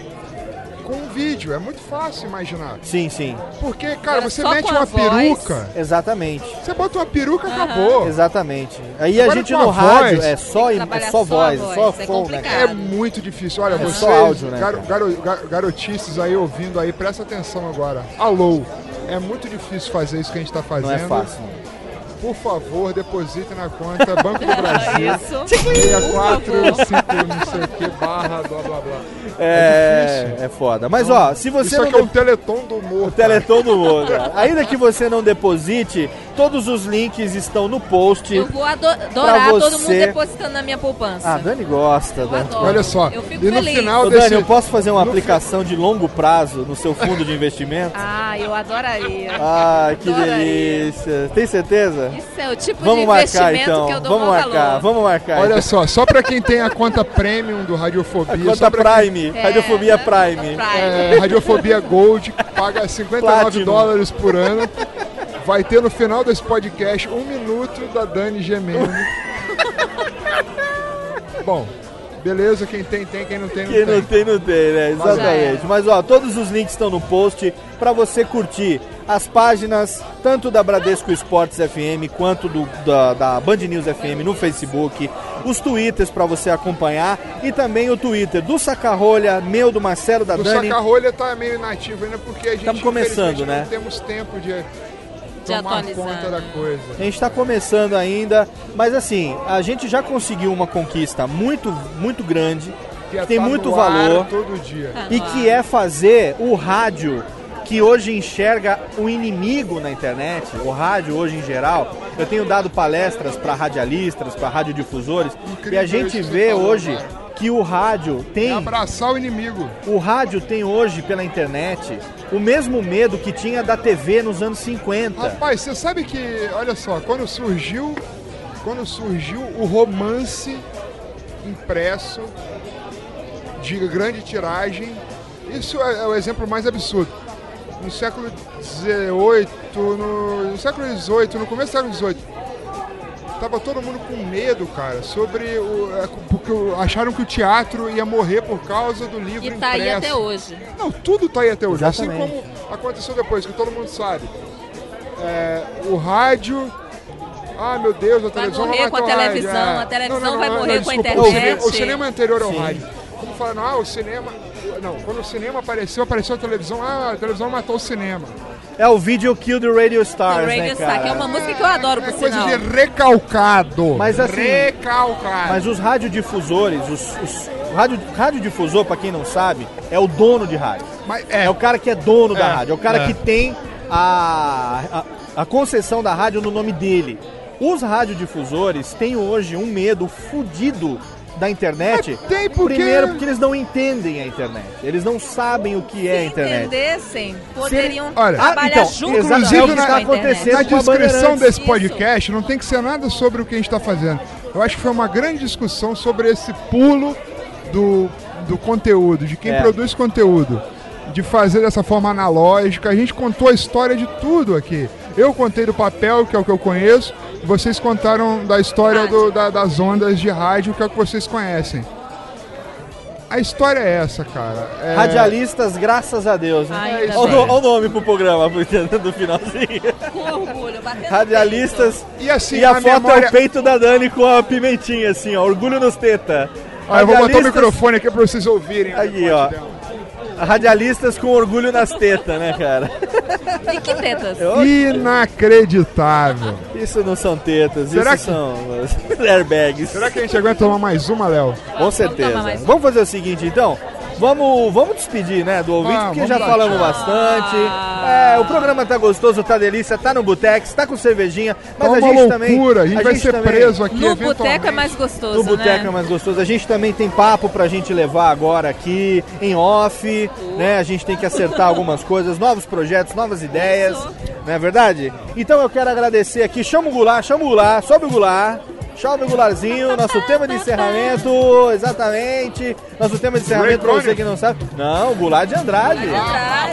com um vídeo. É muito fácil imaginar. Sim, sim. Porque, cara, Era você mete uma voz. peruca. Exatamente. Você bota uma peruca, acabou. Exatamente. Aí a gente no rádio voz- é só, é só voz, voz, só é som, né? complicado. cara? É muito difícil. Olha, É vocês, só áudio, né, garo- garo- gar- garotices aí ouvindo aí, presta atenção agora. Alô, é muito difícil fazer isso que a gente tá fazendo. Não é fácil. Por favor, depositem na conta Banco do Brasil. Isso. 64, 5, não sei o que, barra, blá blá blá. É, é foda. Mas ó, se você Isso não aqui é um de- teleton do humor. o Teleton do mundo. Ainda que você não deposite, todos os links estão no post. Eu vou ado- adorar Pra todo mundo você- depositando na minha poupança. Ah, Dani gosta. Dani. adoro. Olha só, Eu fico e no feliz. final Ô, desse- Dani, eu posso fazer uma aplicação de longo prazo no seu fundo de investimento? Ah, eu adoraria. Ah, que Adoraria. delícia. Tem certeza? Isso é o tipo Vamos de marcar investimento então. que eu dou Vamos marcar, valor. vamos marcar. Olha então. só, só pra quem tem a conta premium do Radiofobia. A conta só pra Prime, quem- Radiofobia Prime. É, Radiofobia Gold, que paga 59 Platinum. dólares por ano. Vai ter no final desse podcast um minuto da Dani gemendo. Bom, beleza, quem tem, tem, quem não tem, não Quem tem. não tem, não tem, né? Mas Exatamente. Mas ó, todos os links estão no post pra você curtir as páginas tanto da Bradesco Esportes FM quanto do, da, da Band News FM no Facebook, os twitters pra você acompanhar e também o Twitter do Sacarrolha, meu, do Marcelo, da O Dani. Saca-rolha tá meio inativo ainda porque a gente Estamos começando, né? não temos tempo de, De atualizar, conta da coisa. A gente está começando ainda, mas assim, a gente já conseguiu uma conquista muito, muito grande, Que é que tem tá muito valor todo dia. Tá e que é fazer o rádio que hoje enxerga o inimigo na internet, o rádio hoje em geral. Eu tenho dado palestras para radialistas, para radiodifusores, e a gente vê hoje que o rádio tem Abraçar o inimigo. o rádio tem hoje pela internet o mesmo medo que tinha da TV nos anos 50. Rapaz, você sabe que, olha só, quando surgiu, quando surgiu o romance impresso de grande tiragem, isso é, é o exemplo mais absurdo. No século XVIII, no, no século XVIII, no começo do século XVIII, tava todo mundo com medo, cara, sobre o, é, porque o- acharam que o teatro ia morrer por causa do livro E tá aí impresso. até hoje. Não, tudo tá aí até hoje. Assim Exatamente. como aconteceu depois, que todo mundo sabe. É, o rádio. Ah, meu Deus, a televisão morrer vai com a matar o rádio. televisão, É. a televisão Não, não, vai não, morrer não, com a desculpa, o internet. cinema- O cinema, anterior ao Sim. rádio. Como falando, ah, o cinema. Não, quando o cinema apareceu, apareceu a televisão. Ah, a televisão matou o cinema. É o Video Kill the Radio Stars, The né, Radio cara? Star, que é uma música que eu adoro, por É coisa sinal. de recalcado. Mas assim, Recalcado. Mas os radiodifusores, os, os o rádio, radiodifusor, pra quem não sabe, é o dono de rádio. Mas é. o cara que é dono da É, rádio, é o cara é. que tem a, a, a concessão da rádio no nome dele. Os radiodifusores têm hoje um medo fudido da internet. tem porque- Primeiro porque eles não entendem a internet. Eles não sabem o que é a Se internet. entendessem, poderiam Olha, trabalhar ah, então, junto exato, com é o que a está internet. acontecendo. Na descrição desse Isso. podcast não tem que ser nada sobre o que a gente está fazendo. Eu acho que foi uma grande discussão sobre esse pulo do, do conteúdo, de quem É. produz conteúdo, de fazer dessa forma analógica. A gente contou a história de tudo aqui. Eu contei do papel, que é o que eu conheço, vocês contaram da história do- da- das ondas de rádio, que é o que vocês conhecem. A história é essa, cara. É- Radialistas, graças a Deus. Né? Ainda Olha o olha nome pro programa do finalzinho. Com orgulho, batendo Radialistas. E assim, e a, a foto memória- é o peito da Dani com a pimentinha, assim, ó. Orgulho nos teta. Ah, eu vou botar o microfone aqui pra vocês ouvirem. Aqui, depote ó. dela. Radialistas com orgulho nas tetas, né, cara? E que tetas? Inacreditável. Isso não são tetas, Será isso que- são airbags. Será que a gente aguenta tomar mais uma, Léo? Com certeza. um. Vamos fazer o seguinte, então. Vamos, vamos despedir, né, do ouvinte, Vamos, porque já falamos bastante. É, o programa tá gostoso, tá delícia, tá no Botex, tá com cervejinha, mas Tá a uma gente loucura, também. a gente vai ser também- preso aqui No boteco é mais gostoso, No boteco né? é mais gostoso. A gente também tem papo pra gente levar agora aqui em off, né? A gente tem que acertar algumas coisas, novos projetos, novas ideias, não é verdade? Então eu quero agradecer aqui, chama o Goulart, chama o Goulart, sobe o Goulart. Chama o Goulartzinho, nosso tema de encerramento, exatamente. Nosso tema de encerramento, pra você que não sabe. Não, o Goulart de Andrade.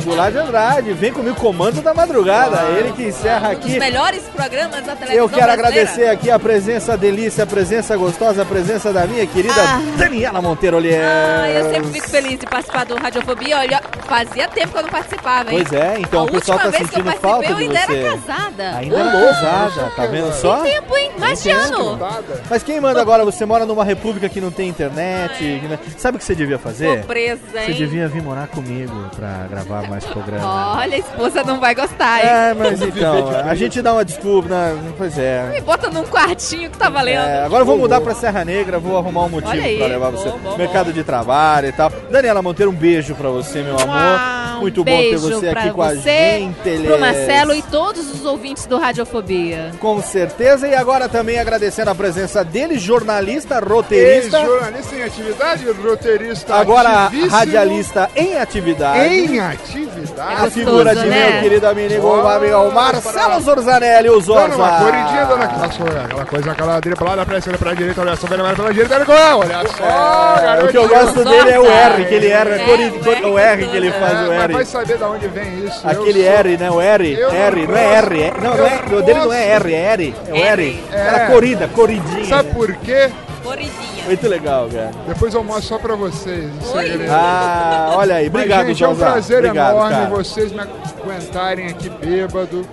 Goulart de Andrade, vem comigo, comando da madrugada. Ele que encerra Os aqui. melhores programas da televisão Eu quero brasileira. agradecer aqui a presença delícia, a presença gostosa, a presença da minha querida Ah. Daniela Monteiro Olier. Ah, eu sempre fico feliz de participar do Radiofobia. Olha, fazia tempo que eu não participava, hein? Pois é, então a o pessoal tá eu sentindo falta eu de ainda você. era casada. Ainda era louco. casada, tá vendo só? Tem tempo, hein? Mais de ano. Nada. Mas quem manda agora? Você mora numa república que não tem internet. que não- Sabe o que você devia fazer? Tô presa, Você hein? devia vir morar comigo pra gravar mais programa. Olha, a esposa não vai gostar, hein? É, mas então, a gente dá uma desculpa, né? Pois é. Me bota num quartinho que tá valendo. É, agora eu vou mudar pra Serra Negra, vou arrumar um motivo Olha aí, pra levar bom, você. bom, Mercado de trabalho e tal. Daniela Monteiro, um beijo pra você, meu amor. Muito bom ter Beijo você pra aqui com a você, gente. Pro. Marcelo e todos os ouvintes do Radiofobia. Com certeza. E agora também agradecendo a presença dele, jornalista, roteirista. Ex-jornalista em atividade, roteirista Agora ativíssimo. radialista em atividade. Em atividade. A figura de né? meu querido amigo, Oh, amigo Marcelo Zorzanelli, o Zorza. Dando uma corridinha, dando aquela, aquela coisa, aquela driblada pra esquerda, pra direita, olha só, pela pela direita, olha gol, olha só, É, o que eu gosto dele é o R, que ele erra, cori- cor- o R que ele faz o É, mas vai R. saber de onde vem isso. Aquele sou- R, né? O R, R, não é R, é, não, não é, o dele não é. R, é R, é o R. É. Era corrida, corridinha. Sabe por quê? Corridinha. Muito legal, cara. Depois eu mostro só pra vocês. segredo. Ah, olha aí, Mas, obrigado, gente, é um prazer Obrigado, enorme cara. vocês me aguentarem aqui bêbado.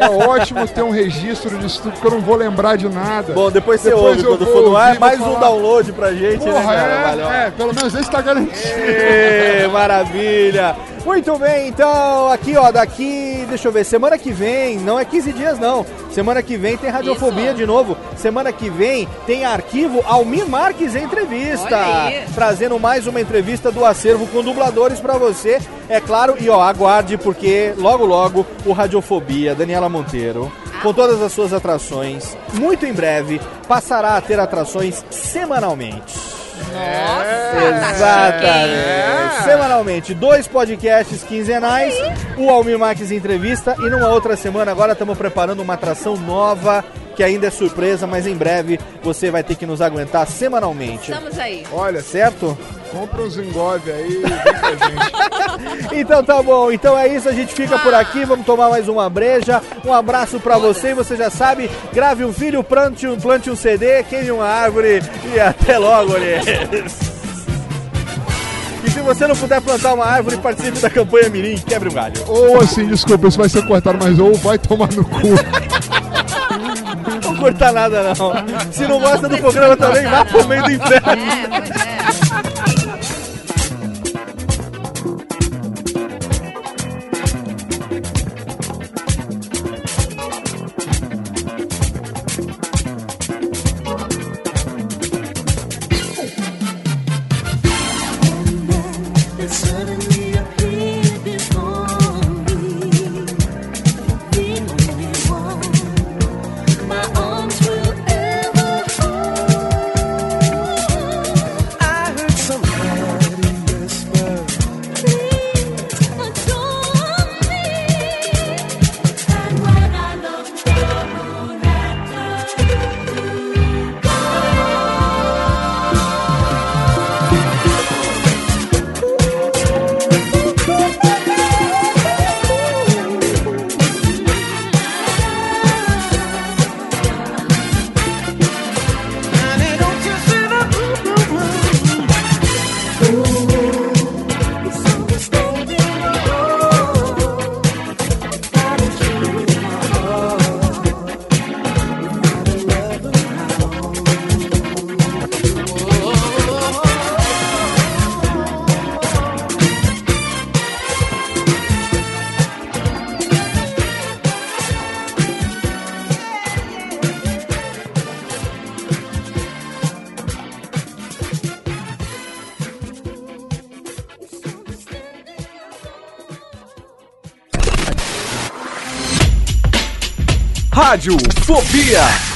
É ótimo ter um registro disso tudo, porque eu não vou lembrar de nada. Bom, depois você Depois ouve eu quando for no ar, mais vou um falar. download pra gente, né, Porra, cara? é, é, pelo menos esse tá garantido. Ê, maravilha! Muito bem, então, aqui ó, daqui, deixa eu ver, semana que vem, não é 15 dias não, semana que vem tem Radiofobia de novo, semana que vem tem arquivo Almir Marques Entrevista, trazendo mais uma entrevista do acervo com dubladores pra você, é claro, e ó, aguarde porque logo logo o Radiofobia, Daniela Monteiro, com todas as suas atrações, muito em breve, passará a ter atrações semanalmente. Nossa, Exatamente. Semanalmente, dois podcasts quinzenais, o Almir Marques Entrevista e numa outra semana agora estamos preparando uma atração nova que ainda é surpresa, mas em breve você vai ter que nos aguentar semanalmente. Estamos aí. Olha, Certo? compra uns engove aí, gente. Então tá bom, então é isso, a gente fica por aqui, vamos tomar mais uma breja. Um abraço pra você e você já sabe, grave um filho, plante um, plante um CD, queime uma árvore e até logo. E se você não puder plantar uma árvore, participe da campanha Mirim, quebre o galho. Ou assim, desculpa, isso vai ser cortado, mas ou vai tomar no cu. Cortar nada não. Se não gosta do programa também, vá pro meio do inferno. It Rádio Fobia.